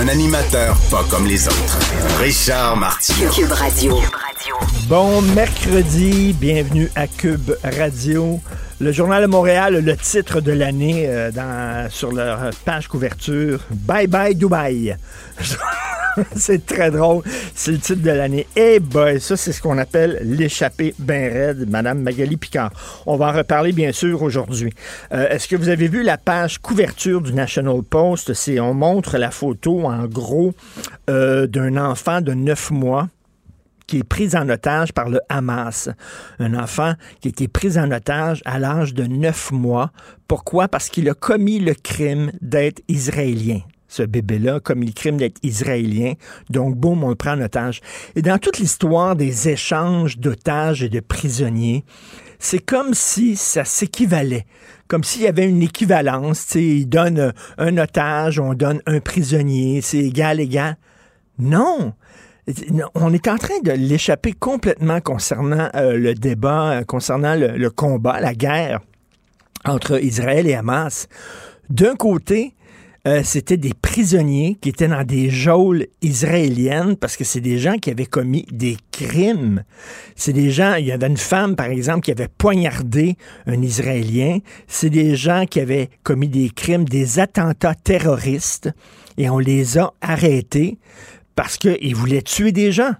Un animateur pas comme les autres. Richard Martineau. Cube Radio. Bon mercredi, bienvenue à Cube Radio. Le Journal de Montréal, le titre de l'année euh, dans- sur leur page couverture, Bye bye Dubaï. c'est très drôle, c'est le titre de l'année. Eh boy, ça c'est ce qu'on appelle l'échappée ben raide, Madame Magali Picard. On va en reparler bien sûr aujourd'hui. Euh, Est-ce que vous avez vu la page couverture du National Post? C'est on montre la photo en gros euh, d'un enfant de 9 mois qui est pris en otage par le Hamas. Un enfant qui a été pris en otage à l'âge de 9 mois. Pourquoi? Parce qu'il a commis le crime d'être israélien. Ce bébé-là a commis le crime d'être israélien. Donc, boum, on le prend en otage. Et dans toute l'histoire des échanges d'otages et de prisonniers, c'est comme si ça s'équivalait. Comme s'il y avait une équivalence. Tu sais, il donne euh, un otage, on donne un prisonnier, c'est égal, égal. Non! On est en train de l'échapper complètement concernant euh, le débat, euh, concernant le combat, la guerre entre Israël et Hamas. D'un côté, euh, c'était des prisonniers qui étaient dans des geôles israéliennes parce que c'est des gens qui avaient commis des crimes. C'est des gens, il y avait une femme, par exemple, qui avait poignardé un Israélien. C'est des gens qui avaient commis des crimes, des attentats terroristes et on les a arrêtés parce qu'ils voulaient tuer des gens.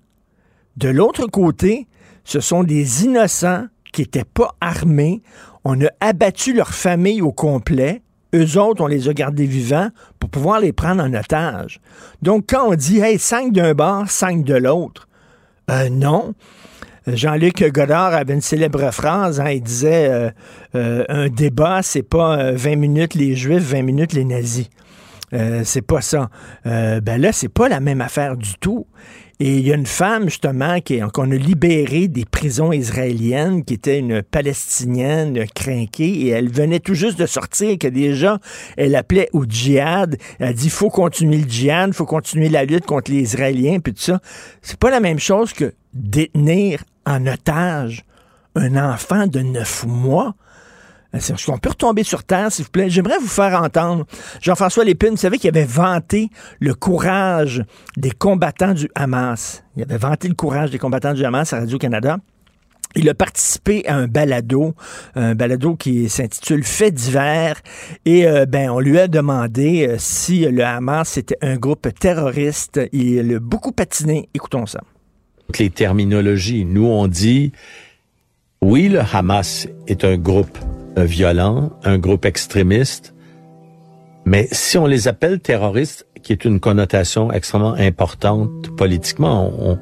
De l'autre côté, ce sont des innocents qui n'étaient pas armés. On a abattu leur famille au complet. Eux autres, on les a gardés vivants pour pouvoir les prendre en otage. Donc, quand on dit, hey, cinq d'un bord, cinq de l'autre, euh, non. Jean-Luc Godard avait une célèbre phrase, hein, il disait euh, euh, un débat, c'est pas euh, 20 minutes les Juifs, 20 minutes les nazis. C'est pas ça. Ben là, c'est pas la même affaire du tout. Et il y a une femme, justement, qu'on a libérée des prisons israéliennes, qui était une palestinienne crinquée, et elle venait tout juste de sortir, que déjà, elle appelait au djihad. Elle a dit, faut continuer le djihad, faut continuer la lutte contre les Israéliens, puis tout ça. C'est pas la même chose que détenir en otage un enfant de neuf mois. Est-ce qu'on peut retomber sur terre, s'il vous plaît? J'aimerais vous faire entendre Jean-François Lépine, vous savez qu'il avait vanté le courage des combattants du Hamas. Il avait vanté le courage des combattants du Hamas à Radio-Canada. Il a participé à un balado, un balado qui s'intitule Faits divers, et euh, ben on lui a demandé euh, si le Hamas était un groupe terroriste. Il a beaucoup patiné. Écoutons ça. les terminologies. Nous, on dit, oui, le Hamas est un groupe violent, un groupe extrémiste, mais si on les appelle terroristes, qui est une connotation extrêmement importante politiquement, on-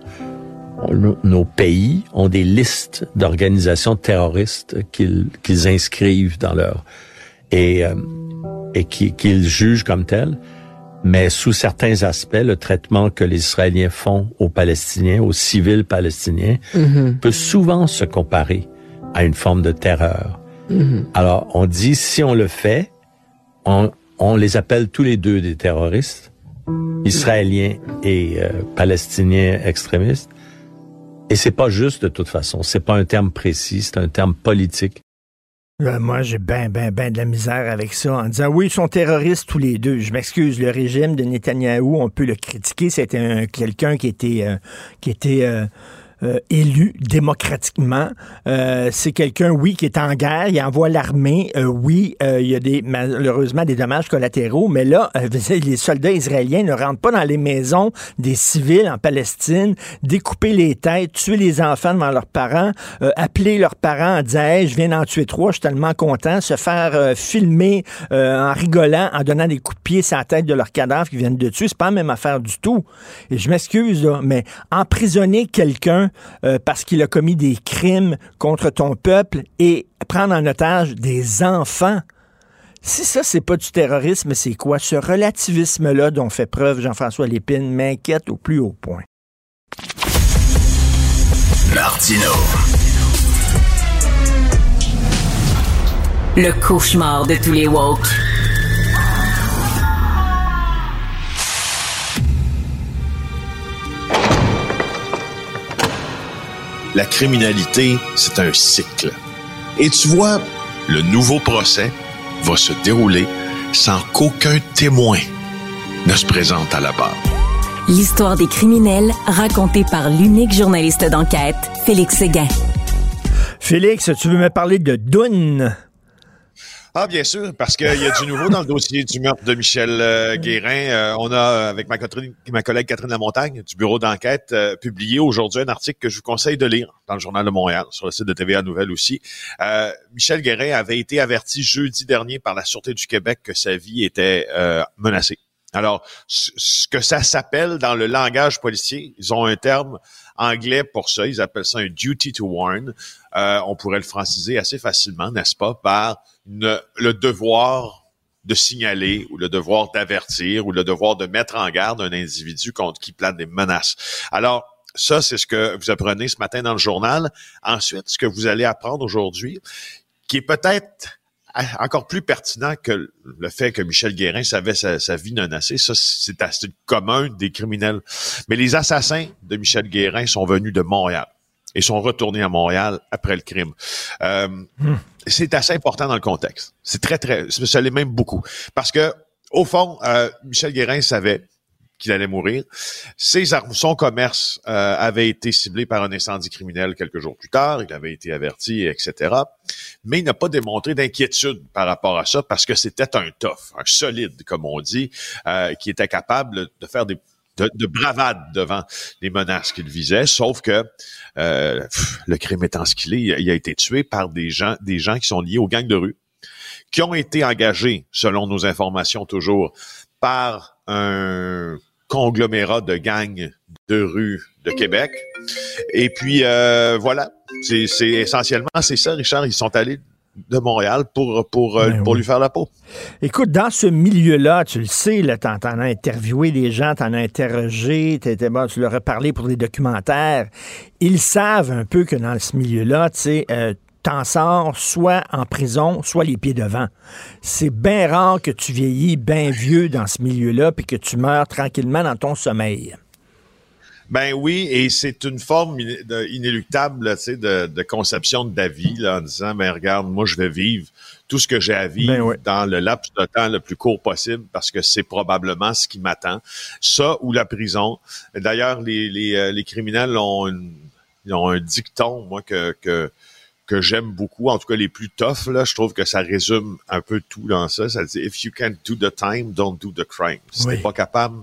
on- nos- pays ont des listes d'organisations terroristes qu'ils inscrivent dans leur et euh, et qui- qu'ils jugent comme telles. Mais sous certains aspects, le traitement que les Israéliens font aux Palestiniens, aux civils palestiniens, peut souvent se comparer à une forme de terreur. Alors, on dit, si on le fait, on, on les appelle tous les deux des terroristes, israéliens et euh, palestiniens extrémistes. Et c'est pas juste de toute façon. C'est pas un terme précis, c'est un terme politique. Euh, moi, j'ai ben, ben, ben de la misère avec ça en disant oui, ils sont terroristes tous les deux. Je m'excuse, le régime de Netanyahou, on peut le critiquer. C'était un- quelqu'un qui était, euh, qui était euh, euh, élu démocratiquement. Euh, c'est quelqu'un, oui, qui est en guerre, il envoie l'armée. Euh, oui, euh, il y a des, malheureusement des dommages collatéraux, mais là, euh, les soldats israéliens ne rentrent pas dans les maisons des civils en Palestine, découper les têtes, tuer les enfants devant leurs parents, euh, appeler leurs parents en disant hey, je viens d'en tuer trois, je suis tellement content, se faire filmer en rigolant, en donnant des coups de pied sur la tête de leurs cadavres qu'ils viennent de tuer, c'est pas la même affaire du tout. Et je m'excuse, mais emprisonner quelqu'un euh, parce qu'il a commis des crimes contre ton peuple et prendre en otage des enfants, Si ça, c'est pas du terrorisme, c'est quoi? Ce relativisme-là dont fait preuve Jean-François Lépine m'inquiète au plus haut point. Martino. Le cauchemar de tous les woke. La criminalité, c'est un cycle. Et tu vois, le nouveau procès va se dérouler sans qu'aucun témoin ne se présente à la barre. L'histoire des criminels racontée par l'unique journaliste d'enquête, Félix Séguin. Félix, tu veux me parler de Dune? Ah, bien sûr, parce qu'il y a du nouveau dans le dossier du meurtre de Michel euh, Guérin. Euh, on a, avec ma, collègue Catherine Lamontagne, du bureau d'enquête, euh, publié aujourd'hui un article que je vous conseille de lire dans le Journal de Montréal, sur le site de TVA Nouvelle aussi. Michel Guérin avait été averti jeudi dernier par la Sûreté du Québec que sa vie était menacée. Alors, ce que ça s'appelle dans le langage policier, ils ont un terme anglais pour ça, ils appellent ça un duty to warn. Euh, on pourrait le franciser assez facilement, n'est-ce pas, par le devoir de signaler ou le devoir d'avertir ou le devoir de mettre en garde un individu contre qui plane des menaces. Alors, ça, c'est ce que vous apprenez ce matin dans le journal. Ensuite, ce que vous allez apprendre aujourd'hui, qui est peut-être encore plus pertinent que le fait que Michel Guérin savait sa, vie non assez. Ça, c'est assez commun des criminels. Mais les assassins de Michel Guérin sont venus de Montréal et sont retournés à Montréal après le crime. Euh, hmm. C'est assez important dans le contexte. C'est très, très, ça l'est même beaucoup. Parce que, au fond, euh, Michel Guérin savait qu'il allait mourir. Ses armes, son commerce euh, avait été ciblé par un incendie criminel quelques jours plus tard. Il avait été averti, etc. Mais il n'a pas démontré d'inquiétude par rapport à ça parce que c'était un tough, un solide, comme on dit, euh, qui était capable de faire des de, bravade devant les menaces qu'il visait, sauf que euh, le crime étant ce qu'il est, il a été tué par des gens, des gens qui sont liés aux gangs de rue, qui ont été engagés, selon nos informations toujours, par un conglomérat de gangs de rue de Québec. Et puis euh, voilà, c'est essentiellement c'est ça, Richard. Ils sont allés de Montréal pour, pour, euh, ben pour lui faire la peau. Écoute, dans ce milieu-là, tu le sais, tu en, as interviewé des gens, tu en as interrogé, bon, tu leur as parlé pour des documentaires. Ils savent un peu que dans ce milieu-là, tu sais, euh, t'en sors soit en prison, soit les pieds devant. C'est bien rare que tu vieillis bien vieux dans ce milieu-là puis que tu meurs tranquillement dans ton sommeil. Ben oui, et c'est une forme inéluctable de, de conception de la vie là, en disant, ben regarde, moi je vais vivre tout ce que j'ai à vivre ben dans le laps de temps le plus court possible parce que c'est probablement ce qui m'attend. Ça ou la prison. D'ailleurs, les, les, euh, les criminels ont, ont un dicton, moi, que, que que j'aime beaucoup, en tout cas les plus tough, là, je trouve que ça résume un peu tout dans ça. Ça dit If you can't do the time, don't do the crime. Si t'es pas capable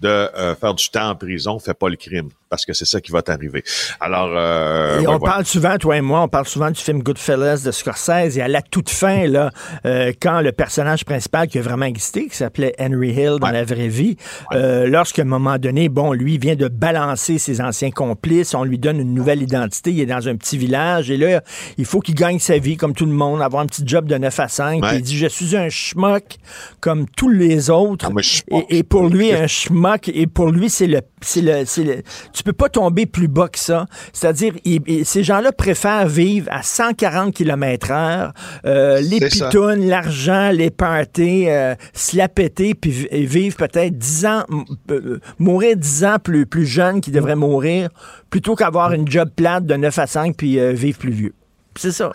de euh, faire du temps en prison, fais pas le crime parce que c'est ça qui va t'arriver. Alors, euh, on parle souvent, toi et moi, on parle souvent du film Goodfellas de Scorsese et à la toute fin, là, euh, quand le personnage principal qui a vraiment existé, qui s'appelait Henry Hill dans la vraie vie, euh, lorsqu'à un moment donné, bon, lui vient de balancer ses anciens complices, on lui donne une nouvelle identité, il est dans un petit village et là, il faut qu'il gagne sa vie comme tout le monde, avoir un petit job de 9 à 5. il dit, je suis un schmuck comme tous les autres. Ah, et, pour lui, un schmuck, et pour lui, c'est le, c'est le, c'est le tu peux pas tomber plus bas que ça. C'est-à-dire, ces gens-là préfèrent vivre à 140 km heure, euh, les pitounes, l'argent, les parties, euh, se la péter, puis vivre peut-être 10 ans, euh, mourir 10 ans plus, plus jeune qu'ils devraient mourir, plutôt qu'avoir une job plate de 9 à 5 puis vivre plus vieux. C'est ça.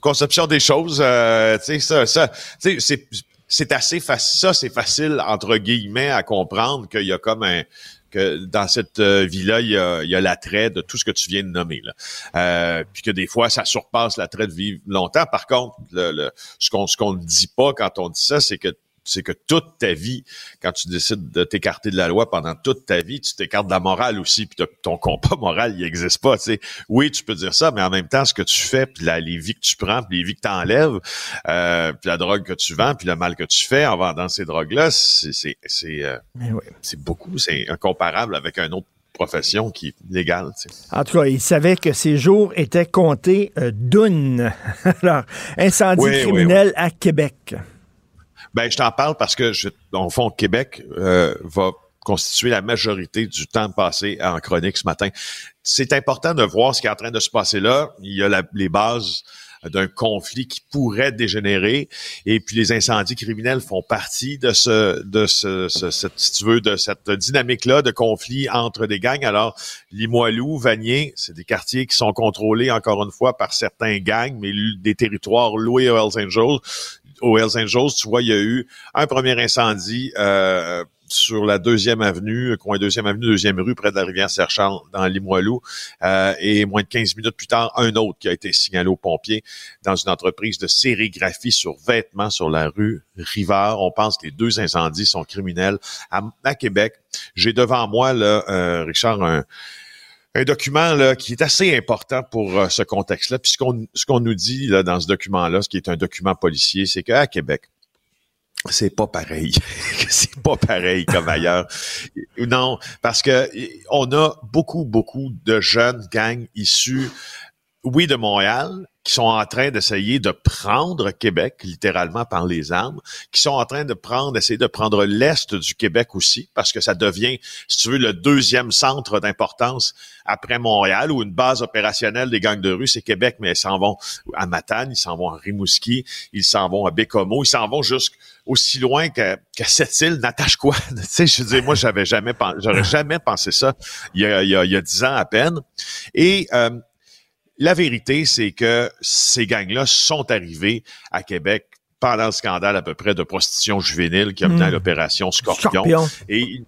conception des choses, tu sais, ça, ça c'est c'est assez facile, ça c'est facile entre guillemets à comprendre qu'il y a comme un dans cette euh, vie-là, il y a, l'attrait de tout ce que tu viens de nommer. Là. Euh, puis que des fois, ça surpasse l'attrait de vivre longtemps. Par contre, ce qu'on ne dit pas quand on dit ça, c'est que c'est que toute ta vie, quand tu décides de t'écarter de la loi pendant toute ta vie, tu t'écartes de la morale aussi, puis ton compas moral, il n'existe pas. Tu sais. Oui, tu peux dire ça, mais en même temps, ce que tu fais, puis les vies que tu prends, puis les vies que tu enlèves, euh, puis la drogue que tu vends, puis le mal que tu fais en vendant ces drogues-là, c'est c'est c'est euh, beaucoup, c'est incomparable avec un autre profession qui est légale. En tout cas, il savait que ces jours étaient comptés euh, d'une. Alors, incendie criminel à Québec. Ben, je t'en parle parce que, je, le fond, Québec euh, va constituer la majorité du temps passé en chronique ce matin. C'est important de voir ce qui est en train de se passer là. Il y a les bases d'un conflit qui pourrait dégénérer. Et puis les incendies criminels font partie de ce, de ce, si tu veux, de cette dynamique-là de conflit entre des gangs. Alors, Limoilou, Vanier, c'est des quartiers qui sont contrôlés encore une fois par certains gangs, mais des territoires loués aux Hells Angels. Aux Hells Angels, tu vois, il y a eu un premier incendie euh, sur la deuxième avenue, coin deuxième avenue, deuxième rue, près de la rivière Serchant, dans Limoilou. Euh, et moins de 15 minutes plus tard, un autre qui a été signalé aux pompiers dans une entreprise de sérigraphie sur vêtements sur la rue Rivard. On pense que les deux incendies sont criminels à, Québec. J'ai devant moi, là, euh, Richard, un, document là, qui est assez important pour euh, ce contexte-là. Puis ce qu'on nous dit là, dans ce document-là, ce qui est un document policier, c'est qu'à Québec, c'est pas pareil. c'est pas pareil comme ailleurs. Non, parce que on a beaucoup, beaucoup de jeunes gangs issus, oui, de Montréal, qui sont en train d'essayer de prendre Québec, littéralement par les armes, qui sont en train de prendre, d'essayer de prendre l'Est du Québec aussi, parce que ça devient, si tu veux, le deuxième centre d'importance après Montréal, ou une base opérationnelle des gangs de rue, c'est Québec, mais ils s'en vont à Matane, ils s'en vont à Rimouski, ils s'en vont à Bécomo, ils s'en vont jusqu'aussi loin que, que cette île n'attache quoi. tu sais, je dire, moi, j'avais jamais, j'aurais jamais pensé ça il y a, il y a, dix ans à peine. Et euh, la vérité, c'est que ces gangs-là sont arrivés à Québec pendant le scandale à peu près de prostitution juvénile qui a mené à hmm. l'opération Scorpion. Et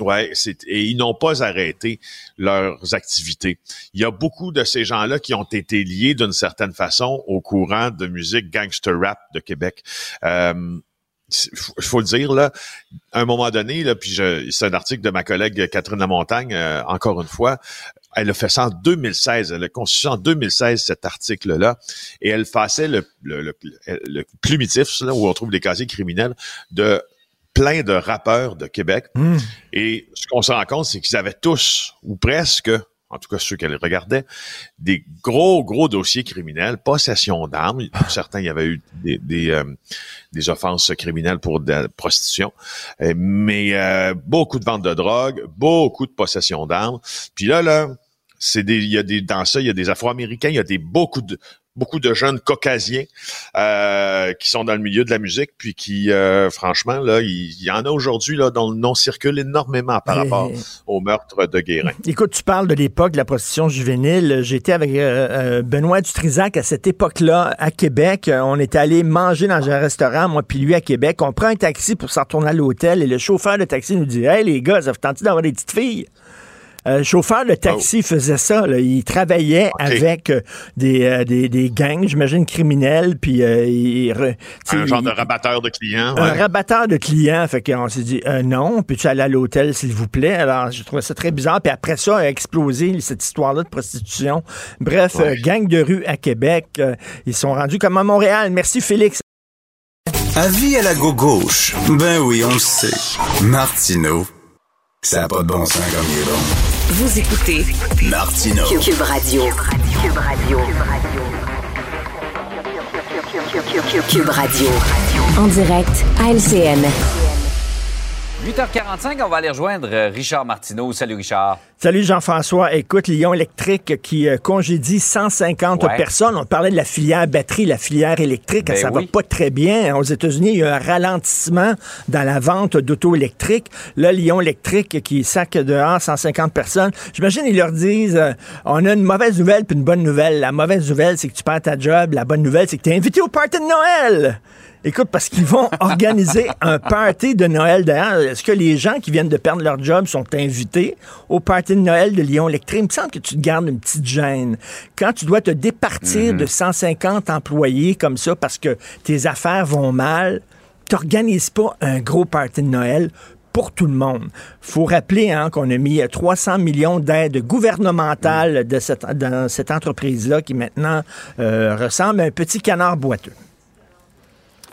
Ouais, et ils n'ont pas arrêté leurs activités. Il y a beaucoup de ces gens-là qui ont été liés d'une certaine façon au courant de musique gangster rap de Québec. Euh, il faut le dire là, à un moment donné là, puis c'est un article de ma collègue Catherine Lamontagne, euh, encore une fois, elle a fait ça en 2016. Elle a conçu en 2016 cet article-là et elle faisait le, le, le, le plumitif, là, où on trouve des casiers criminels, de plein de rappeurs de Québec. Hmm. Et ce qu'on se rend compte, c'est qu'ils avaient tous, ou presque, en tout cas ceux qu'elle regardait, des gros, gros dossiers criminels, possession d'armes. Pour certains, il y avait eu des, des, euh, des offenses criminelles pour de la prostitution, euh, mais euh, beaucoup de ventes de drogue, beaucoup de possession d'armes. Puis là, là, c'est des, il y a des, dans ça, il y a des Afro-Américains, il y a des beaucoup de, beaucoup de jeunes caucasiens euh, qui sont dans le milieu de la musique, puis qui, euh, franchement, là, il, y en a aujourd'hui là dont le nom circule énormément par rapport au meurtre de Guérin. Écoute, tu parles de l'époque de la prostitution juvénile. J'étais avec euh, Benoît Dutrisac à cette époque-là à Québec. On était allé manger dans un restaurant, moi puis lui à Québec. On prend un taxi pour s'en retourner à l'hôtel et le chauffeur de taxi nous dit Hey les gars, ça vous tente d'avoir des petites filles? Euh, chauffeur de taxi oh. faisait ça. Il travaillait avec euh, euh, des, des, gangs, j'imagine, criminels. Puis, il, un genre de rabatteur de clients. Un rabatteur de clients. Fait qu'on s'est dit, non, puis tu aller à l'hôtel, s'il vous plaît? Alors, je trouvais ça très bizarre. Puis après ça, a explosé cette histoire-là de prostitution. Bref, gang de rue à Québec. ils sont rendus comme à Montréal. Merci, Félix. Avis à la gauche. Ben oui, on le sait. Martineau, ça n'a pas de bon sens comme il est bon. Vous écoutez Martino Cube Radio. Cube Radio. Cube Radio. En direct à LCN. 8h45, on va aller rejoindre euh, Richard Martineau. Salut Richard. Salut Jean-François. Écoute, Lyon Électrique qui euh, congédie 150 personnes. On parlait de la filière batterie, la filière électrique. Ben ça va pas très bien. Aux États-Unis, il y a un ralentissement dans la vente d'auto électriques. Là, Lyon Électrique qui sac dehors 150 personnes. J'imagine ils leur disent euh, on a une mauvaise nouvelle puis une bonne nouvelle. La mauvaise nouvelle, c'est que tu perds ta job. La bonne nouvelle, c'est que tu es invité au party de Noël. Écoute, parce qu'ils vont organiser un party de Noël d'ailleurs. Est-ce que les gens qui viennent de perdre leur job sont invités au party de Noël de Lyon Électrique? Il me semble que tu te gardes une petite gêne. Quand tu dois te départir mhm. de 150 employés comme ça parce que tes affaires vont mal, t'organises pas un gros party de Noël pour tout le monde. faut rappeler hein, qu'on a mis 300 millions d'aides gouvernementales de cette, dans cette entreprise-là qui maintenant euh, ressemble à un petit canard boiteux.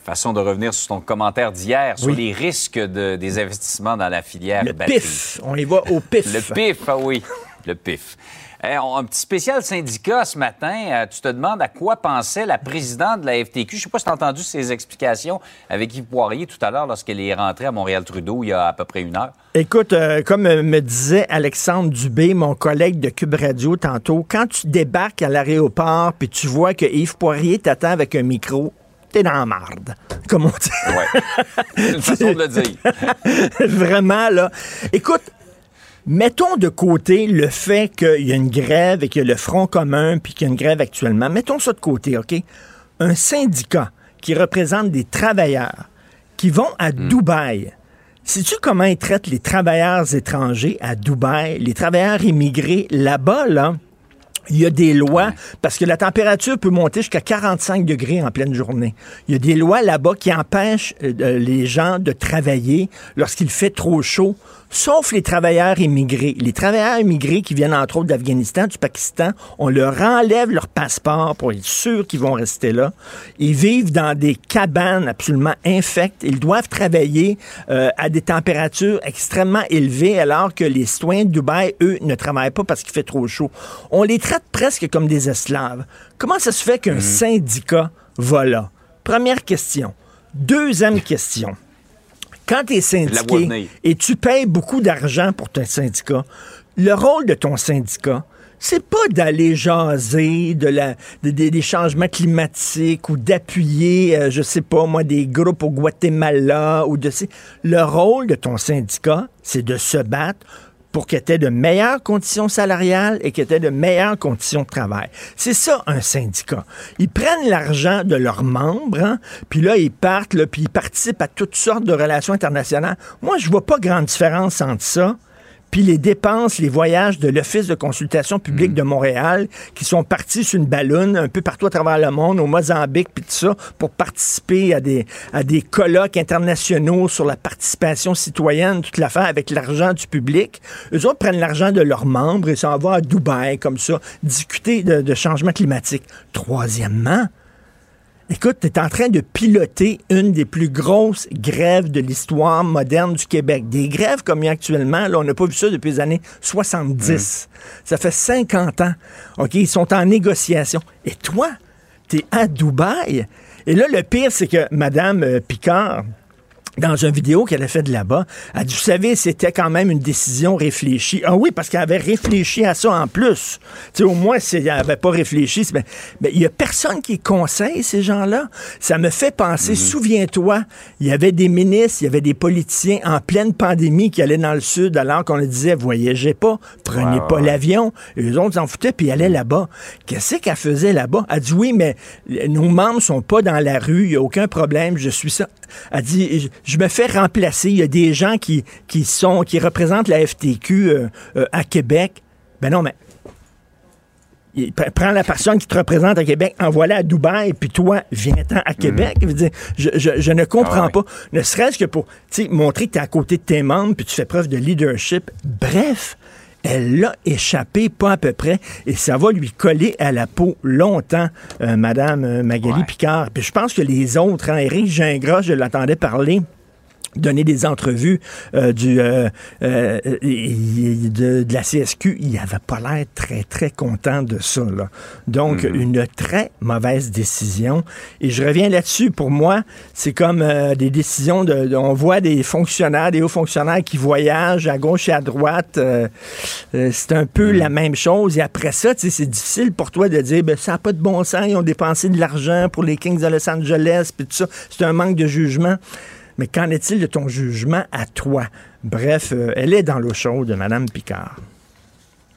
Façon de revenir sur ton commentaire d'hier sur les risques de, des investissements dans la filière Le batterie. pif. On y va au pif. Le pif, ah oui, le pif. Eh, on- un petit spécial syndicat ce matin. Euh, tu te demandes à quoi pensait la présidente de la FTQ. Je ne sais pas si tu as entendu ses explications avec Yves Poirier tout à l'heure lorsqu'elle est rentrée à Montréal-Trudeau il y a à peu près une heure. Écoute, euh, comme euh, me disait Alexandre Dubé, mon collègue de Cube Radio tantôt, quand tu débarques à l'aéroport puis tu vois que Yves Poirier t'attend avec un micro, t'es dans la marde, comme on dit. Ouais. C'est une façon de le dire. Vraiment, là. Écoute, mettons de côté le fait qu'il y a une grève et qu'il y a le Front commun puis qu'il y a une grève actuellement. Mettons ça de côté, OK? Un syndicat qui représente des travailleurs qui vont à Dubaï. Sais-tu comment ils traitent les travailleurs étrangers à Dubaï, les travailleurs immigrés là-bas, là? Il y a des lois, parce que la température peut monter jusqu'à 45 degrés en pleine journée. Il y a des lois là-bas qui empêchent euh, les gens de travailler lorsqu'il fait trop chaud, sauf les travailleurs immigrés. Les travailleurs immigrés qui viennent entre autres d'Afghanistan, du Pakistan, on leur enlève leur passeport pour être sûr qu'ils vont rester là. Ils vivent dans des cabanes absolument infectes. Ils doivent travailler euh, à des températures extrêmement élevées alors que les citoyens de Dubaï, eux, ne travaillent pas parce qu'il fait trop chaud. On les traite presque comme des esclaves. Comment ça se fait qu'un syndicat va là? Première question. Deuxième question. Quand tu es syndiqué et tu payes beaucoup d'argent pour ton syndicat, le rôle de ton syndicat, c'est pas d'aller jaser de la, de- des- des changements climatiques ou d'appuyer, euh, je sais pas moi, des groupes au Guatemala ou de Le rôle de ton syndicat, c'est de se battre pour qu'il y ait de meilleures conditions salariales et qu'il y de meilleures conditions de travail. C'est ça, un syndicat. Ils prennent l'argent de leurs membres, hein, puis là, ils partent, puis ils participent à toutes sortes de relations internationales. Moi, je vois pas grande différence entre ça puis les dépenses, les voyages de l'Office de consultation publique de Montréal, qui sont partis sur une ballonne un peu partout à travers le monde, au Mozambique, puis tout ça, pour participer à des, à des colloques internationaux sur la participation citoyenne, toute l'affaire avec l'argent du public. Eux autres prennent l'argent de leurs membres et s'en vont à Dubaï, comme ça, discuter de, de changement climatique. Troisièmement, Écoute, tu es en train de piloter une des plus grosses grèves de l'histoire moderne du Québec. Des grèves comme il y a actuellement, là, on n'a pas vu ça depuis les années 70. Ça fait 50 ans. OK, ils sont en négociation. Et toi, tu es à Dubaï. Et là, le pire, c'est que Mme euh, Picard, dans une vidéo qu'elle a fait de là-bas, elle dit, vous savez, c'était quand même une décision réfléchie. Ah oui, parce qu'elle avait réfléchi à ça en plus. Tu sais, au moins, si elle n'avait pas réfléchi, c'est- ben, ben, il y a personne qui conseille ces gens-là. Ça me fait penser, souviens-toi, il y avait des ministres, il y avait des politiciens en pleine pandémie qui allaient dans le sud alors qu'on leur disait, voyagez pas, prenez pas l'avion. Et les autres s'en foutaient, puis ils allaient là-bas. Qu'est-ce qu'elle faisait là-bas? Elle dit, oui, mais nos membres sont pas dans la rue, il n'y a aucun problème, je suis ça. Elle dit, je, me fais remplacer, il y a des gens qui, qui sont, qui représentent la FTQ euh, euh, à Québec. Ben non, mais prends la personne qui te représente à Québec, envoie-la à Dubaï, puis toi, viens-t'en à Québec. Dire, je, je- je ne comprends Ah ouais. pas. Ne serait-ce que pour montrer que tu es à côté de tes membres, puis tu fais preuve de leadership. Bref, elle l'a échappé pas à peu près, et ça va lui coller à la peau longtemps, euh, Madame Magali Ouais. Picard. Puis je pense que les autres, hein, Éric Gingras, je l'attendais parler donner des entrevues euh, du euh, euh, de, de la CSQ, il avait pas l'air très très content de ça. Là. Donc une très mauvaise décision. Et je reviens là-dessus. Pour moi, c'est comme euh, des décisions de, de- on voit des fonctionnaires, des hauts fonctionnaires qui voyagent à gauche et à droite. euh, euh, c'est un peu la même chose. Et après ça, c'est difficile pour toi de dire, ben, ça n'a pas de bon sens. Ils ont dépensé de l'argent pour les Kings de Los Angeles, puis tout ça. C'est un manque de jugement. Mais qu'en est-il de ton jugement à toi? Bref, euh, elle est dans l'eau chaude, Madame Picard.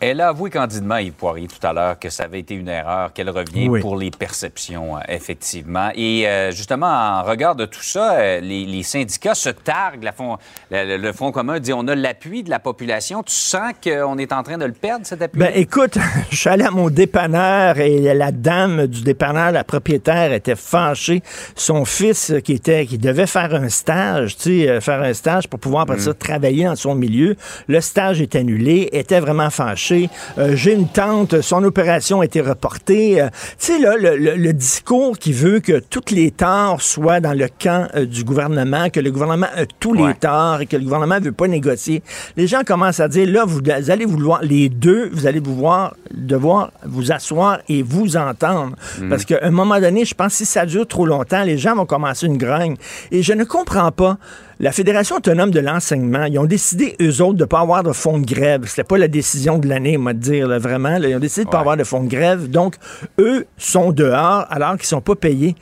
Elle a avoué candidement, Yves Poirier, tout à l'heure, que ça avait été une erreur, qu'elle revient Oui. pour les perceptions, euh, effectivement. Et euh, justement, en regard de tout ça, euh, les, les syndicats se targuent. La fond- le, le- Front commun dit on a l'appui de la population. Tu sens qu'on est en train de le perdre, cet appui? Ben écoute, je suis allé à mon dépanneur et la dame du dépanneur, la propriétaire, était fâchée. Son fils qui était qui devait faire un stage, tu sais, faire un stage pour pouvoir après ça travailler dans son milieu. Le stage est annulé, était vraiment fâché. Euh, j'ai une tante, son opération a été reportée. Euh, tu sais, là, le, le- le discours qui veut que toutes les torts soient dans le camp euh, du gouvernement, que le gouvernement a tous les torts et que le gouvernement veut pas négocier. Les gens commencent à dire, là, vous, vous allez vouloir, les deux, vous allez vous voir, devoir vous asseoir et vous entendre. Parce qu'à un moment donné, je pense que si ça dure trop longtemps, les gens vont commencer une grogne. Et je ne comprends pas. La Fédération autonome de l'enseignement, ils ont décidé, eux autres, de ne pas avoir de fonds de grève. C'était pas la décision de l'année, moi, de dire, là, vraiment. là. ils ont décidé de ne pas avoir de fonds de grève. Donc, eux sont dehors alors qu'ils sont pas payés.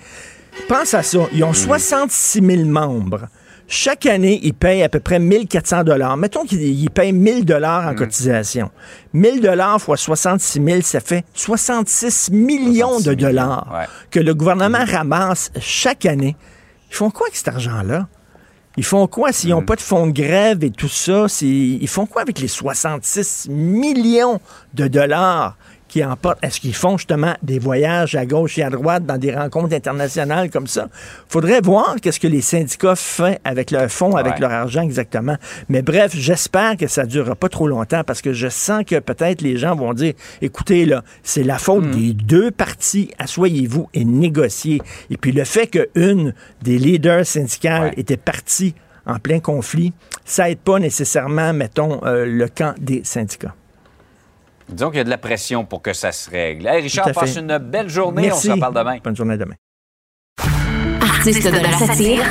Pense à ça. Ils ont 66 000 membres. Chaque année, ils payent à peu près 1400 dollars. Mettons qu'ils ils payent 1000 dollars en cotisation. 1000 dollars fois 66 000, ça fait 66 millions 66 de dollars ouais. que le gouvernement ramasse chaque année. Ils font quoi avec cet argent-là? Ils font quoi s'ils n'ont pas de fonds de grève et tout ça? Ils font quoi avec les 66 millions de dollars? Qui emportent? Est-ce qu'ils font justement des voyages à gauche et à droite dans des rencontres internationales comme ça? faudrait voir qu'est-ce que les syndicats font avec leurs fonds, avec leur argent exactement. Mais bref, j'espère que ça ne durera pas trop longtemps parce que je sens que peut-être les gens vont dire, écoutez, là, c'est la faute Hmm. des deux parties, asseyez-vous et négociez. Et puis le fait qu'une des leaders syndicales Ouais. était partie en plein conflit, ça aide pas nécessairement, mettons, euh, le camp des syndicats. Disons qu'il y a de la pression pour que ça se règle. Hey, Richard, fait. passe une belle journée. Merci. On se reparle demain. Bonne journée demain. Artiste de la satire,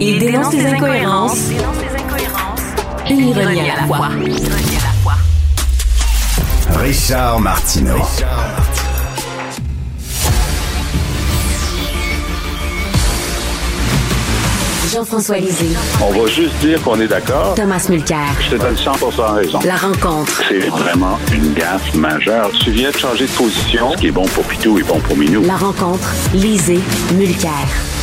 il dénonce les incohérences et l'ironie à la fois. Richard Martineau. Jean-François Lisée, On va juste dire qu'on est d'accord. Thomas Mulcair. Je te donne 100 raison. La rencontre. C'est vraiment une gaffe majeure. Tu viens de changer de position. Ce qui est bon pour Pitou est bon pour Minou. La rencontre. Lisée. Mulcair.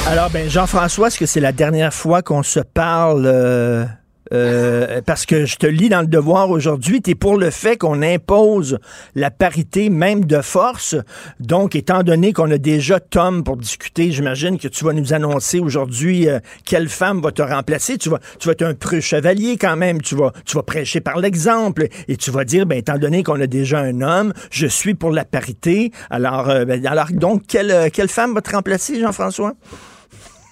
Alors, ben, Jean-François, est-ce que c'est la dernière fois qu'on se parle? euh, euh, parce que je te lis dans le devoir aujourd'hui, tu es pour le fait qu'on impose la parité même de force. Donc, étant donné qu'on a déjà Tom pour discuter, j'imagine que tu vas nous annoncer aujourd'hui euh, quelle femme va te remplacer. Tu vas, tu vas être un preux chevalier quand même. Tu vas, tu vas prêcher par l'exemple et tu vas dire, ben, étant donné qu'on a déjà un homme, je suis pour la parité. Alors, euh, ben, alors donc, quelle, quelle femme va te remplacer, Jean-François?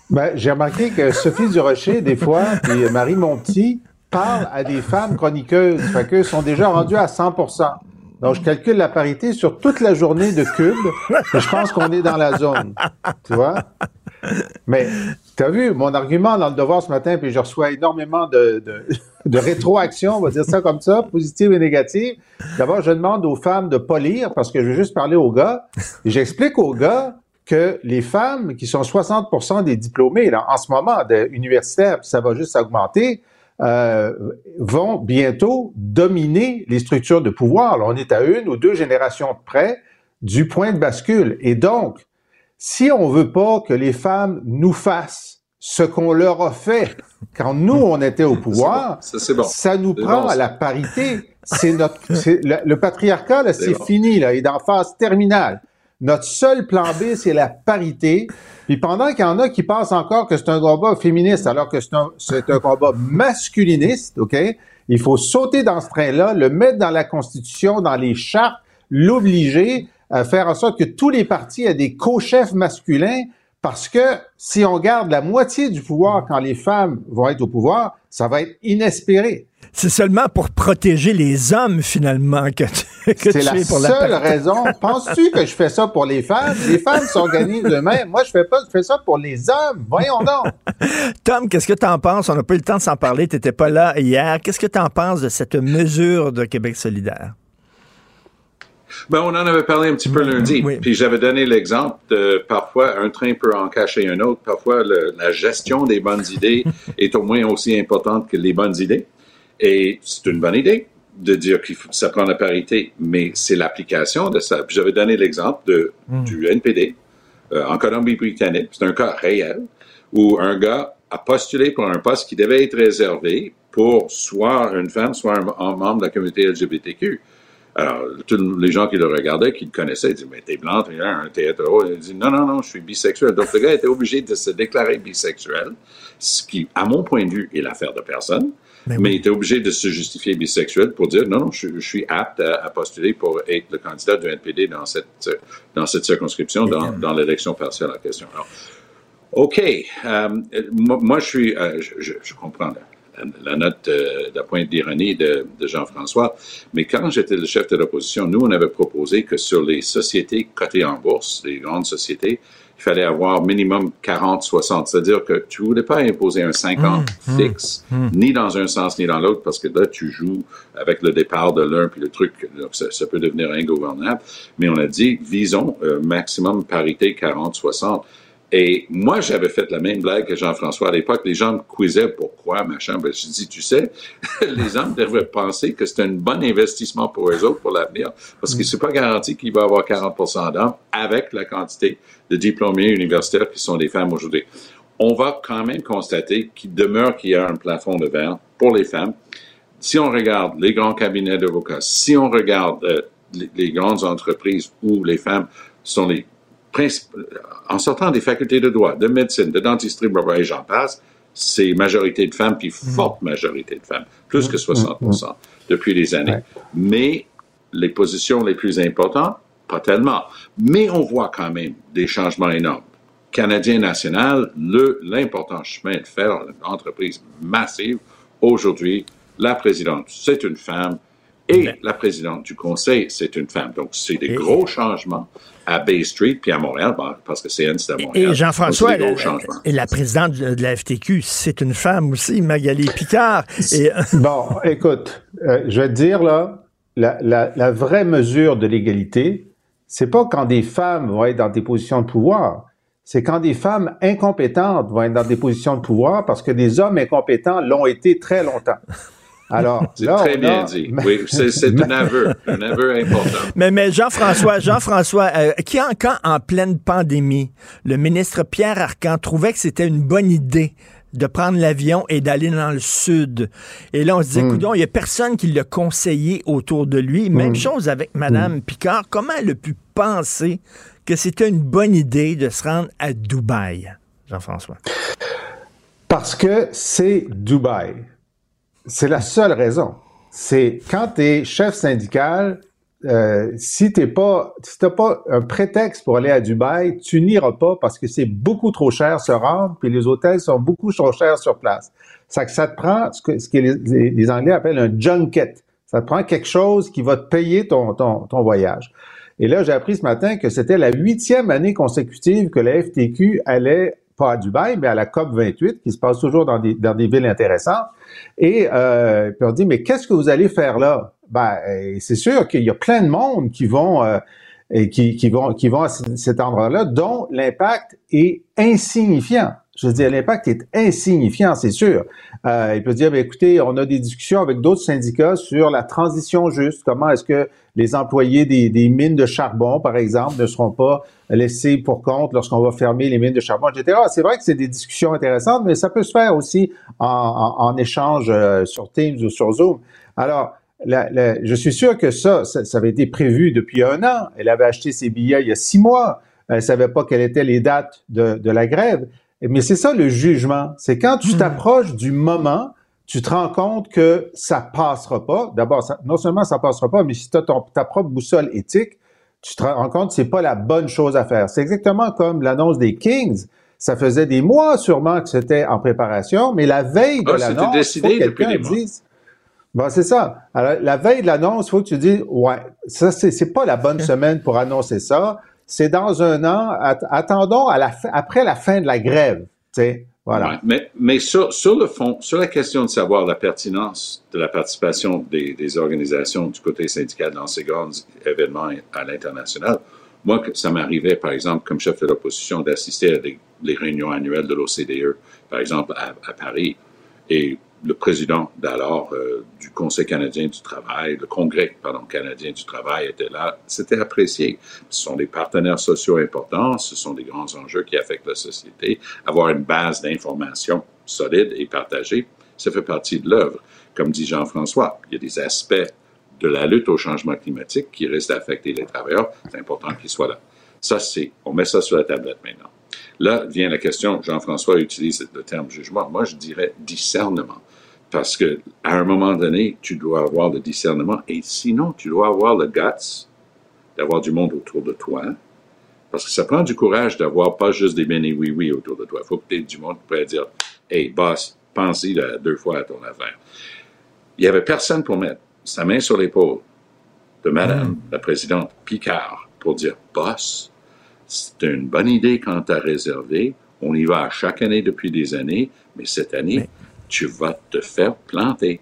Ben, j'ai remarqué que Sophie Durocher, des fois, et Marie Monti parlent à des femmes chroniqueuses. Fait qu'eux sont déjà rendus à 100% Donc, je calcule la parité sur toute la journée de cube. Je pense qu'on est dans la zone. Tu vois? Mais, t'as vu mon argument dans le devoir ce matin, puis je reçois énormément de, de, de rétroaction, on va dire ça comme ça, positive et négative. D'abord, je demande aux femmes de pas lire parce que je veux juste parler aux gars. J'explique aux gars que les femmes, qui sont 60 des diplômés là, en ce moment de universitaires, puis ça va juste augmenter, euh, vont bientôt dominer les structures de pouvoir. Là, on est à une ou deux générations de près du point de bascule. Et donc, si on veut pas que les femmes nous fassent ce qu'on leur a fait quand nous, on était au pouvoir, Ça, c'est bon. ça nous prend bon, à ça. la parité. C'est notre, le, le patriarcat, là, c'est bon. fini, là, il est en phase terminale. Notre seul plan B, c'est la parité. Puis pendant qu'il y en a qui pensent encore que c'est un combat féministe, alors que c'est un, combat masculiniste, OK? Il faut sauter dans ce train-là, le mettre dans la Constitution, dans les chartes, l'obliger à faire en sorte que tous les partis aient des co-chefs masculins, parce que si on garde la moitié du pouvoir quand les femmes vont être au pouvoir, ça va être inespéré. C'est seulement pour protéger les hommes, finalement, que C'est tu la es pour la seule raison. Penses-tu que je fais ça pour les femmes? Les femmes s'organisent eux-mêmes. Moi, je fais pas, je fais ça pour les hommes. Voyons donc. Tom, qu'est-ce que tu en penses? On n'a pas eu le temps de s'en parler. Tu n'étais pas là hier. Qu'est-ce que tu en penses de cette mesure de Québec solidaire? Ben, on en avait parlé un petit peu lundi. Oui. Puis j'avais donné l'exemple de parfois un train peut en cacher un autre. Parfois, le- la gestion des bonnes idées est au moins aussi importante que les bonnes idées. Et c'est une bonne idée de dire qu'il faut, ça prend la parité, mais c'est l'application de ça. Puis j'avais donné l'exemple de, du NPD euh, en Colombie-Britannique. C'est un cas réel où un gars a postulé pour un poste qui devait être réservé pour soit une femme, soit un, un membre de la communauté LGBTQ. Alors, tous les gens qui le regardaient, qui le connaissaient, ils disaient, mais t'es blanc, t'es un, t'es hétéro. Il dit, non, non, non, je suis bisexuel. Donc, le gars était obligé de se déclarer bisexuel, ce qui, à mon point de vue, est l'affaire de personne. Ben mais il était obligé de se justifier bisexuel pour dire non, non, je, je suis apte à, à, postuler pour être le candidat du NPD dans cette, dans cette circonscription, dans, dans l'élection partielle en question. Alors, OK. Euh, moi, moi, je suis, euh, je, je, comprends la, la note euh, de pointe d'ironie de, de Jean-François, mais quand j'étais le chef de l'opposition, nous, on avait proposé que sur les sociétés cotées en bourse, les grandes sociétés, il fallait avoir minimum 40-60. C'est-à-dire que tu voulais pas imposer un 50 mmh, fixe, mmh, ni dans un sens ni dans l'autre, parce que là, tu joues avec le départ de l'un, puis le truc, donc ça, ça, peut devenir ingouvernable. Mais on a dit, visons euh, maximum parité 40-60. Et moi, j'avais fait la même blague que Jean-François à l'époque. Les gens me quizaient pourquoi, machin. Ben, je dis, tu sais, les gens devraient penser que c'est un bon investissement pour eux autres pour l'avenir, parce que c'est pas garanti qu'il va avoir 40% d'hommes avec la quantité de diplômés universitaires qui sont des femmes aujourd'hui. On va quand même constater qu'il demeure qu'il y a un plafond de verre pour les femmes. Si on regarde les grands cabinets d'avocats, si on regarde euh, les, les grandes entreprises où les femmes sont les en sortant des facultés de droit, de médecine, de dentisterie, et j'en passe, c'est majorité de femmes, puis mm-hmm. forte majorité de femmes, plus que 60 mm-hmm. depuis des années. Mais les positions les plus importantes, pas tellement. Mais on voit quand même des changements énormes. Canadien national, l'important chemin de faire une entreprise massive, aujourd'hui, la présidente, c'est une femme, et la présidente du conseil, c'est une femme. Donc, c'est des gros changements à Bay Street puis à Montréal, parce que c'est c'est à Montréal. Et Jean-François, la, et la présidente de la FTQ, c'est une femme aussi, Magali Picard. Et... bon, écoute, euh, je vais te dire, là, la, la, la vraie mesure de l'égalité, c'est pas quand des femmes vont être dans des positions de pouvoir, c'est quand des femmes incompétentes vont être dans des positions de pouvoir parce que des hommes incompétents l'ont été très longtemps. Alors, c'est très bien dit. Oui, c'est un aveu, un aveu important. Mais, mais Jean-François, Jean-François, euh, qui quand en pleine pandémie, le ministre Pierre Arcan trouvait que c'était une bonne idée de prendre l'avion et d'aller dans le sud. Et là, on se disait, mm. il n'y a personne qui l'a conseillé autour de lui. Même hmm. chose avec Mme hmm. Picard. Comment elle a pu penser que c'était une bonne idée de se rendre à Dubaï, Jean-François? Parce que c'est Dubaï. C'est la seule raison. C'est quand tu es chef syndical, euh, si t'es pas, si t'as pas un prétexte pour aller à Dubaï, tu n'iras pas parce que c'est beaucoup trop cher se rendre, puis les hôtels sont beaucoup trop chers sur place. Ça ça te prend ce que, ce que les, les, Anglais appellent un junket. Ça te prend quelque chose qui va te payer ton, ton, ton voyage. Et là, j'ai appris ce matin que c'était la huitième année consécutive que la FTQ allait pas à Dubaï, mais à la COP 28, qui se passe toujours dans des, villes intéressantes. Et euh, puis on dit, mais qu'est-ce que vous allez faire là? Ben, euh, c'est sûr qu'il y a plein de monde qui vont euh, qui, qui, vont qui vont à cet endroit-là, dont l'impact est insignifiant. Je veux dire, l'impact est insignifiant, c'est sûr. Euh, il peut dire, ben, écoutez, on a des discussions avec d'autres syndicats sur la transition juste. Comment est-ce que les employés des, des, mines de charbon, par exemple, ne seront pas laissés pour compte lorsqu'on va fermer les mines de charbon, etc. C'est vrai que c'est des discussions intéressantes, mais ça peut se faire aussi en, en, en échange euh, sur Teams ou sur Zoom. Alors, la, la, je suis sûr que ça, ça, ça, avait été prévu depuis un an. Elle avait acheté ses billets il y a six mois. Elle savait pas quelles étaient les dates de, de la grève. Mais c'est ça le jugement. C'est quand tu hmm. t'approches du moment, tu te rends compte que ça passera pas. D'abord, non seulement ça passera pas, mais si tu as ta propre boussole éthique, tu te rends compte que c'est pas la bonne chose à faire. C'est exactement comme l'annonce des Kings. Ça faisait des mois sûrement que c'était en préparation, mais la veille de ah, l'annonce, il faut que quelqu'un dise. Bon, c'est ça. Alors, la veille de l'annonce, il faut que tu dises, ouais, ça, c'est pas la bonne semaine pour annoncer ça c'est dans un an. attendons après la fin de la grève. Mais sur, le fond, sur la question de savoir la pertinence de la participation des, des organisations du côté syndical dans ces grands événements à l'international, moi, ça m'arrivait, par exemple, comme chef de l'opposition, d'assister à des, les réunions annuelles de l'OCDE, par exemple, à, à Paris. Et le président d'alors euh, du Conseil canadien du travail, le Congrès pardon, canadien du travail était là. C'était apprécié. Ce sont des partenaires sociaux importants, ce sont des grands enjeux qui affectent la société. Avoir une base d'information solide et partagée, ça fait partie de l'œuvre. Comme dit Jean-François, il y a des aspects de la lutte au changement climatique qui risquent d'affecter les travailleurs. C'est important qu'ils soient là. Ça, c'est, on met ça sur la tablette maintenant. Là vient la question, Jean-François utilise le terme jugement. Moi, je dirais discernement Parce que à un moment donné, tu dois avoir le discernement et sinon, tu dois avoir le guts d'avoir du monde autour de toi. Parce que ça prend du courage d'avoir pas juste des bénis oui-oui autour de toi. Il faut que tu aies du monde qui dire Hey, boss, pense-y deux fois à ton affaire. Il n'y avait personne pour mettre sa main sur l'épaule de Madame Mm. la présidente Picard pour dire Boss, c'est une bonne idée quand tu as réservé. On y va à chaque année depuis des années, mais cette année, tu vas te faire planter.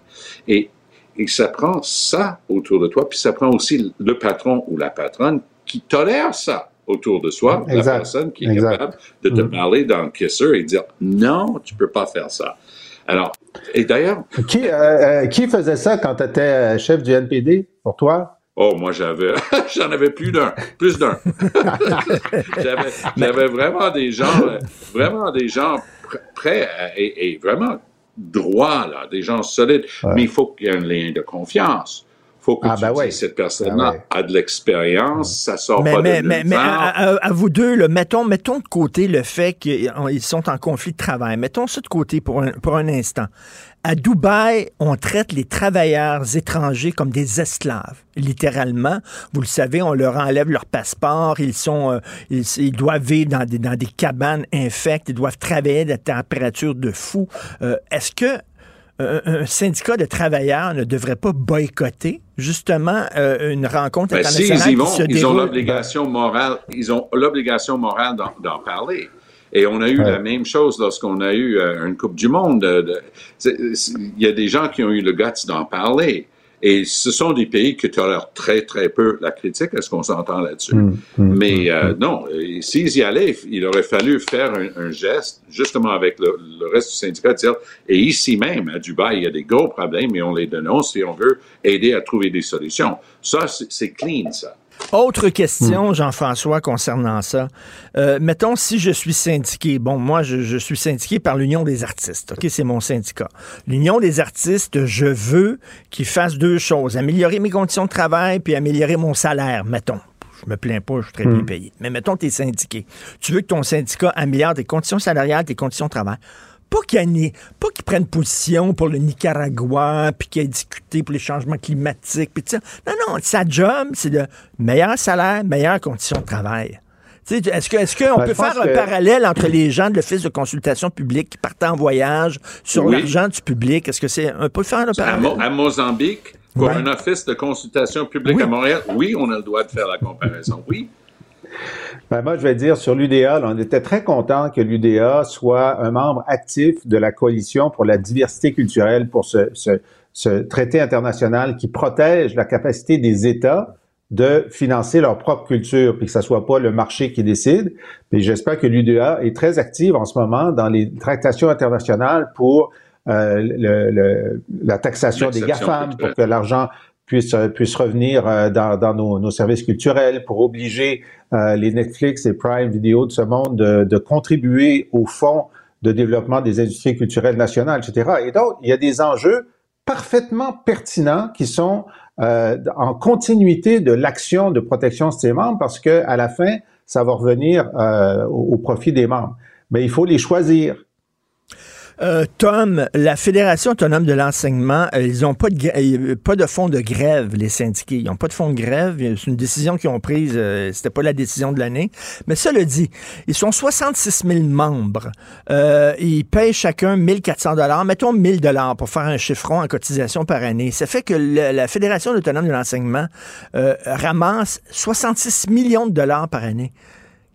Et, et ça prend ça autour de toi, puis ça prend aussi le patron ou la patronne qui tolère ça autour de soi, la Exact. personne qui est Exact. capable de te Mhm. parler dans le kisser et dire non, tu peux pas faire ça. Alors, et d'ailleurs, Qui, euh, euh, qui faisait ça quand tu étais chef du NPD pour toi? Oh, moi, j'avais, j'en avais plus d'un, plus d'un. j'avais, j'avais vraiment des gens, euh, vraiment des gens pr- prêts à- et, et vraiment droits, là, des gens solides. Ouais. Mais il faut qu'il y ait un lien de confiance. Il faut que Ah, tu ben ouais. cette personne-là Ben ouais. a de l'expérience, ça sort Mais, pas mais, de mais, nulle mais part. à, à- à vous deux, là, mettons, mettons de côté le fait qu'ils ils sont en conflit de travail. Mettons ça de côté pour un, pour un instant. À Dubaï, on traite les travailleurs étrangers comme des esclaves, littéralement. Vous le savez, on leur enlève leur passeport, ils sont, euh, ils, ils doivent vivre dans des, dans des cabanes infectes, ils doivent travailler à des températures de fou. Euh, Est-ce que un, un syndicat de travailleurs ne devrait pas boycotter justement euh, une rencontre Ben, y qui vont, se ils ont l'obligation morale, ils ont l'obligation morale d'en parler. Et on a eu Ouais. la même chose lorsqu'on a eu euh, une Coupe du Monde. Il y a des gens qui ont eu le guts d'en parler. Et ce sont des pays qui tolèrent très, très peu la critique. Est-ce qu'on s'entend là-dessus? Hum, hum, Mais hum, euh, non, euh, s'ils y allaient, il aurait fallu faire un, un geste, justement avec le, le reste du syndicat, dire, et ici même, à Dubaï, il y a des gros problèmes et on les dénonce et on veut aider à trouver des solutions. Ça, c'est clean, ça. Autre question, Jean-François, concernant ça. Euh, mettons, si je suis syndiqué, bon, moi, je, je suis syndiqué par l'Union des artistes, OK, c'est mon syndicat. L'Union des artistes, je veux qu'ils fassent deux choses, améliorer mes conditions de travail puis améliorer mon salaire, mettons. Je me plains pas, je suis très bien payé. Mais mettons tu es syndiqué. Tu veux que ton syndicat améliore tes conditions salariales, tes conditions de travail. Pas qu'il y ait- pas qu'ils prennent position pour le Nicaragua, puis qu'il ait discuté pour les changements climatiques, puis tout ça. Non, non, sa job, c'est de meilleur salaire, meilleures conditions de travail. Tu sais, Est-ce qu'on est-ce qu'on Ben, peut faire un parallèle entre les gens de l'Office de consultation publique qui partent en voyage sur Oui. l'argent du public? Est-ce que c'est un peu faire À, parallèle? Mo- à Mozambique, pour Ouais. un office de consultation publique Oui. à Montréal, oui, on a le droit de faire la comparaison. Oui. Ben, moi, je vais dire sur l'UDA, on était très content que l'UDA soit un membre actif de la coalition pour la diversité culturelle, pour ce, ce, ce traité international qui protège la capacité des États de financer leur propre culture, puis que ce soit pas le marché qui décide. Puis j'espère que l'UDA est très active en ce moment dans les tractations internationales pour euh, le- le- la taxation des GAFAM, pour que l'argent puisse, euh, puisse revenir euh, dans, dans nos, nos services culturels, pour obliger euh, les Netflix et Prime Video de ce monde de, de contribuer au fonds de développement des industries culturelles nationales, etc. Et donc, il y a des enjeux parfaitement pertinents qui sont euh, en continuité de l'action de protection de ses membres parce que à la fin, ça va revenir euh, au, au profit des membres. Mais il faut les choisir. Euh, Tom, la Fédération autonome de l'enseignement, euh, ils n'ont pas de, euh, pas de fonds de grève, les syndiqués. Ils n'ont pas de fonds de grève. C'est une décision qu'ils ont prise. euh, C'était pas la décision de l'année. Mais ça le dit, ils sont 66 000 membres. Euh, ils payent chacun 1400 dollars. Mettons 1000 dollars pour faire un chiffron en cotisation par année. Ça fait que la Fédération autonome de l'enseignement euh, ramasse 66 millions de dollars par année.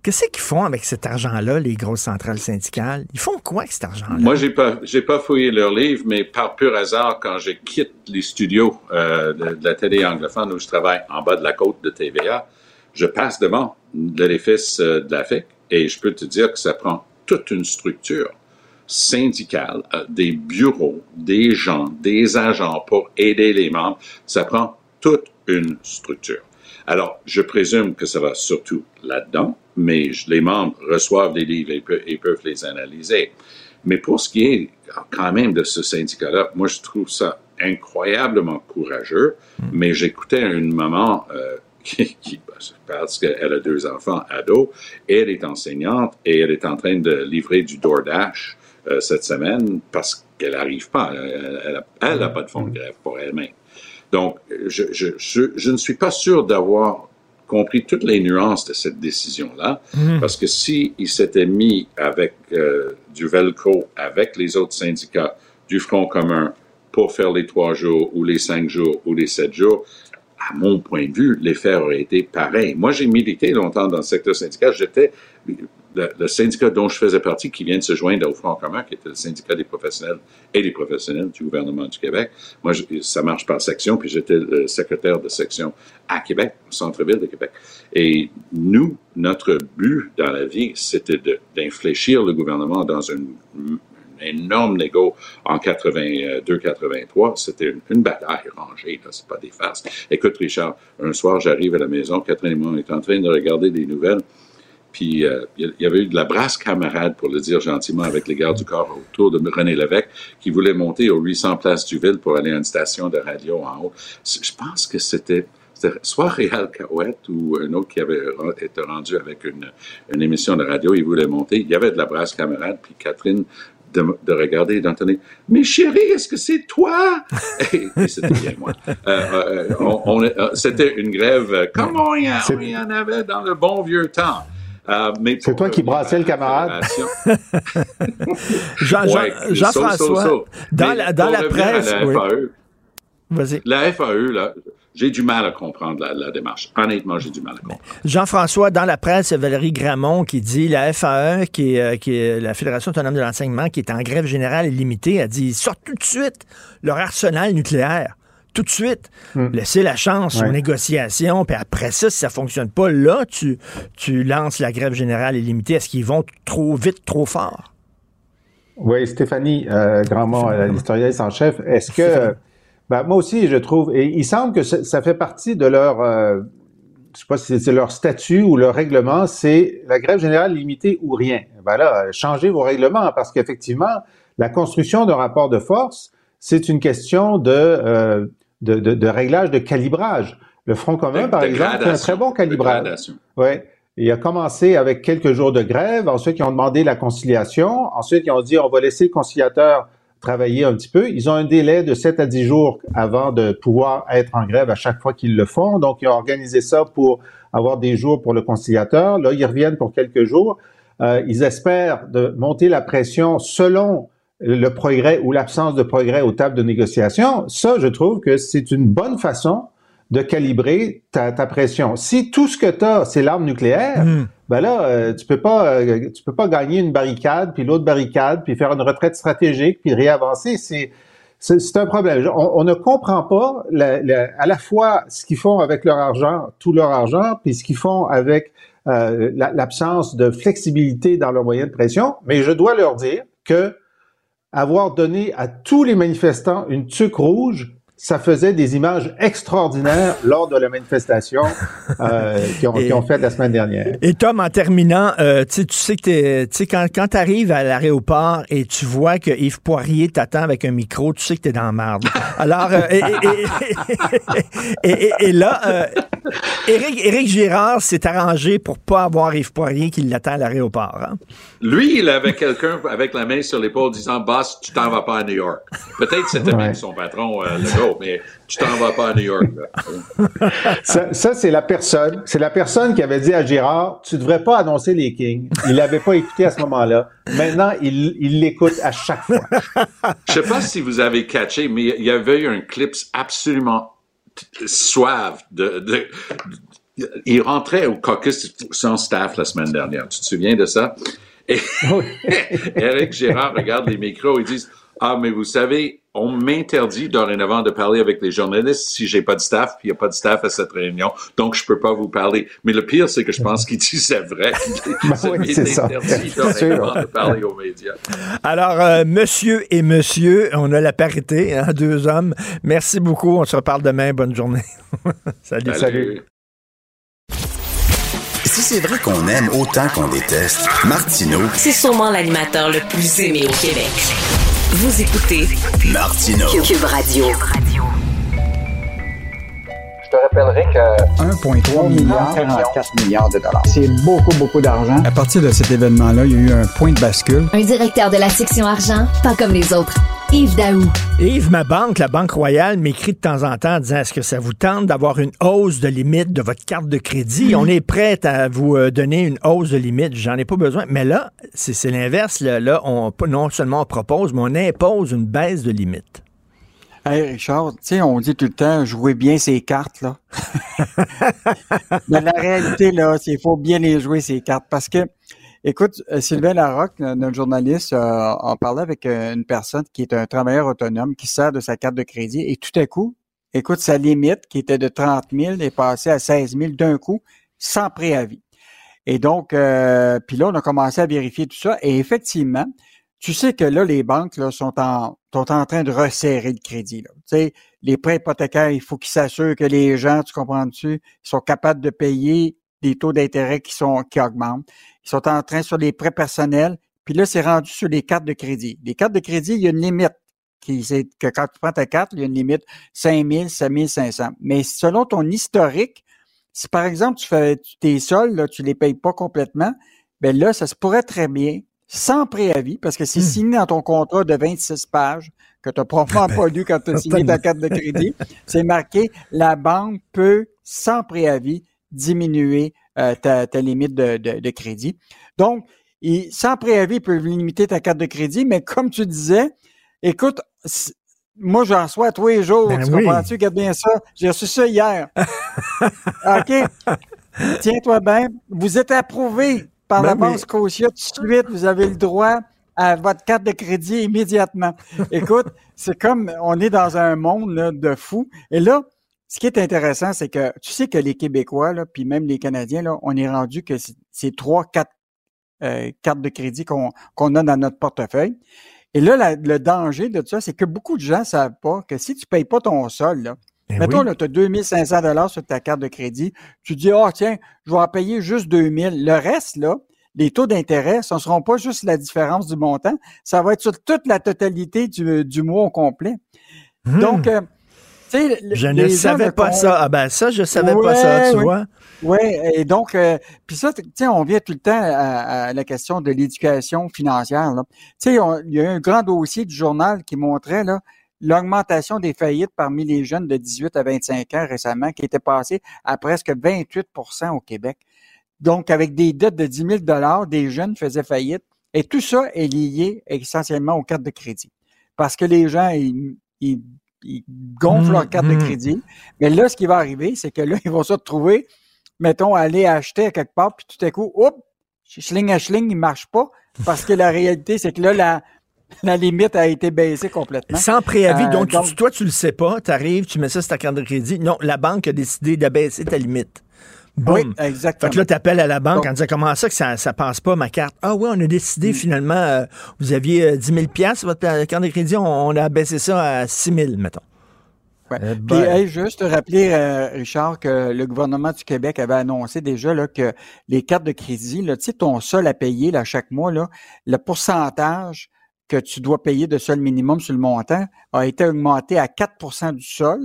Qu'est-ce qu'ils font avec cet argent-là, les grosses centrales syndicales? Ils font quoi avec cet argent-là? Moi, j'ai pas, pas fouillé leur livre, mais par pur hasard, quand je quitte les studios euh, de, la télé anglophone où je travaille en bas de la côte de TVA, je passe devant l'édifice euh, de la FIC et je peux te dire que ça prend toute une structure syndicale, euh, des bureaux, des gens, des agents pour aider les membres. Ça prend toute une structure. Alors, je présume que ça va surtout là-dedans, mais je- les membres reçoivent des livres et, pe- et peuvent les analyser. Mais pour ce qui est quand même de ce syndicat-là, moi, je trouve ça incroyablement courageux, mais j'écoutais une maman euh, qui, qui- parce qu'elle a deux enfants ados, et elle est enseignante et elle est en train de livrer du DoorDash euh, cette semaine parce qu'elle n'arrive pas. Elle n'a pas de fonds de grève pour elle-même. Donc, je, je, je, je, ne suis pas sûr d'avoir compris toutes les nuances de cette décision-là, Mhm. parce que si il s'était mis avec euh, du Velcro, avec les autres syndicats du Front commun pour faire les trois jours ou les cinq jours ou les sept jours, à mon point de vue, l'effet aurait été pareil. Moi, j'ai milité longtemps dans le secteur syndical. J'étais le, syndicat dont je faisais partie, qui vient de se joindre au Front commun, qui était le syndicat des professionnels et des professionnels du gouvernement du Québec. Moi, ça marche par section, puis j'étais le secrétaire de section à Québec, au centre-ville de Québec. Et nous, notre but dans la vie, c'était d'infléchir le gouvernement dans une énorme négo en 82-83. C'était une, une, bataille rangée, là, c'est pas des farces. Écoute, Richard, un soir, j'arrive à la maison, Catherine et moi, on est en train de regarder des nouvelles, puis euh, il y avait eu de la brasse camarade, pour le dire gentiment, avec les gardes du corps autour de René Lévesque, qui voulait monter aux 800 places du ville pour aller à une station de radio en haut. Je pense que c'était soit Réal Caouette ou un autre qui avait été rendu avec une, une émission de radio, il voulait monter. Il y avait de la brasse camarade, puis Catherine de, de, regarder et d'entendre Mais chérie, est-ce que c'est toi Et, c'était bien moi. Euh, euh, on, on, c'était une grève comme on y, on y, en avait dans le bon vieux temps. Euh, c'est toi qui brassais le camarade? Jean, Jean, ouais, Jean-François, so, so, so. dans, la, dans la presse. La, oui. FAE, Vas-y. la FAE, là, j'ai du mal à comprendre la, la démarche. Honnêtement, j'ai du mal à comprendre. Jean-François, dans la presse, Valérie Gramont qui dit la FAE, qui est, qui est la Fédération autonome de l'enseignement, qui est en grève générale illimitée, a dit sortent tout de suite leur arsenal nucléaire. Tout de suite. Hmm. Laissez la chance Ouais. aux négociations. Puis après ça, si ça fonctionne pas, là, tu, tu lances la grève générale illimitée. Est-ce qu'ils vont trop vite, trop fort? Oui, Stéphanie euh, Grandmont, l'historienne en chef. Est-ce que ben, moi aussi, je trouve, et il semble que ça, ça fait partie de leur, euh, je sais pas si c'est leur statut ou leur règlement, c'est la grève générale limitée ou rien. Ben là, changez vos règlements parce qu'effectivement, la construction d'un rapport de force, c'est une question de, euh, de, de, de, réglage, de calibrage. Le Front commun, par exemple, fait un très bon calibrage. Ouais. Il a commencé avec quelques jours de grève. Ensuite, ils ont demandé la conciliation. Ensuite, ils ont dit on va laisser le conciliateur travailler un petit peu. Ils ont un délai de 7 à 10 jours avant de pouvoir être en grève à chaque fois qu'ils le font. Donc, ils ont organisé ça pour avoir des jours pour le conciliateur. Là, ils reviennent pour quelques jours. Euh, ils espèrent de monter la pression selon le progrès ou l'absence de progrès aux tables de négociation. Ça, je trouve que c'est une bonne façon de calibrer ta, ta pression. Si tout ce que tu as, c'est l'arme nucléaire, Mm. ben là, euh, tu peux pas, euh, tu peux pas gagner une barricade, puis l'autre barricade, puis faire une retraite stratégique, puis réavancer. C'est c'est un problème. On, on, ne comprend pas la, la, à la fois ce qu'ils font avec leur argent, tout leur argent, puis ce qu'ils font avec euh, l'absence de flexibilité dans leurs moyens de pression. Mais je dois leur dire que avoir donné à tous les manifestants une tuque rouge, ça faisait des images extraordinaires lors de la manifestation euh, qu'ils ont, qu ont faite la semaine dernière. Et Tom, en terminant, euh, tu sais que quand, quand tu arrives à l'aéroport et tu vois que Yves Poirier t'attend avec un micro, tu sais que tu es dans la merde. Alors, euh, et, et, et, et, là, euh, Éric, Éric Girard s'est arrangé pour pas avoir Yves Poirier qui l'attend à l'aéroport. Hein? Lui, il avait quelqu'un avec la main sur l'épaule disant Boss, tu t'en vas pas à New York. Peut-être c'était ouais. même son patron, euh, le gars, mais tu t'en vas pas à New York. ça, ça c'est la personne. C'est la personne qui avait dit à Girard Tu devrais pas annoncer les Kings. Il l'avait pas écouté à ce moment-là. Maintenant, il l'écoute à chaque fois. Je sais pas si vous avez catché, mais il y avait eu un clip absolument suave de, de, de il rentrait au caucus sans staff la semaine dernière. Tu te souviens de ça? Et Éric Gérard regarde les micros et dit Ah, mais vous savez, on m'interdit dorénavant de parler avec les journalistes si j'ai pas de staff, puis il n'y a pas de staff à cette réunion, donc je peux pas vous parler. Mais le pire, c'est que je pense qu'il dit c'est vrai. ben oui, c'est interdit dorénavant de parler aux médias. Alors, euh, monsieur et monsieur, on a la parité, hein, deux hommes. Merci beaucoup. On se reparle demain. Bonne journée. salut. salut. salut. Si c'est vrai qu'on aime autant qu'on déteste, Martineau, c'est sûrement l'animateur le plus aimé au Québec. Vous écoutez Martineau. Cube Radio. Te rappellerai que 1,3 milliard, 44 milliards de dollars. c'est beaucoup, beaucoup d'argent. À partir de cet événement-là, il y a eu un point de bascule. Un directeur de la section argent, pas comme les autres. Yves Daou. Yves, ma banque, la Banque Royale, m'écrit de temps en temps en disant est-ce que ça vous tente d'avoir une hausse de limite de votre carte de crédit? On est prêt à vous euh, donner une hausse de limite. J'en ai pas besoin. Mais là, c'est c'est l'inverse. Là, Là, on, non seulement on propose, mais on impose une baisse de limite. Hey Richard, tu sais, on dit tout le temps, jouez bien ces cartes, là. Mais la réalité, là, c'est qu'il faut bien les jouer, ces cartes, parce que, écoute, euh, Sylvain Larocque, no- notre journaliste, euh, en parlait avec euh, une personne qui est un travailleur autonome, qui sert de sa carte de crédit, et tout à coup, écoute, sa limite, qui était de 30 000, est passée à 16 000 d'un coup, sans préavis. Et donc, euh, puis là, on a commencé à vérifier tout ça, et effectivement, tu sais que là, les banques là, sont, en, sont en train de resserrer le crédit. Là. Tu sais, les prêts hypothécaires, il faut qu'ils s'assurent que les gens, tu comprends-tu, sont capables de payer des taux d'intérêt qui sont qui augmentent. Ils sont en train sur les prêts personnels, puis là, c'est rendu sur les cartes de crédit. Les cartes de crédit, il y a une limite. Qui, c'est que quand tu prends ta carte, il y a une limite 5 000, 7 500. Mais selon ton historique, si par exemple tu fais tes soldes, là, tu les payes pas complètement, ben là, ça se pourrait très bien sans préavis, parce que c'est signé dans ton contrat de 26 pages que tu n'as probablement pas lu quand tu as signé ta carte de crédit. C'est marqué la banque peut, sans préavis, diminuer euh, ta, ta limite de, de- de crédit. Donc, il- sans préavis, ils peuvent limiter ta carte de crédit, mais comme tu disais, écoute, moi, j'en reçois tous les jours. Ben tu oui. comprends-tu? Regarde bien ça. J'ai reçu ça hier. OK. Tiens-toi bien. Vous êtes approuvé par Ben la. Banque Scotia tout de suite. Vous avez le droit à votre carte de crédit immédiatement. Écoute, c'est comme on est dans un monde là, de fous. Et là, ce qui est intéressant, c'est que tu sais que les Québécois, là, puis même les Canadiens, là, on est rendu que c'est- trois, quatre euh, cartes de crédit qu'on a dans notre portefeuille. Et là, la- le danger de ça, c'est que beaucoup de gens ne savent pas que si tu ne payes pas ton sol, là, Ben mettons, oui. tu as 2500 dollars sur ta carte de crédit, tu dis, oh, tiens, je vais en payer juste 2000. Le reste, là, les taux d'intérêt, ce ne seront pas juste la différence du montant, ça va être sur toute la totalité du, du mois au complet. Hmm. Donc, euh, tu sais, le- Je ne les savais pas ça. Ah ben ça, je savais pas ça, tu ouais. vois. oui, et donc, euh, puis ça, tu sais, on vient tout le temps à, à la question de l'éducation financière. Tu sais, il y a eu un grand dossier du journal qui montrait là l'augmentation des faillites parmi les jeunes de 18 à 25 ans récemment, qui était passée à presque 28% au Québec. Donc, avec des dettes de 10 000 des jeunes faisaient faillite. Et tout ça est lié essentiellement aux cartes de crédit. Parce que les gens, ils, ils- ils gonflent Mmh, leurs cartes de mmh. crédit. Mais là, ce qui va arriver, c'est que là, ils vont se retrouver, mettons, aller acheter à quelque part, puis tout à coup, hop, schling à schling, il marche pas. Parce que la réalité, c'est que là, la, la limite a été baissée complètement. Sans préavis, Euh, donc, toi, tu le sais pas, tu arrives, tu mets ça sur ta carte de crédit. Non, la banque a décidé d'abaisser ta limite. Boum. Oui, exactement. Fait que là, tu appelles à la banque en disant comment ça que ça, ça passe pas ma carte? Ah oui, on a décidé finalement, euh, vous aviez euh, 10 000 piastres, votre carte de crédit, on, on a abaissé ça à 6 000, mettons. Ouais. Euh, Puis, ben. hey, juste te rappeler, euh, Richard, que le gouvernement du Québec avait annoncé déjà là, que les cartes de crédit, là, tu sais, ton sol à payer là, chaque mois, là, le pourcentage que tu dois payer de sol minimum sur le montant a été augmenté à 4% du sol.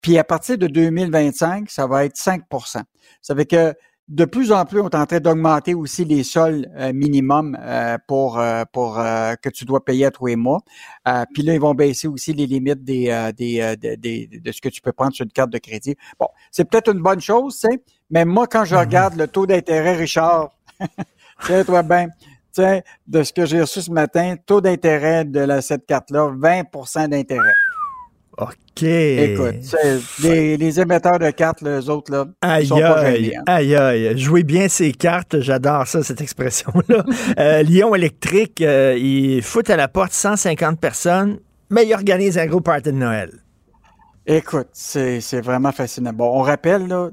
Puis à partir de 2025, ça va être 5% Ça fait que de plus en plus, on est en train d'augmenter aussi les sols euh, minimums euh, pour, euh, pour euh, que tu dois payer à tous les mois. Euh, puis là, ils vont baisser aussi les limites des, des, de, des- de ce que tu peux prendre sur une carte de crédit. Bon, c'est peut-être une bonne chose, tu sais, mais moi, quand je regarde le taux d'intérêt, Richard, tiens-toi bien, tiens, de ce que j'ai reçu ce matin, taux d'intérêt de la, cette carte-là, 20% d'intérêt. OK. Écoute, les, les émetteurs de cartes, les autres, là, ils Aïe, sont pas aïe, gênés. hein. aïe, aïe. Jouez bien ces cartes, j'adore ça, cette expression-là. Euh, Lyon électrique, euh, ils foutent à la porte 150 personnes, mais ils organisent un gros party de Noël. Écoute, c'est vraiment fascinant. Bon, on rappelle, là,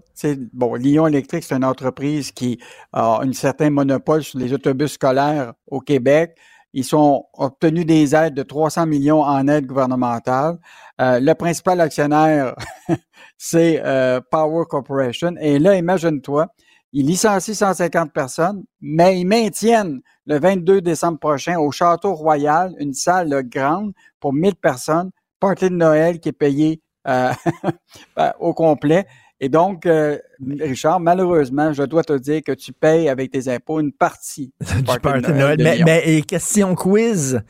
bon, Lyon Électrique, c'est une entreprise qui a un certain monopole sur les autobus scolaires au Québec. Ils sont obtenus des aides de 300 millions en aide gouvernementale. Euh, le principal actionnaire, c'est euh, Power Corporation. Et là, imagine-toi, ils licencient 150 personnes, mais ils maintiennent le 22 décembre prochain au Château Royal une salle là, grande pour 1000 personnes, party de Noël qui est payé euh, ben, au complet. Et donc, euh, Richard, malheureusement, je dois te dire que tu payes avec tes impôts une partie du party de Noël. Mais, mais, question quiz,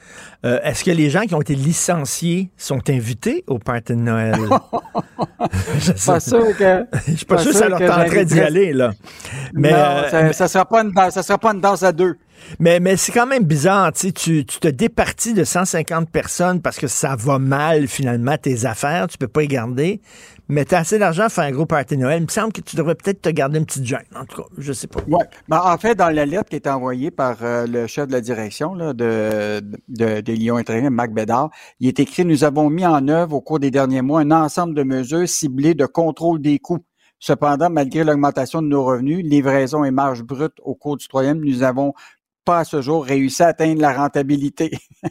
euh, est-ce que les gens qui ont été licenciés sont invités au party de Noël? je suis pas sûr que... Je suis pas, sûr que ça leur tenterait d'y aller, là. Mais, non, ça, sera ça sera pas une danse à deux. Mais, mais c'est quand même bizarre, tu, tu te départis de 150 personnes parce que ça va mal, finalement, tes affaires, tu peux pas y garder mais tu as assez d'argent pour faire un gros party Noël. Il me semble que tu devrais peut-être te garder une petite gêne. En tout cas, je sais pas. Oui. Ben, en fait, dans la lettre qui est envoyée par euh, le chef de la direction là, de, de, de Lyon Intérim, Marc Bédard, il est écrit Nous avons mis en œuvre au cours des derniers mois un ensemble de mesures ciblées de contrôle des coûts. Cependant, malgré l'augmentation de nos revenus, livraison et marge brute au cours du troisième, nous avons pas à ce jour réussi à atteindre la rentabilité.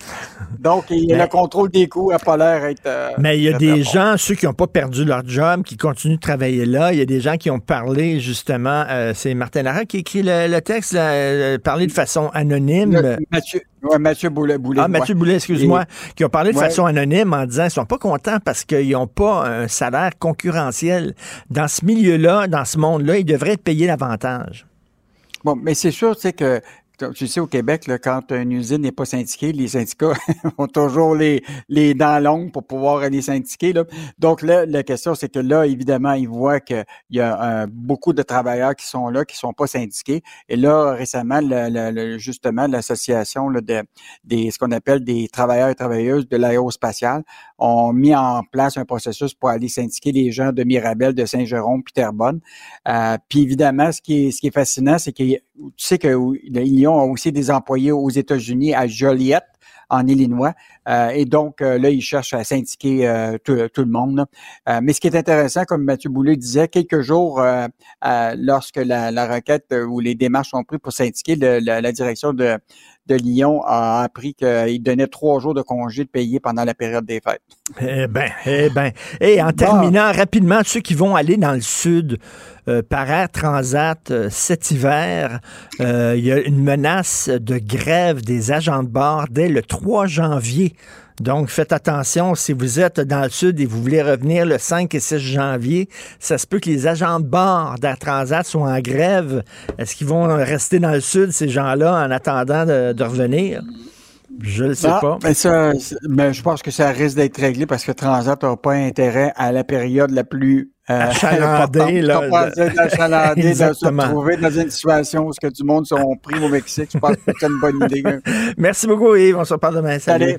Donc, il y a le contrôle des coûts à pas l'air être. Euh, mais il y a des gens, ceux qui n'ont pas perdu leur job, qui continuent de travailler là. Il y a des gens qui ont parlé, justement, euh, c'est Martin Lara qui écrit le, texte, euh, parler de façon anonyme. Mathieu, ouais, Mathieu Boulet. ah, Mathieu Boulet, excuse-moi, qui ont parlé de façon anonyme en disant qu'ils sont pas contents parce qu'ils n'ont pas un salaire concurrentiel. Dans ce milieu-là, dans ce monde-là, ils devraient être payés davantage. Bon, mais c'est sûr, c'est que tu sais, au Québec, là, quand une usine n'est pas syndiquée, les syndicats ont toujours les, les dents longues pour pouvoir aller syndiquer. Là. Donc là, la question, c'est que là, évidemment, ils voient qu'il y a beaucoup de travailleurs qui sont là, qui sont pas syndiqués. Et là, récemment, le, justement, l'association de, des ce qu'on appelle des travailleurs et travailleuses de l'aérospatiale ont mis en place un processus pour aller syndiquer les gens de Mirabel, de Saint-Jérôme, puis Terrebonne. Euh, puis évidemment, ce qui est, ce qui est fascinant, c'est que tu sais que Lyon a aussi des employés aux États-Unis, à Joliette, en Illinois. Euh, et donc, euh, là, ils cherchent à syndiquer euh, tout, le monde. mais ce qui est intéressant, comme Mathieu Boulay disait, quelques jours lorsque la, requête ou les démarches sont prises pour syndiquer, la, direction de, de Lyon a appris qu'il donnait trois jours de congé de payer pendant la période des fêtes. Eh bien, eh bien. Et en terminant rapidement, ceux qui vont aller dans le sud, euh, par Air Transat euh, cet hiver. Euh, il y a une menace de grève des agents de bord dès le 3 janvier. Donc, faites attention, si vous êtes dans le sud et vous voulez revenir le 5 et 6 janvier, ça se peut que les agents de bord d'Air Transat soient en grève. Est-ce qu'ils vont rester dans le sud, ces gens-là, en attendant de, revenir? Je ne sais ah, pas. Mais, ça, mais je pense que ça risque d'être réglé parce que Transat n'a pas intérêt à la période la plus euh, achalandé, là. De, de se retrouver dans une situation où ce que du monde sont pris au Mexique. Je pense que c'est une bonne idée. Merci beaucoup, Yves. On se reparle demain. Salut.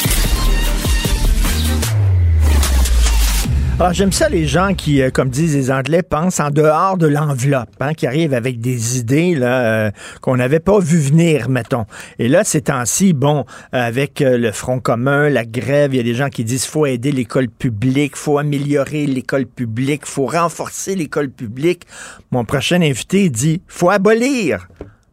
Ah, j'aime ça les gens qui, euh, comme disent les Anglais, pensent en dehors de l'enveloppe, hein, qui arrivent avec des idées là euh, qu'on n'avait pas vu venir, mettons. Et là, ces temps-ci, bon, avec euh, le Front commun, la grève, il y a des gens qui disent faut aider l'école publique, faut améliorer l'école publique, faut renforcer l'école publique. Mon prochain invité dit faut abolir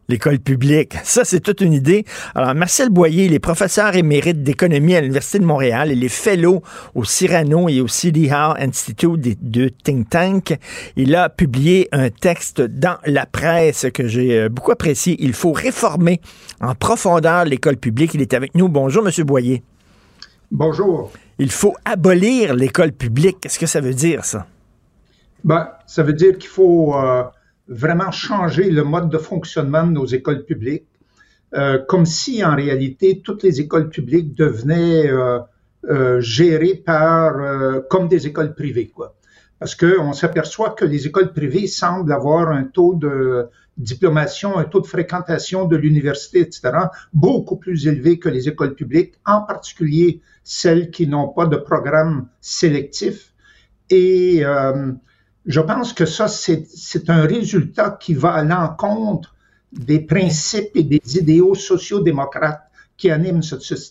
l'école publique. Ça, c'est toute une idée. Alors, Marcel Boyer, il est professeur émérite d'économie à l'Université de Montréal. Il est fellow au Cyrano et au CD Howe Institute de think tank. Il a publié un texte dans la presse que j'ai euh, beaucoup apprécié. Il faut réformer en profondeur l'école publique. Il est avec nous. Bonjour, Monsieur Boyer. Bonjour. Il faut abolir l'école publique. Qu'est-ce que ça veut dire, ça? Ben, ça veut dire qu'il faut... Euh, vraiment changer le mode de fonctionnement de nos écoles publiques, euh, comme si en réalité toutes les écoles publiques devenaient euh, euh, gérées par comme des écoles privées, quoi. Parce qu'on s'aperçoit que les écoles privées semblent avoir un taux de diplomation, un taux de fréquentation de l'université, etc., beaucoup plus élevé que les écoles publiques, en particulier celles qui n'ont pas de programme sélectif. Et je pense que ça, c'est un résultat qui va à l'encontre des principes et des idéaux sociaux-démocrates qui animent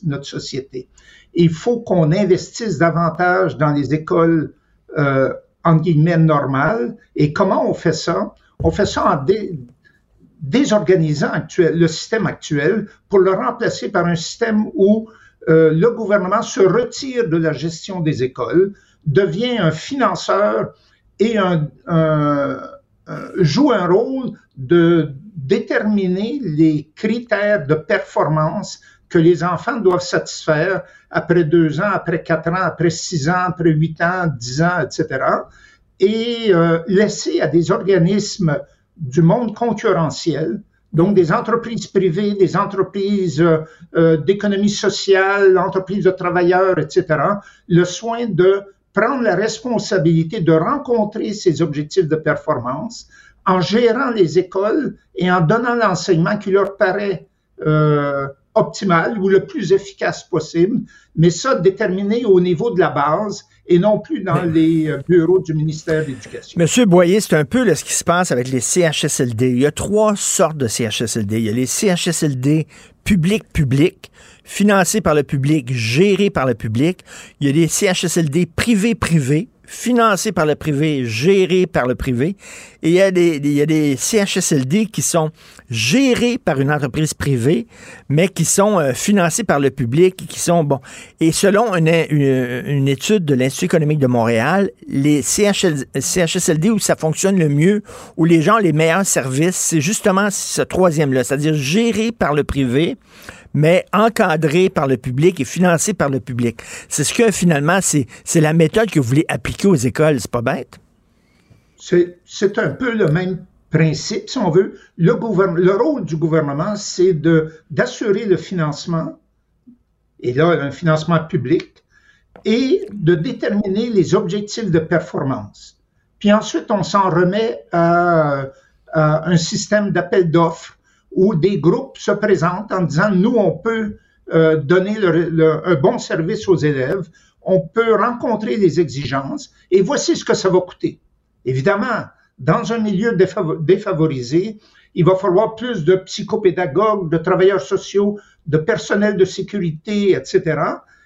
notre société. Il faut qu'on investisse davantage dans les écoles, euh, en guillemets, normales. Et comment on fait ça? On fait ça en désorganisant actuel, le système actuel pour le remplacer par un système où euh, le gouvernement se retire de la gestion des écoles, devient un financeur et un, joue un rôle de déterminer les critères de performance que les enfants doivent satisfaire après deux ans, après quatre ans, après six ans, après huit ans, dix ans, etc. Et euh, laisser à des organismes du monde concurrentiel, donc des entreprises privées, des entreprises euh, euh, d'économie sociale, entreprises de travailleurs, etc., le soin de prendre la responsabilité de rencontrer ces objectifs de performance en gérant les écoles et en donnant l'enseignement qui leur paraît euh, optimal ou le plus efficace possible, mais ça déterminé au niveau de la base et non plus dans les euh, bureaux du ministère de l'Éducation. Monsieur Boyer, c'est un peu là, ce qui se passe avec les CHSLD. Il y a trois sortes de CHSLD. Il y a les CHSLD publics-publics, financés par le public, gérés par le public. Il y a des CHSLD privés-privés, financés par le privé, gérés par le privé. Et il y a des, il y a des CHSLD qui sont gérés par une entreprise privée, mais qui sont euh, financés par le public, qui sont bon. Et selon une, une, une étude de l'Institut économique de Montréal, les CHSLD où ça fonctionne le mieux, où les gens ont les meilleurs services, c'est justement ce troisième-là, c'est-à-dire géré par le privé, mais encadré par le public et financé par le public. C'est ce que finalement, c'est la méthode que vous voulez appliquer aux écoles. C'est pas bête? C'est un peu le même principe, si on veut. Le, le rôle du gouvernement, c'est d'assurer le financement, et là, un financement public, et de déterminer les objectifs de performance. Puis ensuite, on s'en remet à, à, un système d'appel d'offres où des groupes se présentent en disant, nous, on peut euh, donner le, un bon service aux élèves, on peut rencontrer les exigences, et voici ce que ça va coûter. Évidemment, dans un milieu défavorisé, il va falloir plus de psychopédagogues, de travailleurs sociaux, de personnel de sécurité, etc.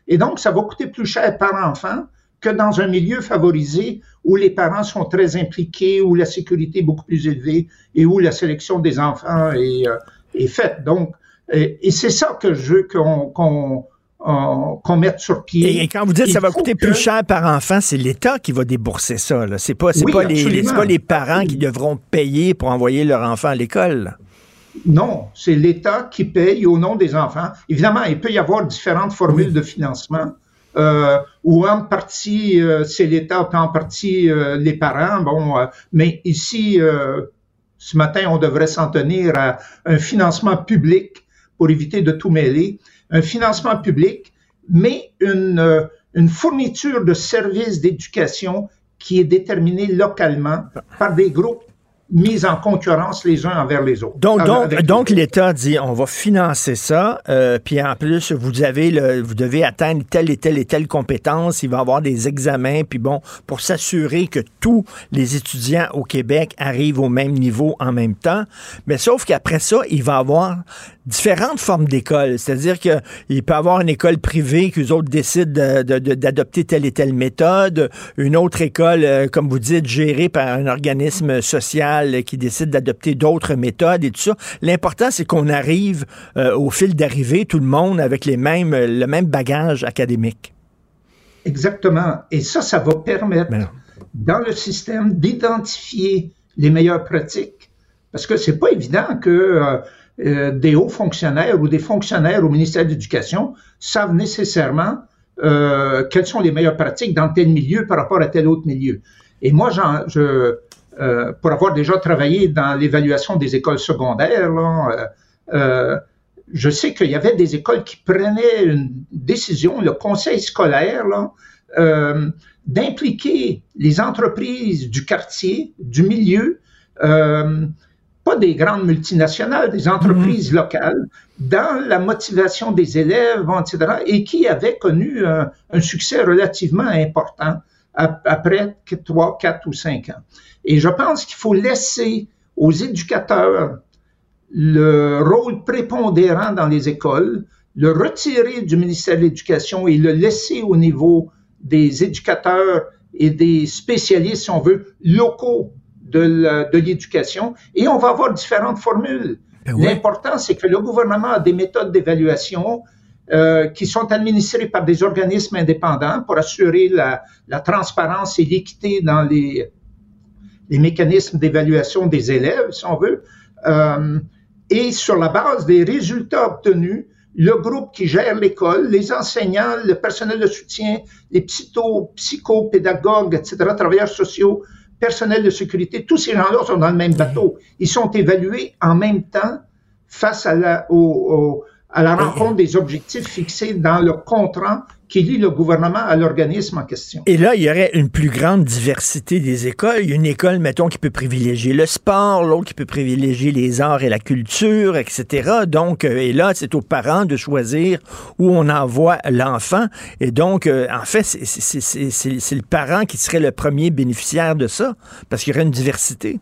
Et donc, ça va coûter plus cher par enfant que dans un milieu favorisé où les parents sont très impliqués, où la sécurité est beaucoup plus élevée et où la sélection des enfants est, euh, est faite. Donc, et, c'est ça que je veux qu'on qu'on mette sur pied. Et, quand vous dites que ça va coûter plus cher par enfant, c'est l'État qui va débourser ça. C'est pas, les, pas les parents qui devront payer pour envoyer leur enfant à l'école. Non, c'est l'État qui paye au nom des enfants. Évidemment, il peut y avoir différentes formules de financement euh, où en partie euh, c'est l'État, en partie euh, les parents. Bon, mais ici, ce matin, on devrait s'en tenir à un financement public pour éviter de tout mêler, un financement public, mais une, une fourniture de services d'éducation qui est déterminée localement par des groupes mis en concurrence les uns envers les autres. Donc, donc, donc l'État dit on va financer ça, euh, puis en plus, vous avez le, vous devez atteindre telle et telle et telle compétence, il va y avoir des examens, puis bon, pour s'assurer que tous les étudiants au Québec arrivent au même niveau en même temps. Mais sauf qu'après ça, il va y avoir différentes formes d'écoles. C'est-à-dire qu'il peut y avoir une école privée qu'eux autres décident d'adopter telle et telle méthode, une autre école, euh, comme vous dites, gérée par un organisme social qui décide d'adopter d'autres méthodes et tout ça. L'important, c'est qu'on arrive euh, au fil d'arrivée, tout le monde avec les mêmes, le même bagage académique. Exactement. Et ça, ça va permettre, ben dans le système, d'identifier les meilleures pratiques. Parce que c'est pas évident que euh, euh, des hauts fonctionnaires ou des fonctionnaires au ministère de l'Éducation savent nécessairement euh, quelles sont les meilleures pratiques dans tel milieu par rapport à tel autre milieu. Et moi, je, euh, pour avoir déjà travaillé dans l'évaluation des écoles secondaires, euh, je sais qu'il y avait des écoles qui prenaient une décision, le conseil scolaire, euh, d'impliquer les entreprises du quartier, du milieu, euh, pas des grandes multinationales, des entreprises mhm. locales, dans la motivation des élèves, etc., et qui avaient connu un, succès relativement important après trois, quatre ou cinq ans. Et je pense qu'il faut laisser aux éducateurs le rôle prépondérant dans les écoles, le retirer du ministère de l'Éducation et le laisser au niveau des éducateurs et des spécialistes, si on veut, locaux de l'éducation et on va avoir différentes formules. Ben L'important, c'est que le gouvernement a des méthodes d'évaluation euh, qui sont administrées par des organismes indépendants pour assurer la, transparence et l'équité dans les, les mécanismes d'évaluation des élèves, si on veut. Euh, et sur la base des résultats obtenus, le groupe qui gère l'école, les enseignants, le personnel de soutien, les psycho, psychopédagogues, etc., travailleurs sociaux, personnel de sécurité, tous ces gens-là sont dans le même bateau. Ils sont évalués en même temps face à la, au, à la rencontre des objectifs fixés dans le contrat qui lie le gouvernement à l'organisme en question. Et là, il y aurait une plus grande diversité des écoles. Il y a une école, mettons, qui peut privilégier le sport, l'autre qui peut privilégier les arts et la culture, etc. Donc, euh, et là, c'est aux parents de choisir où on envoie l'enfant. Et donc, euh, en fait, c'est le parent qui serait le premier bénéficiaire de ça, parce qu'il y aurait une diversité.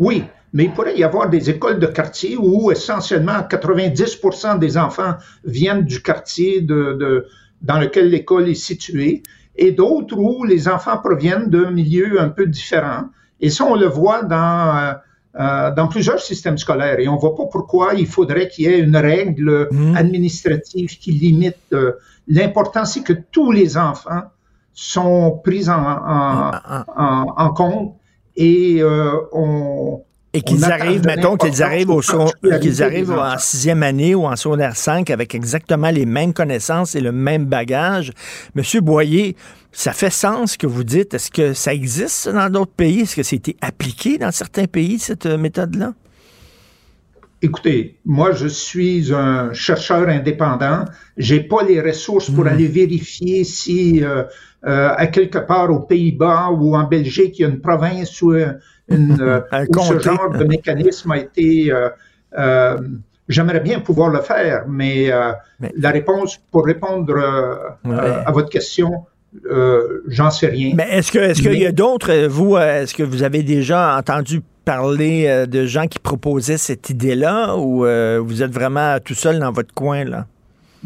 Oui, mais il pourrait y avoir des écoles de quartier où essentiellement 90% des enfants viennent du quartier de, dans lequel l'école est située, et d'autres où les enfants proviennent d'un milieu un peu différent. Et ça, on le voit dans, euh, euh, dans plusieurs systèmes scolaires. Et on ne voit pas pourquoi il faudrait qu'il y ait une règle mmh. administrative qui limite. Euh, l'important, c'est que tous les enfants sont pris en, en, ah, ah. en, en compte et on, et qu'ils arrivent, mettons, qu'ils arrivent, au qu'ils arrivent en sixième année ou en secondaire 5 avec exactement les mêmes connaissances et le même bagage. Monsieur Boyer, ça fait sens que vous dites. Est-ce que ça existe dans d'autres pays? Est-ce que c'était appliqué dans certains pays, cette euh, méthode-là? Écoutez, moi, je suis un chercheur indépendant. J'ai pas les ressources pour hmm. aller vérifier si euh, euh, à quelque part aux Pays-Bas ou en Belgique, il y a une province où une, euh, ce genre de mécanisme a été... Euh, euh, j'aimerais bien pouvoir le faire, mais, la réponse, pour répondre à votre question, j'en sais rien. Mais est-ce que est-ce qu'il y a d'autres, vous, est-ce que vous avez déjà entendu parler de gens qui proposaient cette idée-là ou vous êtes vraiment tout seul dans votre coin là?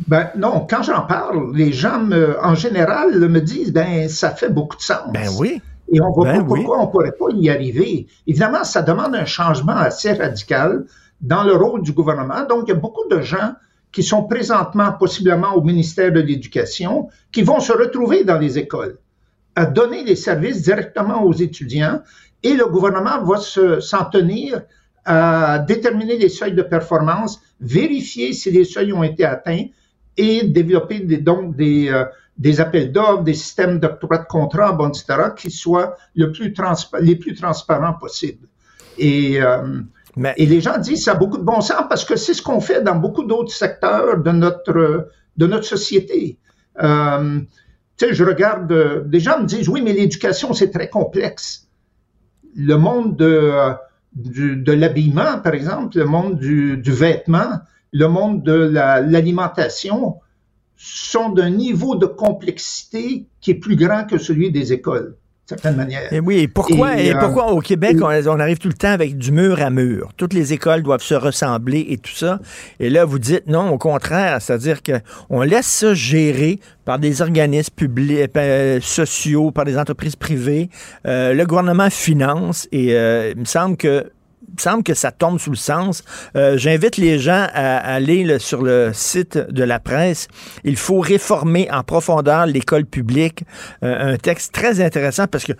Ben non, quand j'en parle, les gens me, en général me disent ben ça fait beaucoup de sens. Ben oui. Et on voit ben pas pourquoi on pourrait pas y arriver. Évidemment, ça demande un changement assez radical dans le rôle du gouvernement. Donc, il y a beaucoup de gens qui sont présentement possiblement au ministère de l'Éducation, qui vont se retrouver dans les écoles, à donner les services directement aux étudiants, et le gouvernement va s'en tenir à déterminer les seuils de performance, vérifier si les seuils ont été atteints et développer des, donc des, euh, des appels d'offres, des systèmes d'octroi de contrat, bon, etc., qui soient le plus les plus transparents possibles. Et, euh, et les gens disent ça a beaucoup de bon sens parce que c'est ce qu'on fait dans beaucoup d'autres secteurs de notre, de notre société. Euh, tu sais, je regarde, des gens me disent, oui, mais l'éducation, c'est très complexe. Le monde de, de l'habillement, par exemple, le monde du, du vêtement, le monde de l'alimentation, sont d'un niveau de complexité qui est plus grand que celui des écoles certaine manière. Et oui, pourquoi, et, euh, pourquoi au Québec, on, arrive tout le temps avec du mur à mur? Toutes les écoles doivent se ressembler et tout ça. Et là, vous dites non, au contraire, c'est-à-dire qu'on laisse ça gérer par des organismes publics, euh, sociaux, par des entreprises privées. Euh, le gouvernement finance et il me semble que me semble que ça tombe sous le sens. Euh, j'invite les gens à, aller sur le site de la presse. Il faut réformer en profondeur l'école publique. Euh, un texte très intéressant parce que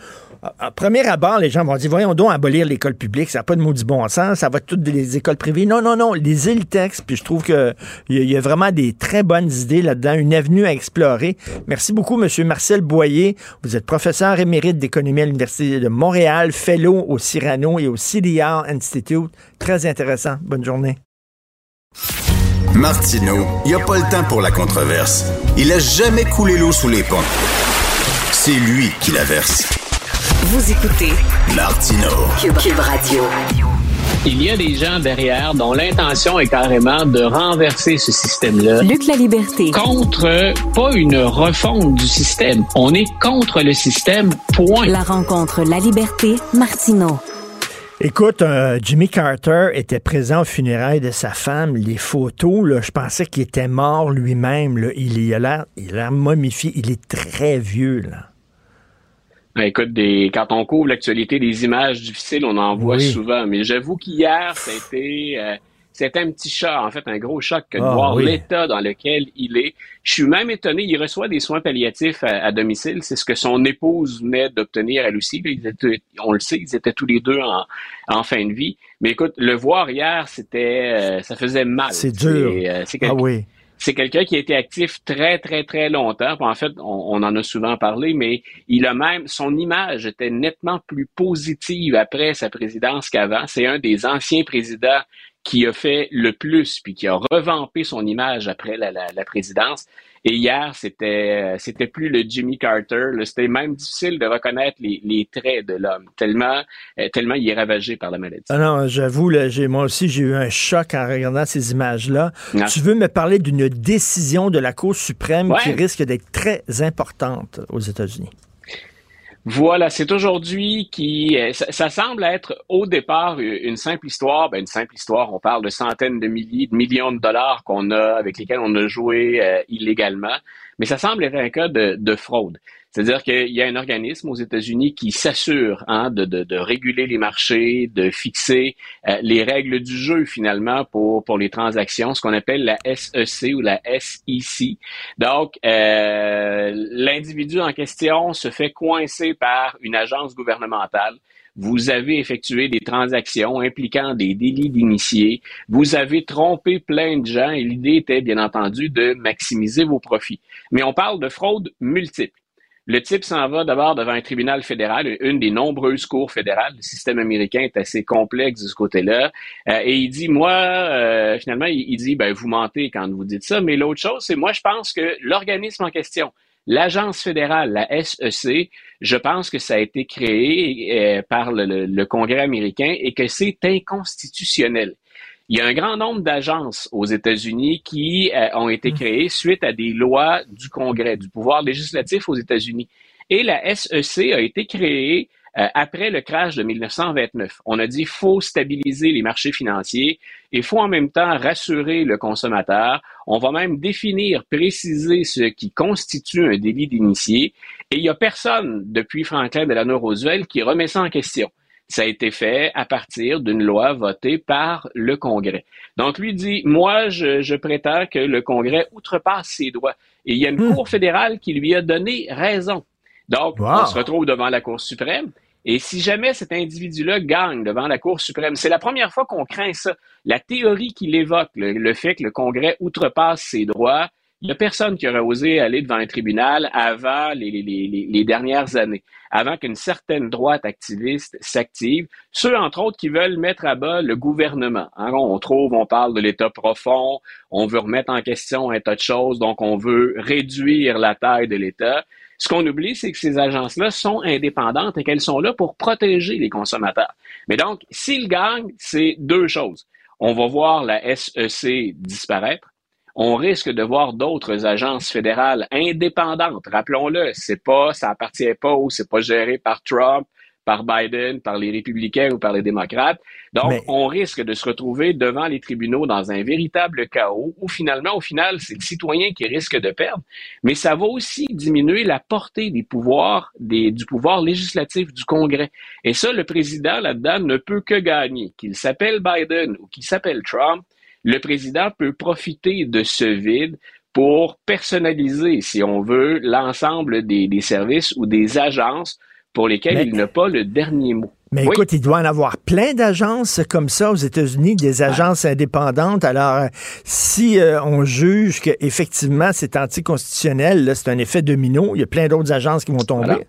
à, premier abord, les gens vont dire voyons donc abolir l'école publique, ça n'a pas de maudit bon sens, ça va toutes les écoles privées. Non, non, non, lisez le texte, puis je trouve qu'il y, a vraiment des très bonnes idées là-dedans, une avenue à explorer. Merci beaucoup, M. Marcel Boyer. Vous êtes professeur émérite d'économie à l'Université de Montréal, fellow au Cyrano et au CDR Institute. Très intéressant. Bonne journée. Martineau, il n'y a pas le temps pour la controverse. Il a jamais coulé l'eau sous les ponts. C'est lui qui la verse. Vous écoutez Martino Cube, Radio. Il y a des gens derrière dont l'intention est carrément de renverser ce système-là. Luc La Liberté. Contre, pas une refonte du système. On est contre le système, point. La rencontre La Liberté, Martino. Écoute, euh, Jimmy Carter était présent au funérailles de sa femme. Les photos, là, je pensais qu'il était mort lui-même. Il, il a l'air momifié. Il est très vieux. Là. Ben, écoute, des, quand on couvre l'actualité des images difficiles, on en voit souvent. Mais j'avoue qu'hier, c'était, euh, c'est un petit chat, en fait, un gros choc que de Ah, voir oui. l'état dans lequel il est. Je suis même étonné, il reçoit des soins palliatifs à, à domicile. C'est ce que son épouse venait d'obtenir elle aussi. Ils étaient- on le sait, ils étaient tous les deux en, en fin de vie. Mais écoute, le voir hier, c'était, euh, ça faisait mal. C'est dur. Euh, Ah oui. C'est quelqu'un qui a été actif très, très, très longtemps. En fait, on, en a souvent parlé, mais il a même, son image était nettement plus positive après sa présidence qu'avant. C'est un des anciens présidents qui a fait le plus, puis qui a revampé son image après la présidence. Et hier, c'était, c'était plus le Jimmy Carter. C'était même difficile de reconnaître les, les traits de l'homme, tellement, euh, tellement il est ravagé par la maladie. Ah non, j'avoue, moi aussi, j'ai eu un choc en regardant ces images-là. Ouais. Tu veux me parler d'une décision de la Cour suprême Ouais. qui risque d'être très importante aux États-Unis? Voilà, c'est aujourd'hui qui euh, ça, semble être au départ une simple histoire. Ben, une simple histoire. On parle de centaines de milliers, de millions de dollars qu'on a avec lesquels on a joué euh, illégalement, mais ça semble être un cas de fraude. C'est-à-dire qu'il y a un organisme aux États-Unis qui s'assure hein, de, de, de réguler les marchés, de fixer euh, les règles du jeu finalement pour pour les transactions, ce qu'on appelle la SEC ou la SEC. Donc, euh, l'individu en question se fait coincer par une agence gouvernementale. Vous avez effectué des transactions impliquant des délits d'initiés. Vous avez trompé plein de gens et l'idée était, bien entendu, de maximiser vos profits. Mais on parle de fraude multiple. Le type s'en va d'abord devant un tribunal fédéral, une des nombreuses cours fédérales. Le système américain est assez complexe de ce côté-là. Euh, et il dit, moi, euh, finalement, il, dit, ben, vous mentez quand vous dites ça. Mais l'autre chose, c'est moi, je pense que l'organisme en question, l'agence fédérale, la SEC, je pense que ça a été créé euh, par le, le- le Congrès américain et que c'est inconstitutionnel. Il y a un grand nombre d'agences aux États-Unis qui euh, ont été créées suite à des lois du Congrès, du pouvoir législatif aux États-Unis. Et la SEC a été créée euh, après le crash de 1929. On a dit faut stabiliser les marchés financiers et faut en même temps rassurer le consommateur. On va même définir, préciser ce qui constitue un délit d'initié. Et il n'y a personne depuis Franklin Delano Roosevelt qui remet ça en question. Ça a été fait à partir d'une loi votée par le Congrès. Donc, lui dit, moi, je, je prétends que le Congrès outrepasse ses droits. Et il y a une Cour fédérale qui lui a donné raison. Donc, Wow. on se retrouve devant la Cour suprême. Et si jamais cet individu-là gagne devant la Cour suprême, c'est la première fois qu'on craint ça. La théorie qu'il évoque, le, le fait que le Congrès outrepasse ses droits, il n'y a personne qui aurait osé aller devant un tribunal avant les, dernières années, avant qu'une certaine droite activiste s'active. Ceux, entre autres, qui veulent mettre à bas le gouvernement. Hein, on trouve, on parle de l'État profond, on veut remettre en question un tas de choses, donc on veut réduire la taille de l'État. Ce qu'on oublie, c'est que ces agences-là sont indépendantes et qu'elles sont là pour protéger les consommateurs. Mais donc, s'ils gagnent, c'est deux choses. On va voir la SEC disparaître. On risque de voir d'autres agences fédérales indépendantes. Rappelons-le, c'est pas, ça appartient pas ou c'est pas géré par Trump, par Biden, par les républicains ou par les démocrates. Donc, Mais- on risque de se retrouver devant les tribunaux dans un véritable chaos où finalement, au final, c'est le citoyen qui risque de perdre. Mais ça va aussi diminuer la portée des pouvoirs, des, du pouvoir législatif du Congrès. Et ça, le président là-dedans ne peut que gagner. Qu'il s'appelle Biden ou qu'il s'appelle Trump, le président peut profiter de ce vide pour personnaliser, si on veut, l'ensemble des, des services ou des agences pour lesquelles Mais- il n'a pas le dernier mot. Mais Oui. écoute, il doit en avoir plein d'agences comme ça aux États-Unis, des agences indépendantes. Alors, si euh, on juge qu'effectivement c'est anticonstitutionnel, c'est un effet domino, il y a plein d'autres agences qui vont tomber. Voilà.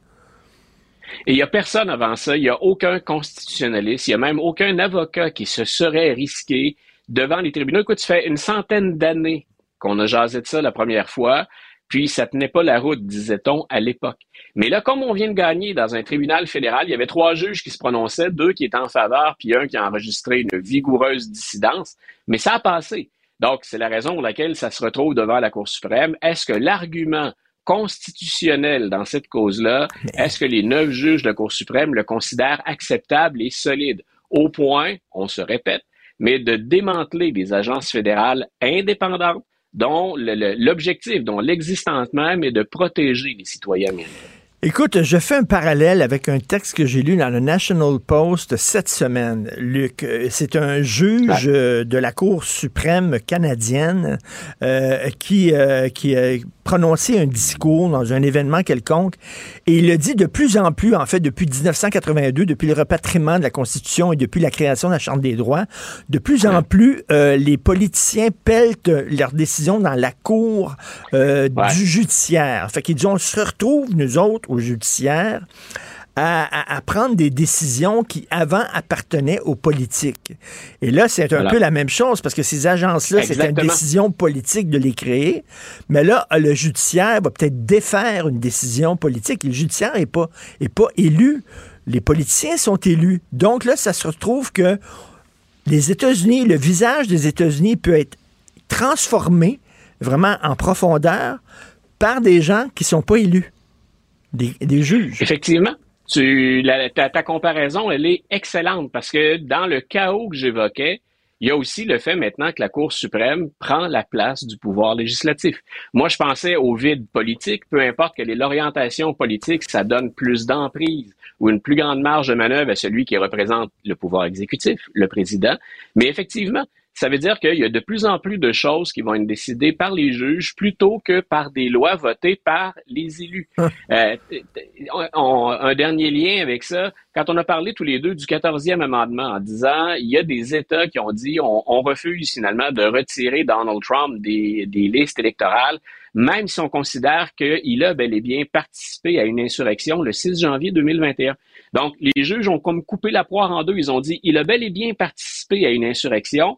Et il n'y a personne avant ça, il n'y a aucun constitutionnaliste, il n'y a même aucun avocat qui se serait risqué devant les tribunaux. Écoute, ça fait une centaine d'années qu'on a jasé de ça la première fois, puis ça tenait pas la route, disait-on, à l'époque. Mais là, comme on vient de gagner dans un tribunal fédéral, il y avait trois juges qui se prononçaient, deux qui étaient en faveur, puis un qui a enregistré une vigoureuse dissidence, mais ça a passé. Donc, c'est la raison pour laquelle ça se retrouve devant la Cour suprême. Est-ce que l'argument constitutionnel dans cette cause-là, est-ce que les neuf juges de la Cour suprême le considèrent acceptable et solide? Au point, on se répète, mais de démanteler des agences fédérales indépendantes dont l'objectif, dont l'existence même est de protéger les citoyens américains. Écoute, je fais un parallèle avec un texte que j'ai lu dans le National Post cette semaine, Luc. Euh, c'est un juge euh, de la Cour suprême canadienne euh, qui, qui a prononcé un discours dans un événement quelconque. Et il le dit de plus en plus, en fait, depuis 1982, depuis le repatriement de la Constitution et depuis la création de la Chambre des droits, de plus en plus, les politiciens peltent leurs décisions dans la Cour du judiciaire. Fait qu'ils disent, on se retrouve, nous autres, au judiciaire à, prendre des décisions qui avant appartenaient aux politiques. Et là, c'est un peu la même chose parce que ces agences-là, c'est une décision politique de les créer. Mais là, le judiciaire va peut-être défaire une décision politique. Et le judiciaire n'est pas, est pas élu. Les politiciens sont élus. Donc là, ça se retrouve que les États-Unis, le visage des États-Unis peut être transformé vraiment en profondeur par des gens qui ne sont pas élus des, juges. Effectivement. Ta, comparaison, elle est excellente parce que dans le chaos que j'évoquais, il y a aussi le fait maintenant que la Cour suprême prend la place du pouvoir législatif. Moi, je pensais au vide politique, peu importe quelle est l'orientation politique, ça donne plus d'emprise ou une plus grande marge de manœuvre à celui qui représente le pouvoir exécutif, le président. Mais effectivement, ça veut dire qu'il y a de plus en plus de choses qui vont être décidées par les juges plutôt que par des lois votées par les élus. Hein. Euh, un dernier lien avec ça, quand on a parlé tous les deux du 14e amendement en disant il y a des États qui ont dit on, refuse finalement de retirer Donald Trump des, des listes électorales, même si on considère qu'il a bel et bien participé à une insurrection le 6 janvier 2021. Donc, les juges ont comme coupé la poire en deux. Ils ont dit il a bel et bien participé à une insurrection,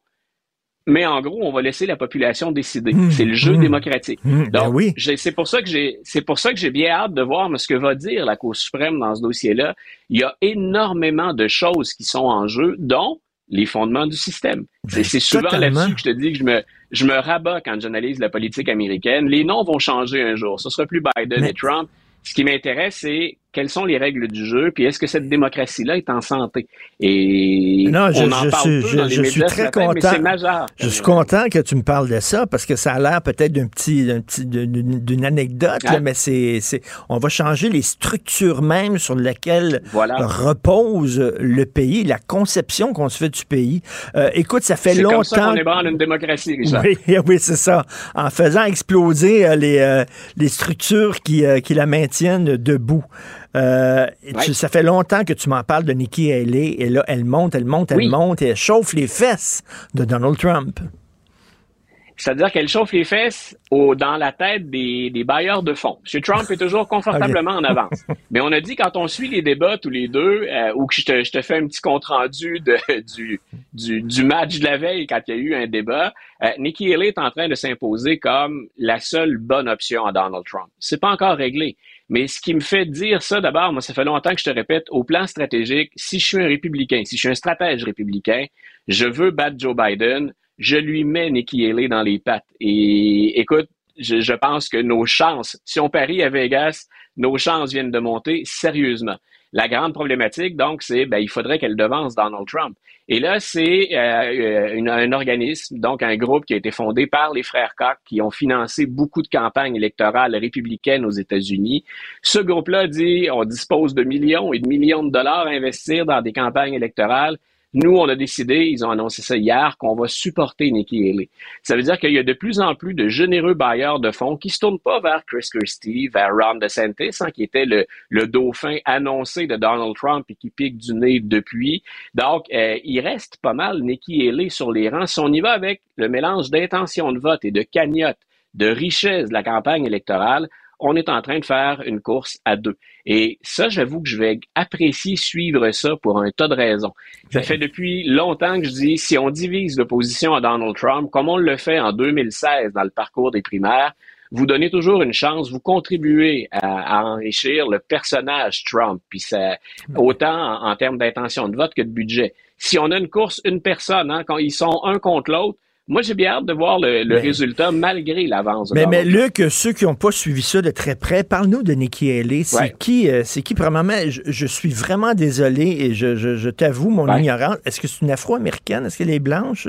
mais en gros, on va laisser la population décider. Mmh, c'est le jeu mmh. démocratique. Mmh, ben Donc, oui. c'est pour ça que j'ai, c'est pour ça que j'ai bien hâte de voir ce que va dire la Cour suprême dans ce dossier-là. Il y a énormément de choses qui sont en jeu, dont les fondements du système. Ben, c'est souvent là-dessus que je te dis que je me, je me rabats quand j'analyse la politique américaine. Les noms vont changer un jour. Ce sera plus Biden et Trump. Ce qui m'intéresse, c'est quelles sont les règles du jeu, puis est-ce que cette démocratie-là est en santé? Et non, je, on en parle suis, je, suis très content. majeur. Je suis content que tu me parles de ça parce que ça a l'air peut-être d'un petit, petit d'une anecdote, mais c'est, on va changer les structures même sur lesquelles repose le pays, la conception qu'on se fait du pays. Euh, écoute, ça fait longtemps. Comme ça qu'on une démocratie, Richard. Oui, oui, c'est ça. En faisant exploser euh, les, euh, les structures qui, qui la maintiennent debout. Euh, ça fait longtemps que tu m'en parles de Nikki Haley et là, elle monte, elle monte, elle monte et elle chauffe les fesses de Donald Trump. C'est-à-dire qu'elle chauffe les fesses au, dans la tête des, des, bailleurs de fonds. M. Trump est toujours confortablement en avance. Mais on a dit quand on suit les débats tous les deux, euh, ou que je te, je te, fais un petit compte-rendu du, du, du, match de la veille quand il y a eu un débat, euh, Nikki Haley est en train de s'imposer comme la seule bonne option à Donald Trump. C'est pas encore réglé. Mais ce qui me fait dire ça, d'abord, moi, ça fait longtemps que je te répète, au plan stratégique, si je suis un républicain, si je suis un stratège républicain, je veux battre Joe Biden, je lui mets Nikki Haley dans les pattes. Et écoute, je, je pense que nos chances, si on parie à Vegas, nos chances viennent de monter sérieusement. La grande problématique, donc, c'est ben, il faudrait qu'elle devance Donald Trump. Et là, c'est euh, euh un organisme, donc un groupe qui a été fondé par les frères Koch, qui ont financé beaucoup de campagnes électorales républicaines aux États-Unis. Ce groupe-là dit on dispose de millions et de millions de dollars à investir dans des campagnes électorales. Nous, on a décidé, ils ont annoncé ça hier, qu'on va supporter Nikki Haley. Ça veut dire qu'il y a de plus en plus de généreux bailleurs de fonds qui se tournent pas vers Chris Christie, vers Ron DeSantis, hein, qui était le, dauphin annoncé de Donald Trump et qui pique du nez depuis. Donc, euh, il reste pas mal Nikki Haley sur les rangs. Si on y va avec le mélange d'intention de vote et de cagnotte, de richesse de la campagne électorale, on est en train de faire une course à deux. Et ça, j'avoue que je vais apprécier suivre ça pour un tas de raisons. Ça fait depuis longtemps que je dis, si on divise l'opposition à Donald Trump, comme on le fait en 2016 dans le parcours des primaires, vous donnez toujours une chance, vous contribuez à, enrichir le personnage Trump, puis ça, autant en, termes d'intention de vote que de budget. Si on a une course, une personne, hein, quand ils sont un contre l'autre, moi, j'ai bien hâte de voir le, résultat malgré l'avance. Mais, mais Luc, ceux qui n'ont pas suivi ça de très près, parle-nous de Nikki Haley. C'est qui, euh, c'est qui, premièrement, je, suis vraiment désolé et je, t'avoue mon ignorance. Est-ce que c'est une afro-américaine? Est-ce qu'elle est blanche?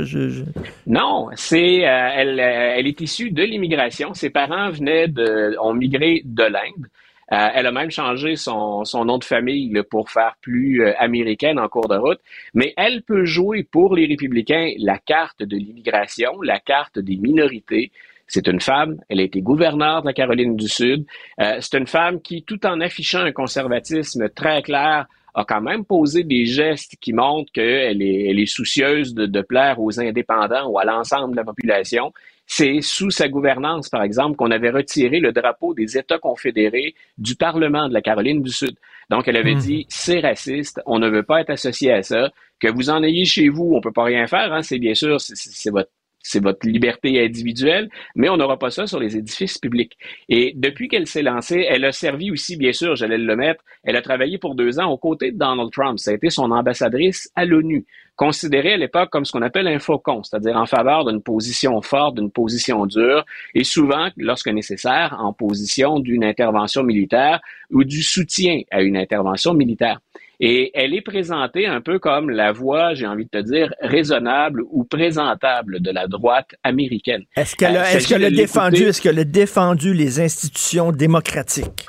Non, c'est, euh, elle, euh, elle est issue de l'immigration. Ses parents venaient de, ont migré de l'Inde. Euh, elle a même changé son, nom de famille pour faire plus euh, américaine en cours de route. Mais elle peut jouer pour les républicains la carte de l'immigration, la carte des minorités. C'est une femme, elle a été gouverneure de la Caroline du Sud. Euh, c'est une femme qui, tout en affichant un conservatisme très clair, a quand même posé des gestes qui montrent qu'elle est, soucieuse de plaire aux indépendants ou à l'ensemble de la population. C'est sous sa gouvernance, par exemple, qu'on avait retiré le drapeau des États confédérés du Parlement de la Caroline du Sud. Donc, elle avait Hmm. dit, c'est raciste, on ne veut pas être associé à ça, que vous en ayez chez vous, on peut pas rien faire, hein, c'est bien sûr, c'est- votre c'est votre liberté individuelle, mais on n'aura pas ça sur les édifices publics. Et depuis qu'elle s'est lancée, elle a servi aussi, bien sûr, j'allais le mettre, elle a travaillé pour deux ans aux côtés de Donald Trump. Ça a été son ambassadrice à l'ONU, considérée à l'époque comme ce qu'on appelle un faucon, c'est-à-dire en faveur d'une position forte, d'une position dure, et souvent, lorsque nécessaire, en position d'une intervention militaire ou du soutien à une intervention militaire. Et elle est présentée un peu comme la voix, j'ai envie de te dire, raisonnable ou présentable de la droite américaine. Est-ce qu'elle a, Euh, est-ce qu'elle a s'agit de défendu, est-ce qu'elle a défendu les institutions démocratiques?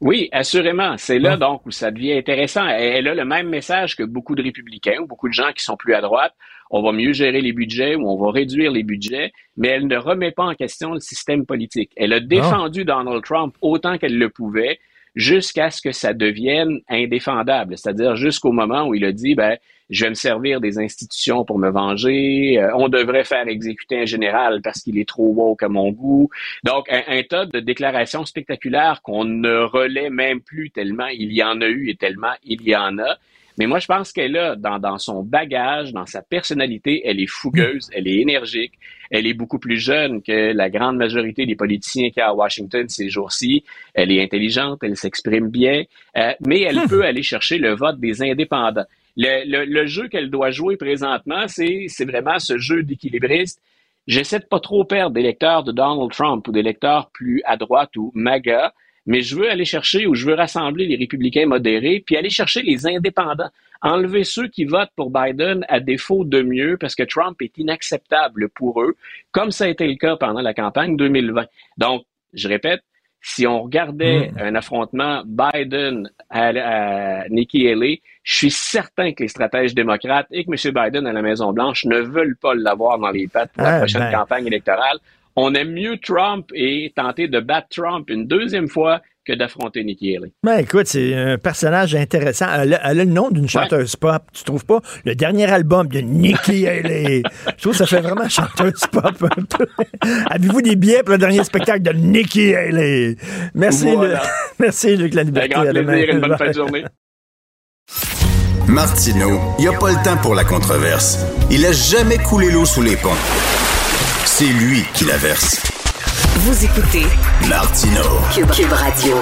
Oui, assurément. C'est là donc où ça devient intéressant. Elle a le même message que beaucoup de républicains ou beaucoup de gens qui sont plus à droite. On va mieux gérer les budgets ou on va réduire les budgets, mais elle ne remet pas en question le système politique. Elle a défendu Donald Trump autant qu'elle le pouvait jusqu'à ce que ça devienne indéfendable, c'est-à-dire jusqu'au moment où il a dit, ben, je vais me servir des institutions pour me venger, euh, on devrait faire exécuter un général parce qu'il est trop woke à mon goût. Donc, un, tas de déclarations spectaculaires qu'on ne relaie même plus tellement il y en a eu et tellement il y en a. Mais moi, je pense qu'elle a, dans, dans son bagage, dans sa personnalité, elle est fougueuse, elle est énergique, elle est beaucoup plus jeune que la grande majorité des politiciens qu'il y a à Washington ces jours-ci. Elle est intelligente, elle s'exprime bien, euh, mais elle peut aller chercher le vote des indépendants. Le, le- le jeu qu'elle doit jouer présentement, c'est c'est vraiment ce jeu d'équilibriste. J'essaie de pas trop perdre des lecteurs de Donald Trump ou des lecteurs plus à droite ou MAGA, mais je veux aller chercher ou je veux rassembler les républicains modérés, puis aller chercher les indépendants. Enlever ceux qui votent pour Biden à défaut de mieux parce que Trump est inacceptable pour eux, comme ça a été le cas pendant la campagne 2020. Donc, je répète, si on regardait un affrontement Biden à, à Nikki Haley, je suis certain que les stratèges démocrates et que M. Biden à la Maison-Blanche ne veulent pas l'avoir dans les pattes pour la Ah, prochaine ben. campagne électorale. On aime mieux Trump et tenter de battre Trump une deuxième fois que d'affronter Nikki Haley. Ben écoute, c'est un personnage intéressant. Elle a, elle a le nom d'une chanteuse pop, tu trouves pas? Le dernier album de Nikki Haley. Je trouve que ça fait vraiment chanteuse pop. un peu. Avez-vous des billets pour le dernier spectacle de Nikki Haley? Merci, Voilà. le- merci Luc La Liberté. Un grand À demain. plaisir et une bonne Bye. fin de journée. Martineau, il n'y a pas le temps pour la controverse. Il a jamais coulé l'eau sous les ponts. C'est lui qui la verse. Vous écoutez Martineau. Cube, Cube Radio.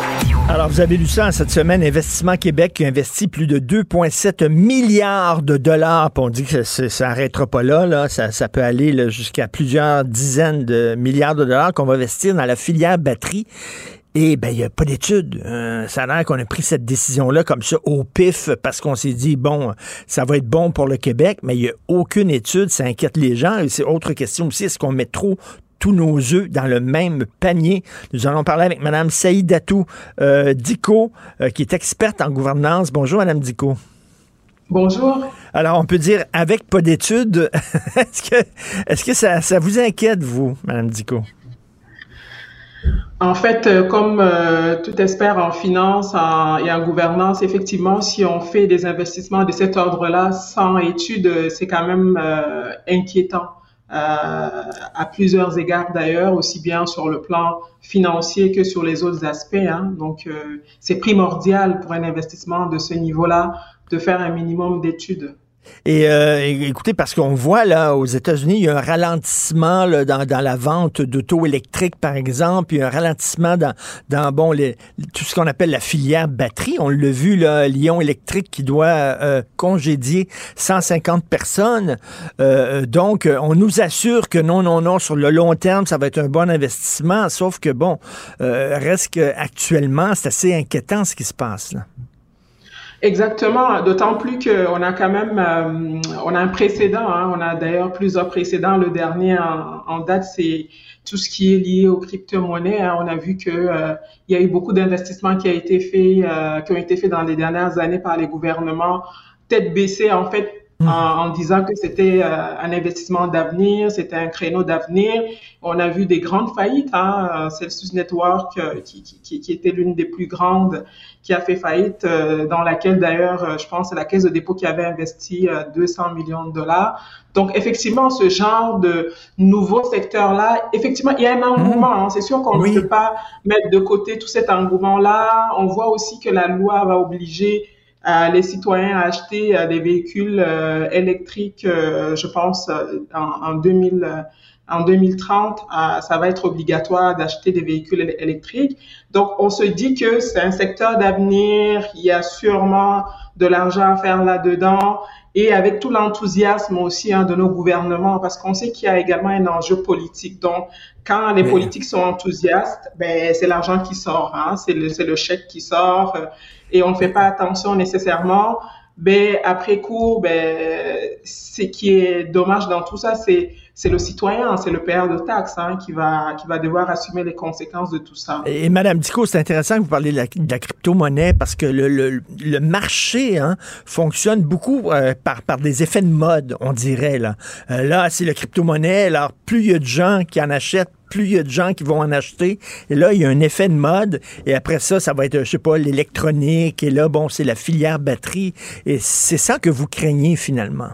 Alors, vous avez lu ça cette semaine, Investissement Québec qui a investi plus de 2,7 milliards de dollars. Puis on dit que ça n'arrêtera pas là, là. Ça, ça peut aller là, jusqu'à plusieurs dizaines de milliards de dollars qu'on va investir dans la filière batterie. Et ben, il n'y a pas d'études. Euh, ça a l'air qu'on a pris cette décision-là comme ça au pif parce qu'on s'est dit, bon, ça va être bon pour le Québec, mais il n'y a aucune étude. Ça inquiète les gens. Et c'est autre question aussi, est-ce qu'on met trop tous nos œufs dans le même panier. Nous allons parler avec Mme Saïdatou euh, Dico, euh, qui est experte en gouvernance. Bonjour, Mme Dico. Bonjour. Alors, on peut dire avec pas d'études. est-ce que, ça, ça vous inquiète, vous, Mme Dico? En fait, euh, comme euh, tout expert en finance en- et en gouvernance, effectivement, si on fait des investissements de cet ordre-là sans études, c'est quand même euh, inquiétant. Euh, à plusieurs égards d'ailleurs, aussi bien sur le plan financier que sur les autres aspects. hein. Donc, euh, c'est primordial pour un investissement de ce niveau-là de faire un minimum d'études. Et euh, écoutez, parce qu'on voit là aux États-Unis, il y a un ralentissement là, dans, dans la vente d'auto électriques, par exemple, il y a un ralentissement dans, dans bon les, tout ce qu'on appelle la filière batterie. On l'a vu là, Lyon Électrique qui doit euh, congédier 150 personnes. Euh, donc, euh, on nous assure que non, non, non, sur le long terme, ça va être un bon investissement. Sauf que bon, euh, reste qu'actuellement, c'est assez inquiétant ce qui se passe là. Exactement, d'autant plus qu'on a quand même, euh, on a un précédent, hein. on a d'ailleurs plusieurs précédents. Le dernier en, date, c'est tout ce qui est lié aux crypto-monnaies. Hein. On a vu que euh, il y a eu beaucoup d'investissements qui euh, qui ont été faits dans les dernières années par les gouvernements, tête baissée en fait Mmh. en, disant que c'était euh, un investissement d'avenir, c'était un créneau d'avenir. On a vu des grandes faillites, hein, Celsius Network euh, qui, qui, qui, était l'une des plus grandes, qui a fait faillite, euh, dans laquelle d'ailleurs, je pense, c'est la Caisse de dépôt qui avait investi 200 millions de dollars. Donc effectivement, ce genre de nouveau secteur-là, effectivement, il y a un engouement. Hein. C'est sûr qu'on ne peut pas mettre de côté tout cet engouement-là. On voit aussi que la loi va obliger les citoyens à acheter euh, des véhicules euh, électriques, euh, je pense, en, en 2000 en 2030, ça va être obligatoire d'acheter des véhicules électriques. Donc, on se dit que c'est un secteur d'avenir, il y a sûrement de l'argent à faire là-dedans et avec tout l'enthousiasme aussi hein, de nos gouvernements, parce qu'on sait qu'il y a également un enjeu politique. Donc, quand les politiques sont enthousiastes, ben, c'est l'argent qui sort, hein, c'est le, le chèque qui sort, et on ne fait pas attention nécessairement, ben, après coup, ben, ce qui est dommage dans tout ça, c'est c'est le citoyen, c'est le payeur de taxes hein, qui va qui va devoir assumer les conséquences de tout ça. Et, Madame Dico, c'est intéressant que vous parliez de la, crypto-monnaie parce que le, le, le marché hein, fonctionne beaucoup euh, par par des effets de mode, on dirait là. Euh, là, c'est la crypto-monnaie. Alors, plus il y a de gens qui en achètent, plus il y a de gens qui vont en acheter. Et là, il y a un effet de mode. Et après ça, ça va être, je sais pas, l'électronique. Et là, bon, c'est la filière batterie. Et c'est ça que vous craignez finalement.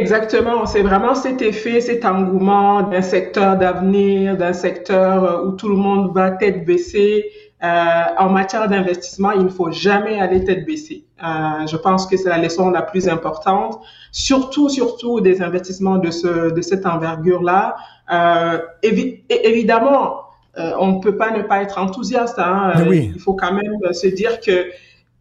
Exactement, c'est vraiment cet effet, cet engouement d'un secteur d'avenir, d'un secteur euh, où tout le monde va tête baissée. Euh, en matière d'investissement, il ne faut jamais aller tête baissée. Euh, je pense que c'est la leçon la plus importante, surtout, surtout des investissements de, ce, de cette envergure-là. Euh, évidemment, euh, on ne peut pas ne pas être enthousiaste. Hein. Il faut quand même se dire que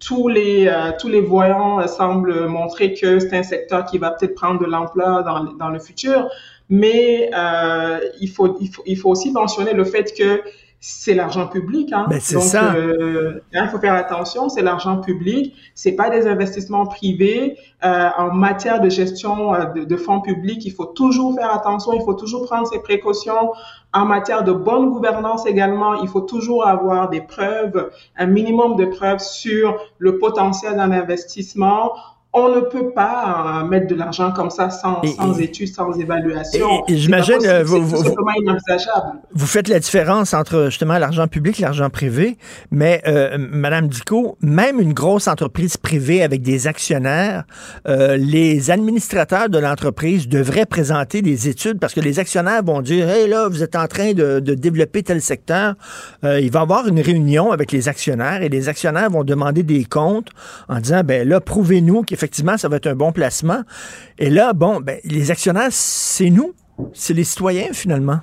tous les euh, tous les voyants semblent montrer que c'est un secteur qui va peut-être prendre de l'ampleur dans, dans le futur, mais euh, il faut il faut il faut aussi mentionner le fait que c'est l'argent public. Hein. Ben, c'est ça. Euh, il faut faire attention, c'est l'argent public, c'est pas des investissements privés. Euh, en matière de gestion euh, de, de, fonds publics, il faut toujours faire attention, il faut toujours prendre ses précautions. En matière de bonne gouvernance également, il faut toujours avoir des preuves, un minimum de preuves sur le potentiel d'un investissement on ne peut pas euh, mettre de l'argent comme ça sans, sans études, sans évaluation. Et, j'imagine, euh, vous, vous, vous, faites la différence entre justement l'argent public et l'argent privé, mais euh, Madame Dico, même une grosse entreprise privée avec des actionnaires, euh, les administrateurs de l'entreprise devraient présenter des études parce que les actionnaires vont dire, hey là, vous êtes en train de, de développer tel secteur. il va y avoir une réunion avec les actionnaires et les actionnaires vont demander des comptes en disant, ben là, prouvez-nous qu'il effectivement, ça va être un bon placement. Et là, bon, ben, les actionnaires, c'est nous, c'est les citoyens finalement.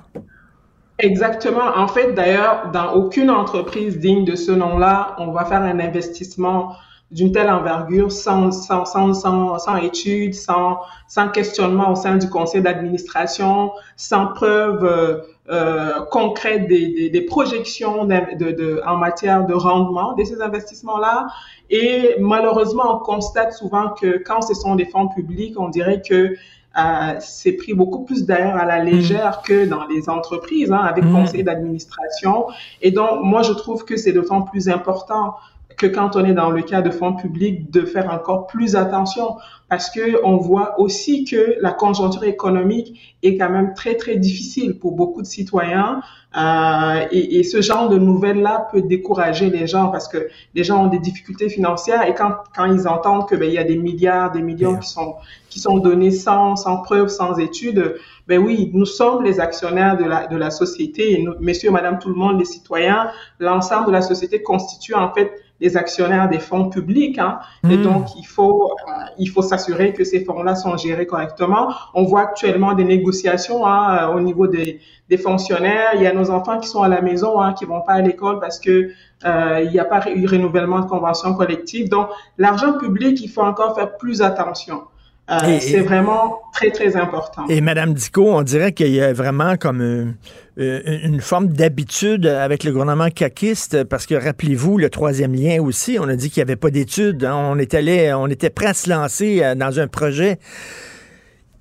Exactement. En fait, d'ailleurs, dans aucune entreprise digne de ce nom-là, on va faire un investissement d'une telle envergure sans, sans, sans, sans, études, sans, sans questionnement au sein du conseil d'administration, sans preuve euh, euh concrète des, des, projections de, de, en matière de rendement de ces investissements-là. Et malheureusement, on constate souvent que quand ce sont des fonds publics, on dirait que euh, c'est pris beaucoup plus d'ailleurs à la légère que dans les entreprises, hein, avec mmh. conseil d'administration. Et donc, moi, je trouve que c'est d'autant plus important que quand on est dans le cas de fonds publics, de faire encore plus attention. Parce que on voit aussi que la conjoncture économique est quand même très très difficile pour beaucoup de citoyens euh, et, et, ce genre de nouvelles là peut décourager les gens parce que les gens ont des difficultés financières et quand quand ils entendent que ben il y a des milliards des millions qui sont qui sont donnés sans sans preuve sans études ben oui nous sommes les actionnaires de la de la société et nous, messieurs madame tout le monde les citoyens l'ensemble de la société constitue en fait les actionnaires des fonds publics. Hein, Et hmm. donc, il faut, euh, il faut s'assurer que ces fonds-là sont gérés correctement. On voit actuellement des négociations hein, euh, au niveau des, des fonctionnaires. Il y a nos enfants qui sont à la maison, hein, qui vont pas à l'école parce que euh, il n'y a pas eu renouvellement de convention collective. Donc, l'argent public, il faut encore faire plus attention. Euh, c'est vraiment très, très important. Et Madame Dico, on dirait qu'il y a vraiment comme une, une forme d'habitude avec le gouvernement caquiste, parce que rappelez-vous, le troisième lien aussi, on a dit qu'il n'y avait pas d'études. Hein. On, est allé, on était prêt à se lancer dans un projet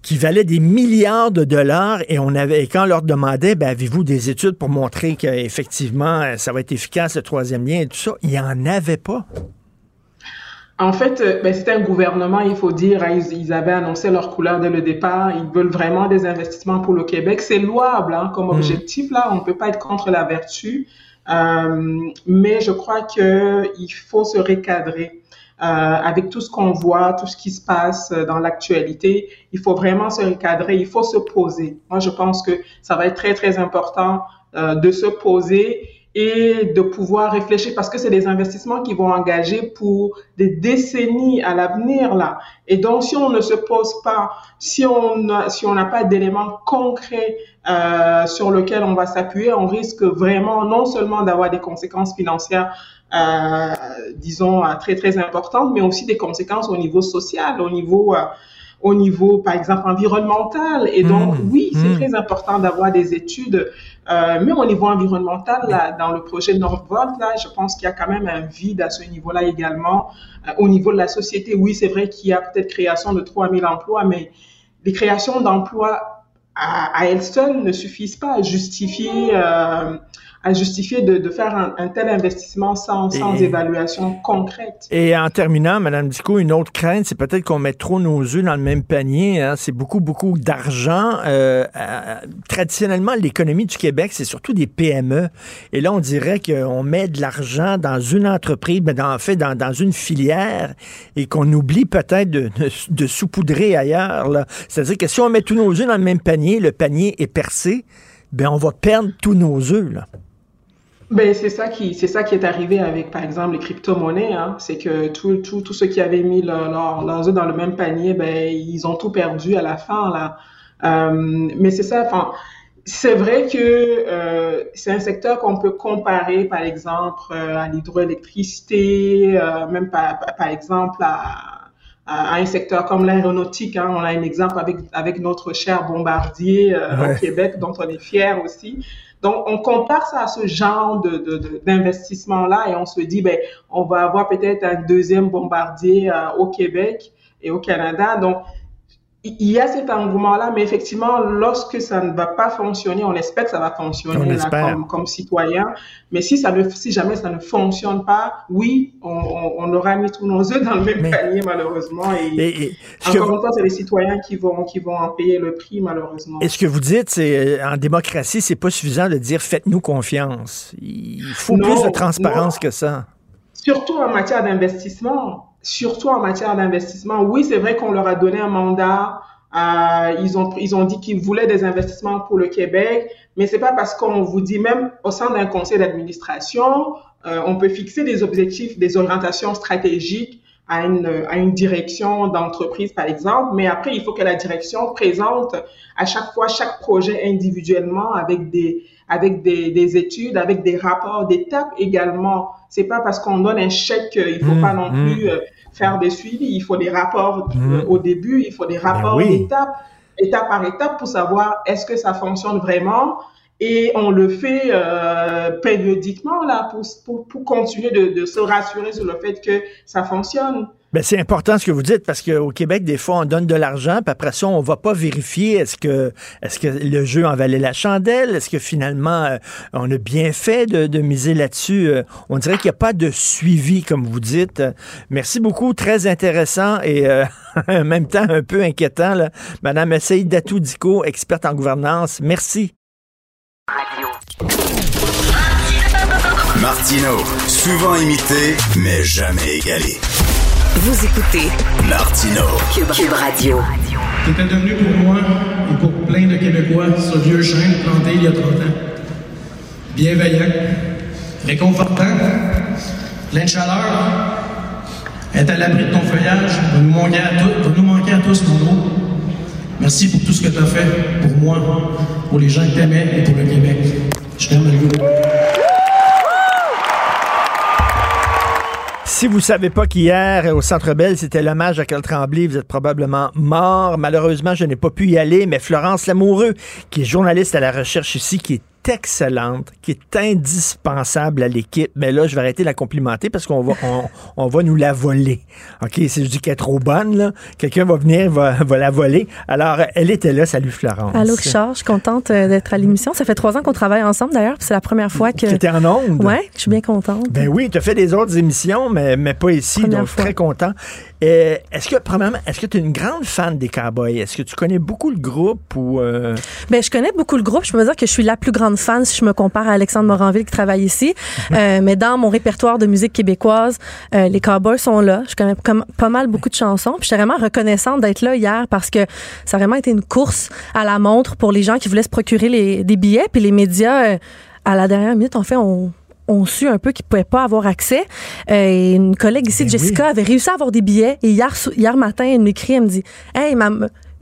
qui valait des milliards de dollars et on avait quand on leur demandait ben, avez-vous des études pour montrer qu'effectivement ça va être efficace le troisième lien et tout ça, il n'y en avait pas. En fait, euh, ben, c'était un gouvernement, il faut dire, hein, ils, avaient annoncé leur couleur dès le départ. Ils veulent vraiment des investissements pour le Québec. C'est louable hein, comme mm. objectif. Là, on ne peut pas être contre la vertu, euh, mais je crois qu'il faut se recadrer. Euh, avec tout ce qu'on voit, tout ce qui se passe dans l'actualité, il faut vraiment se recadrer, il faut se poser. Moi, je pense que ça va être très, très important euh, de se poser et de pouvoir réfléchir parce que c'est des investissements qui vont engager pour des décennies à l'avenir là. Et donc si on ne se pose pas, si on si on n'a pas d'éléments concrets euh, sur lesquels on va s'appuyer, on risque vraiment non seulement d'avoir des conséquences financières euh, disons, euh, très, très importantes, mais aussi des conséquences au niveau social, au niveau, euh, au niveau, par exemple, environnemental. Et donc, mmh. oui, c'est mmh. très important d'avoir des études, euh, mais au niveau environnemental, là, dans le projet Nordvolt, là, je pense qu'il y a quand même un vide à ce niveau-là également. au niveau de la société, oui, c'est vrai qu'il y a peut-être création de 3000 emplois, mais les créations d'emplois à, à, elles seules ne suffisent pas à justifier euh, à justifier de, de faire un, un, tel investissement sans, sans évaluation concrète. Et en terminant, Madame Dico, une autre crainte, c'est peut-être qu'on met trop nos œufs dans le même panier. Hein. C'est beaucoup, beaucoup d'argent. Euh, euh, traditionnellement, l'économie du Québec, c'est surtout des PME. Et là, on dirait qu'on met de l'argent dans une entreprise, mais dans, en fait, dans, dans une filière, et qu'on oublie peut-être de, de, de saupoudrer ailleurs. C'est-à-dire que si on met tous nos œufs dans le même panier, le panier est percé, ben on va perdre tous nos œufs. Là. Ben, c'est ça qui c'est ça qui est arrivé avec par exemple les crypto-monnaies hein. c'est que tous tout, tout ceux qui avaient mis leurs leur, œufs dans le même panier ben ils ont tout perdu à la fin là euh, mais c'est ça enfin c'est vrai que euh, c'est un secteur qu'on peut comparer par exemple euh, à l'hydroélectricité euh, même par, par exemple à, à, un secteur comme l'aéronautique hein. on a un exemple avec avec notre cher bombardier euh, au Québec dont on est fier aussi donc, on compare ça à ce genre de, d'investissement-là et on se dit, ben, on va avoir peut-être un deuxième bombardier euh, au Québec et au Canada. Donc, il y a cet engouement-là, mais effectivement, lorsque ça ne va pas fonctionner, on espère que ça va fonctionner là, comme, comme, citoyen. Mais si ça ne, si jamais ça ne fonctionne pas, oui, on, on, aura mis tous nos œufs dans le même panier malheureusement. Et, encore une fois, c'est les citoyens qui vont qui vont en payer le prix malheureusement. Et ce que vous dites, c'est en démocratie, c'est pas suffisant de dire faites-nous confiance. Il faut plus de transparence que ça. Surtout en matière d'investissement surtout en matière d'investissement. Oui, c'est vrai qu'on leur a donné un mandat. Euh, ils ont ils ont dit qu'ils voulaient des investissements pour le Québec, mais c'est pas parce qu'on vous dit même au sein d'un conseil d'administration, euh, on peut fixer des objectifs, des orientations stratégiques à une, à une direction d'entreprise, par exemple, mais après, il faut que la direction présente à chaque fois chaque projet individuellement avec des, avec des, des études, avec des rapports d'étapes également. C'est pas parce qu'on donne un chèque qu'il faut mmh, pas non mmh. plus euh, faire des suivis. Il faut des rapports mmh. au début, il faut des ben rapports d'étapes, étape par étape pour savoir est-ce que ça fonctionne vraiment. Et on le fait euh, périodiquement là pour, pour, pour continuer de, de se rassurer sur le fait que ça fonctionne. Ben, c'est important ce que vous dites parce qu'au Québec, des fois, on donne de l'argent, puis après ça, on va pas vérifier est-ce que est-ce que le jeu en valait la chandelle, est-ce que finalement euh, on a bien fait de, miser là-dessus? Euh, on dirait qu'il n'y a pas de suivi, comme vous dites. Merci beaucoup, très intéressant et euh, en même temps un peu inquiétant. Là. Madame Essaï Datou Dico, experte en gouvernance. Merci. Martino, souvent imité, mais jamais égalé. Vous écoutez Martino Cube, Radio. C'était devenu pour moi et pour plein de Québécois ce vieux chêne planté il y a 30 ans. Bienveillant, réconfortant, plein de chaleur, est à l'abri de ton feuillage, va nous manquer à, tous, nous manquer à tous, mon gros. Merci pour tout ce que tu as fait pour moi, pour les gens que t'aimais et pour le Québec. Je t'aime, le Si vous savez pas qu'hier, au Centre Bell, c'était l'hommage à Carl Tremblay, vous êtes probablement mort. Malheureusement, je n'ai pas pu y aller, mais Florence Lamoureux, qui est journaliste à la recherche ici, qui est excellente, qui est indispensable à l'équipe. Mais là, je vais arrêter de la complimenter parce qu'on va, on, on va nous la voler. OK? Si je dis qu'elle est trop bonne, là, quelqu'un va venir, va, va la voler. Alors, elle était là. Salut, Florence. Allô, Richard. Je suis contente euh, d'être à l'émission. Ça fait trois ans qu'on travaille ensemble, d'ailleurs. puis C'est la première fois que. Tu étais en onde? Oui, je suis bien contente. Ben oui, tu as fait des autres émissions, mais, mais pas ici. Première donc, fois. très content. Euh, est-ce que, premièrement, est-ce que tu es une grande fan des Cowboys? Est-ce que tu connais beaucoup le groupe ou. euh, Ben, je connais beaucoup le groupe. Je peux me dire que je suis la plus grande fan si je me compare à Alexandre Moranville qui travaille ici. Euh, mais dans mon répertoire de musique québécoise, euh, les Cowboys sont là. Je connais comme pas mal beaucoup de chansons. Puis j'étais vraiment reconnaissante d'être là hier parce que ça a vraiment été une course à la montre pour les gens qui voulaient se procurer les, des billets. Puis les médias, euh, à la dernière minute, en fait, on ont su un peu qu'ils pouvaient pas avoir accès. Euh, et une collègue ici, Jessica, avait réussi à avoir des billets. Et hier, hier matin, elle m'écrit, elle me dit Hey, ma,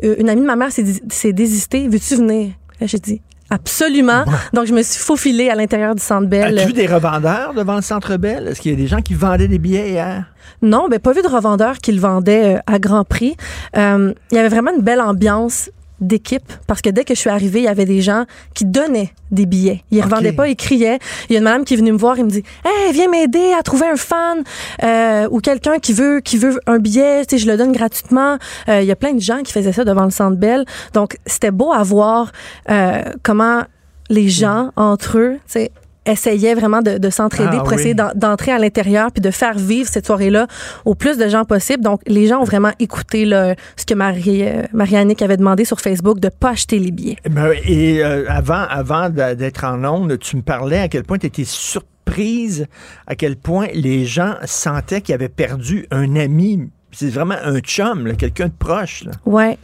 euh, une amie de ma mère s'est dés- s'est désistée. Veux-tu venir J'ai dit Absolument. Donc, je me suis faufilée à l'intérieur du Centre Bell. As-tu vu des revendeurs devant le Centre Bell? Est-ce qu'il y a des gens qui vendaient des billets hier? Non, ben pas vu de revendeurs qui le vendaient euh, à grand prix. Euh, Il y avait vraiment une belle ambiance d'équipe parce que dès que je suis arrivée, il y avait des gens qui donnaient des billets. Ils ne revendaient pas, ils criaient. Il y a une madame qui est venue me voir et me dit "Hey, viens m'aider à trouver un fan euh, ou quelqu'un qui veut qui veut un billet, tu sais, je le donne gratuitement." Euh, Il y a plein de gens qui faisaient ça devant le Centre Bell. Donc, c'était beau à voir euh, comment les gens entre eux, tu sais, essayaient vraiment de, de s'entraider Ah pour oui. essayer d'en- d'entrer à l'intérieur puis de faire vivre cette soirée-là au plus de gens possible. Donc, les gens ont vraiment écouté là, ce que Marie, euh, Marie-Annick avait demandé sur Facebook de pas acheter les billets. Ben, et euh, avant, avant d'être en onde, tu me parlais à quel point tu étais surprise, à quel point les gens sentaient qu'ils avaient perdu un ami. C'est vraiment un chum, quelqu'un de proche. là. Ouais.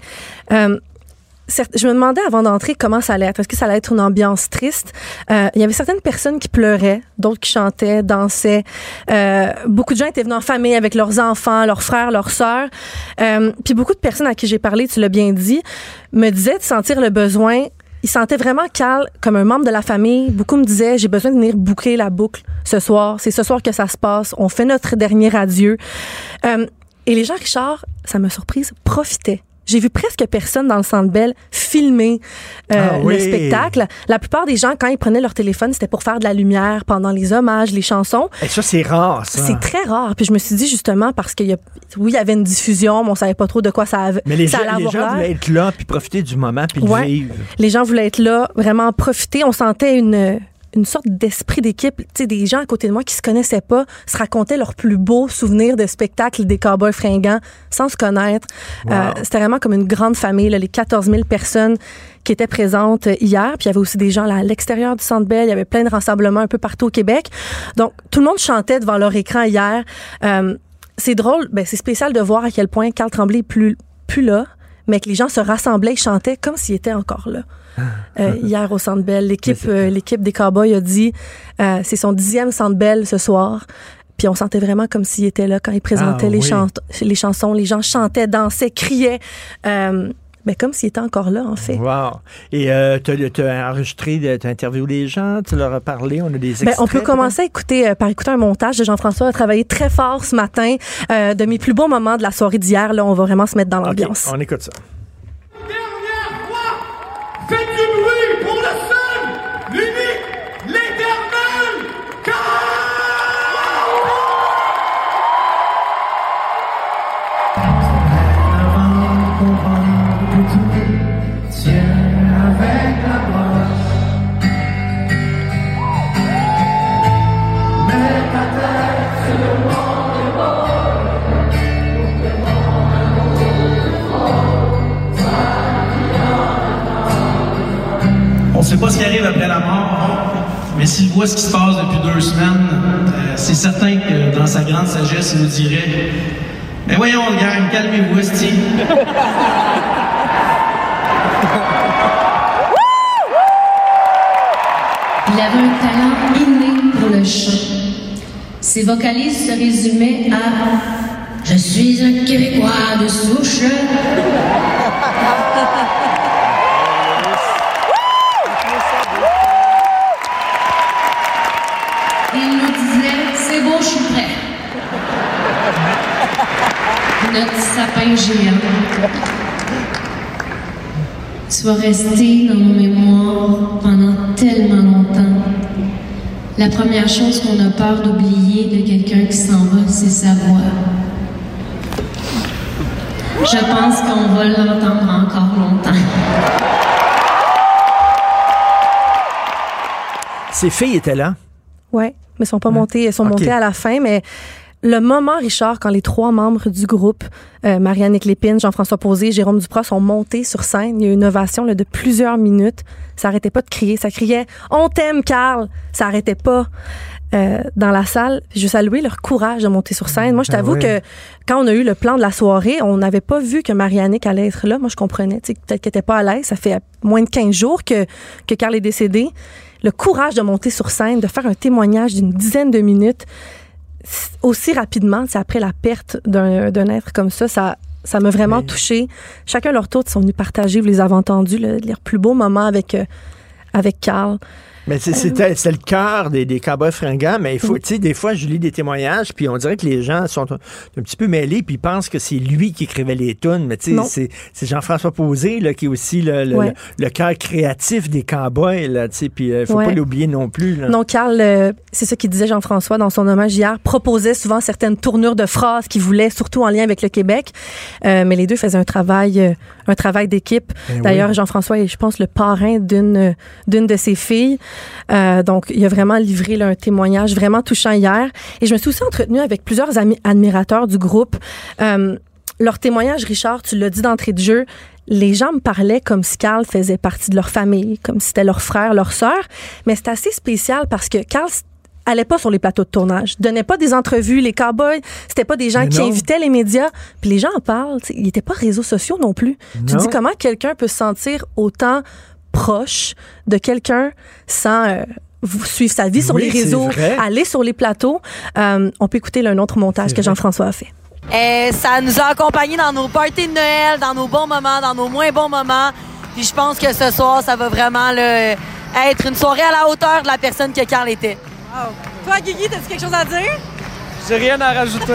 Euh, je me demandais avant d'entrer comment ça allait être. Est-ce que ça allait être une ambiance triste? Euh, il y avait certaines personnes qui pleuraient, d'autres qui chantaient, dansaient. Euh, beaucoup de gens étaient venus en famille avec leurs enfants, leurs frères, leurs sœurs. Euh, puis beaucoup de personnes à qui j'ai parlé, tu l'as bien dit, me disaient de sentir le besoin. Ils sentaient vraiment Carl comme un membre de la famille. Beaucoup me disaient, j'ai besoin de venir boucler la boucle ce soir. C'est ce soir que ça se passe. On fait notre dernier adieu. Et les gens, Richard, ça m'a surprise, profitaient. J'ai vu presque personne dans le Centre Bell filmer euh, Ah oui. le spectacle. La plupart des gens, quand ils prenaient leur téléphone, c'était pour faire de la lumière pendant les hommages, les chansons. Et ça, c'est rare, ça. C'est très rare. Puis je me suis dit justement parce qu'il y a, oui, il y avait une diffusion, mais on savait pas trop de quoi ça avait. Mais les ça gens, les gens voulaient être là puis profiter du moment puis le Ouais. vivre. Les gens voulaient être là, vraiment en profiter. On sentait une, une sorte d'esprit d'équipe. Tu sais, des gens à côté de moi qui se connaissaient pas se racontaient leurs plus beaux souvenirs de spectacles des cowboys fringants sans se connaître. Wow. Euh, C'était vraiment comme une grande famille, là, les 14 000 personnes qui étaient présentes hier. Puis il y avait aussi des gens là, à l'extérieur du Centre Bell. Il y avait plein de rassemblements un peu partout au Québec. Donc, tout le monde chantait devant leur écran hier. Euh, c'est drôle, ben, c'est spécial de voir à quel point Carl Tremblay est plus, plus là, mais que les gens se rassemblaient et chantaient comme s'il était encore là. Euh, hier au Centre Bell, l'équipe euh, l'équipe des Cowboys a dit euh, c'est son dixième Centre Bell ce soir. Puis on sentait vraiment comme s'il était là quand il présentait Ah, les, oui. chant- les chansons. Les gens chantaient, dansaient, criaient. Ben, comme s'il était encore là, en fait. Wow. Et tu as enregistré, tu as interviewé les gens, tu leur as parlé, on a des extraits. Ben, on peut commencer à écouter, euh, par écouter un montage de Jean-François a travaillé très fort ce matin. Euh, de mes plus beaux moments de la soirée d'hier, là, on va vraiment se mettre dans l'ambiance. on écoute ça. Faites ne sait pas ce qui arrive après la mort, mais s'il voit ce qui se passe depuis deux semaines, euh, c'est certain que dans sa grande sagesse, il nous dirait Mais voyons, le gang, calmez-vous, esti. Il avait un talent inné pour le chant. Ses vocalises se résumaient à Je suis un Québécois de souche. notre sapin géant. Tu vas rester dans nos mémoires pendant tellement longtemps. La première chose qu'on a peur d'oublier de quelqu'un qui s'en va, c'est sa voix. Je pense qu'on va l'entendre encore longtemps. Ces filles étaient là? Oui, mais elles sont pas montées. Elles sont montées à la fin, mais le moment, Richard, quand les trois membres du groupe, euh, Marianne Lépine, Jean-François Posé, Jérôme Duprat, sont montés sur scène, il y a eu une ovation là, de plusieurs minutes. Ça arrêtait pas de crier. Ça criait « On t'aime, Carl! » Ça arrêtait pas euh, dans la salle. Je saluer leur courage de monter sur scène. Moi, je Ah t'avoue que quand on a eu le plan de la soirée, on n'avait pas vu que Mariannick allait être là. Moi, je comprenais. tu sais, Peut-être qu'elle n'était pas à l'aise. Ça fait moins de 15 jours que, que Carl est décédé. Le courage de monter sur scène, de faire un témoignage d'une dizaine de minutes aussi rapidement, c'est après la perte d'un être comme ça, ça ça m'a vraiment touché. Chacun leur tour, ils sont venus partager, vous les avez entendus, le- leurs plus beaux moments avec, euh, avec Carl. Mais c'est- c'était le cœur des, des cowboys fringants, mais il faut, tu sais, des fois, je lis des témoignages, puis on dirait que les gens sont un, un petit peu mêlés, puis ils pensent que c'est lui qui écrivait les tunes, mais tu sais, c'est- Jean-François Posé, là, qui est aussi le, le, Ouais. le- le cœur créatif des cowboys, là, tu sais, puis il faut Ouais. pas l'oublier non plus, là. Non, Carl, euh, c'est ce qu'il disait Jean-François dans son hommage hier, proposait souvent certaines tournures de phrases qu'il voulait, surtout en lien avec le Québec. Euh, mais les deux faisaient un travail, euh, un travail d'équipe. Eh D'ailleurs, oui. Jean-François est, je pense, le parrain d'une d'une de ses filles. Euh, donc, il a vraiment livré là, un témoignage vraiment touchant hier. Et je me suis aussi entretenue avec plusieurs admirateurs du groupe. Euh, leur témoignage, Richard, tu l'as dit d'entrée de jeu, les gens me parlaient comme si Carl faisait partie de leur famille, comme si c'était leur frère, leur sœur. Mais c'est assez spécial parce que Carl allait pas sur les plateaux de tournage, donnait pas des entrevues, les cowboys, c'était pas des gens Mais qui non. invitaient les médias, puis les gens en parlent, ils étaient pas réseaux sociaux non plus. Tu dis comment quelqu'un peut se sentir autant proche de quelqu'un sans euh, suivre sa vie sur Oui, les réseaux, aller sur les plateaux. Euh, on peut écouter là, un autre montage que Jean-François a fait. Euh, ça nous a accompagnés dans nos parties de Noël, dans nos bons moments, dans nos moins bons moments. Puis je pense que ce soir, ça va vraiment là, être une soirée à la hauteur de la personne que Carl était. Toi, Guigui, t'as-tu quelque chose à dire? J'ai rien à rajouter.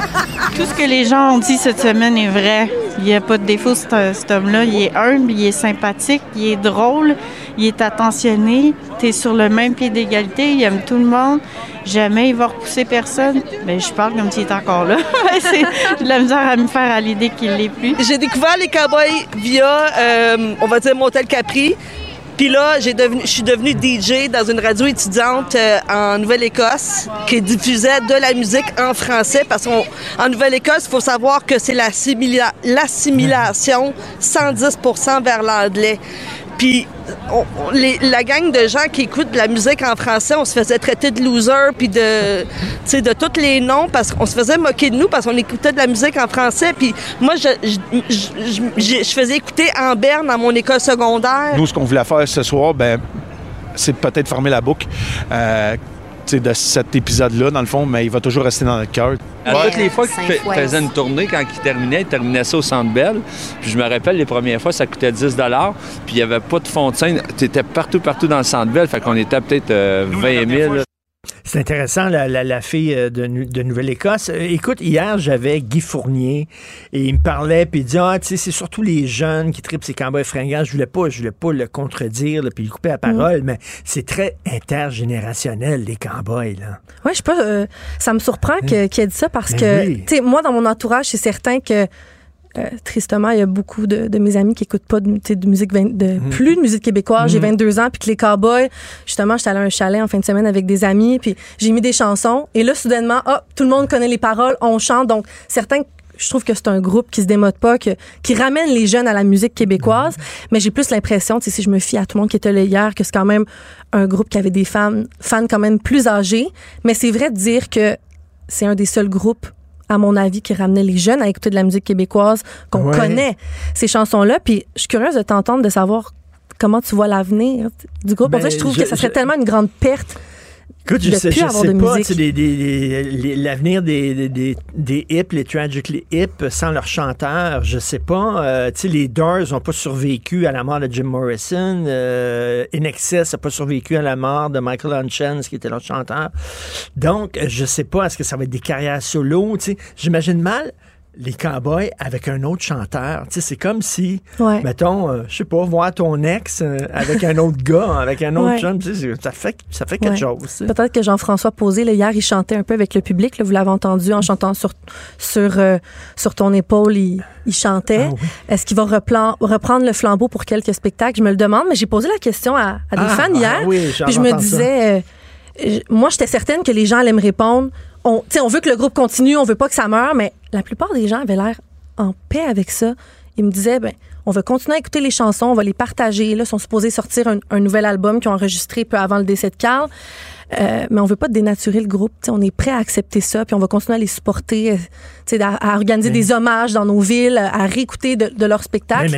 Tout ce que les gens ont dit cette semaine est vrai. Il n'y a pas de défaut, cet, cet homme-là. Il est humble, il est sympathique, il est drôle, il est attentionné. Tu es sur le même pied d'égalité, il aime tout le monde. Jamais il va repousser personne. Mais je parle comme s'il est encore là. C'est j'ai de la misère à me faire à l'idée qu'il l'est plus. J'ai découvert les cowboys via, euh, on va dire, Montel Capri. Puis là, je suis devenue DJ dans une radio étudiante euh, en Nouvelle-Écosse qui diffusait de la musique en français parce qu'en Nouvelle-Écosse, il faut savoir que c'est l'assimila- l'assimilation 110% vers l'anglais. Puis on- les- la gang de gens qui écoutent de la musique en français, on se faisait traiter de loser puis de, de tous les noms parce qu'on se faisait moquer de nous parce qu'on écoutait de la musique en français. Puis moi, je, faisais écouter en berne dans mon école secondaire. Nous, ce qu'on voulait faire ce soir, ben, c'est peut-être fermer la boucle euh, de cet épisode-là, dans le fond, mais il va toujours rester dans notre cœur. À Toutes les fois qu'il fait- faisait une tournée, quand il terminait, il terminait ça au Centre Bell. Puis je me rappelle, les premières fois, ça coûtait 10 puis il n'y avait pas de fond de scène. Tu étais partout, partout dans le Centre Bell, fait qu'on était peut-être euh, 20 000. là. C'est intéressant, la, la- la fille euh, de, de Nouvelle-Écosse. Euh, écoute, hier, j'avais Guy Fournier et il me parlait, puis il dit Ah, tu sais, c'est surtout les jeunes qui tripent ces cowboys fringants. Je voulais pas, je voulais pas le contredire, là, puis lui couper la parole, mais c'est très intergénérationnel, les cowboys, là. Ouais, je sais pas, euh, ça me surprend que- qu'il ait dit ça parce Ben que, oui. tu sais, moi, dans mon entourage, c'est certain que, euh, tristement, il y a beaucoup de, de mes amis qui écoutent pas de, de musique, vingt- de, Mhm. plus de musique québécoise. J'ai Mhm. 22 ans, puis que les cowboys, justement, j'étais allée à un chalet en fin de semaine avec des amis, puis j'ai mis des chansons, et là, soudainement, ah, tout le monde connaît les paroles, on chante, donc certains je trouve que c'est un groupe qui se démode pas, que, qui ramène les jeunes à la musique québécoise. Mais j'ai plus l'impression, si je me fie à tout le monde qui était là hier, que c'est quand même un groupe qui avait des fans, fans quand même plus âgés. Mais c'est vrai de dire que c'est un des seuls groupes à mon avis, qui ramenait les jeunes à écouter de la musique québécoise, qu'on Ouais. connaît ces chansons-là. Puis je suis curieuse de t'entendre, de savoir comment tu vois l'avenir du groupe. Ben, en fait, je trouve je- que ça serait je- tellement une grande perte Écoute, je sais, je sais de pas, tu sais, des- des- des- les- l'avenir des, des, des, hips, les tragically hip, sans leurs chanteurs, je sais pas. Euh, tu sais, les Doors n'ont pas survécu à la mort de Jim Morrison. Euh, In Excess n'a pas survécu à la mort de Michael Hunchens, qui était leur chanteur. Donc, je sais pas, est-ce que ça va être des carrières solo? Tu sais, j'imagine mal les cowboys avec un autre chanteur. Tu sais, c'est comme si, Ouais. mettons, euh, je sais pas, voir ton ex euh, avec un autre gars, avec un autre Ouais. sais, ça fait, ça fait quelque Ouais. chose. Peut-être que Jean-François Posé, là, hier, il chantait un peu avec le public. là, vous l'avez entendu en chantant sur, sur, euh, sur ton épaule, il, il chantait. Est-ce qu'il va replan- reprendre le flambeau pour quelques spectacles? Je me le demande, mais j'ai posé la question à, à des Ah, fans ah, hier. oui, puis je me disais, euh, moi, j'étais certaine que les gens allaient me répondre. On, on veut que le groupe continue, on veut pas que ça meure, mais la plupart des gens avaient l'air en paix avec ça. Ils me disaient, ben, on va continuer à écouter les chansons, on va les partager. Là, ils sont supposés sortir un, nouvel album qu'ils ont enregistré peu avant le décès de Carl. Euh, mais on veut pas dénaturer le groupe. On est prêt à accepter ça, puis on va continuer à les supporter, à, à organiser des hommages dans nos villes, à réécouter de, de leurs spectacles.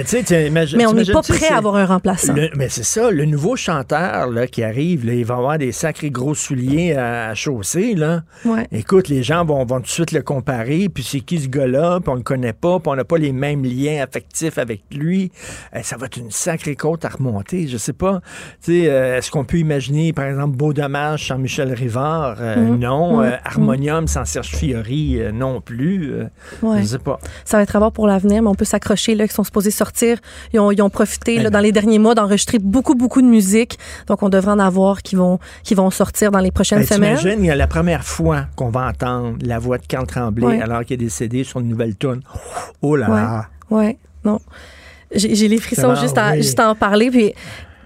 Mais, on n'est pas prêt à avoir un remplaçant. Le- mais c'est ça, le nouveau chanteur là, qui arrive, là, il va avoir des sacrés gros souliers à, à chausser. Là. Ouais. Écoute, les gens vont, vont tout de suite le comparer, puis c'est qui ce gars-là, puis on le connaît pas, puis on n'a pas les mêmes liens affectifs avec lui. Euh, ça va être une sacrée côte à remonter, je sais pas. Euh, est-ce qu'on peut imaginer, par exemple, Beau Dommage sans Michel Rivard? Euh, Mhm. Non. Euh, Harmonium sans Serge Fiori? Non plus. Euh, Ouais. Je sais pas. Ça va être à voir pour l'avenir, mais on peut s'accrocher. Là, qu'ils sont supposés sortir. Ils ont, ils ont profité là, dans les derniers mois d'enregistrer beaucoup, beaucoup de musique. Donc, on devrait en avoir qui vont, qui vont sortir dans les prochaines Ben, semaines. T'imagines, il y a la première fois qu'on va entendre la voix de Carl Tremblay Ouais. alors qu'il est décédé sur une nouvelle tune. Oh là là. Ouais, ouais, non. J'ai j'ai les frissons juste à, oui. juste à en parler. Puis,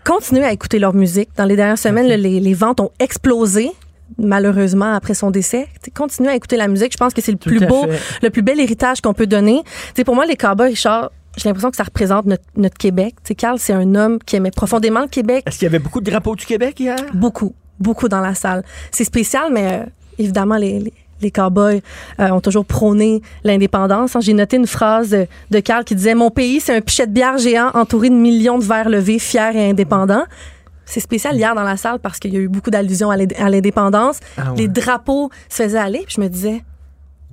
continuez à écouter leur musique. Dans les dernières semaines, là, les, les ventes ont explosé. Malheureusement, après son décès, continuez à écouter la musique. Je pense que c'est le Tout plus beau, fait. le plus bel héritage qu'on peut donner. T'sais, pour moi, les Cowboys, Richard, j'ai l'impression que ça représente notre, notre Québec. T'sais, Carl, c'est un homme qui aimait profondément le Québec. Est-ce qu'il y avait beaucoup de drapeaux du Québec hier? Beaucoup, beaucoup dans la salle. C'est spécial, mais euh, évidemment, les, les, les cowboys euh, ont toujours prôné l'indépendance. J'ai noté une phrase de, de Carl qui disait Mon pays, c'est un pichet de bière géant entouré de millions de verres levés, fiers et indépendants. C'est spécial hier dans la salle parce qu'il y a eu beaucoup d'allusions à l'ind- à l'indépendance. Ah ouais. Les drapeaux se faisaient aller. Puis je me disais,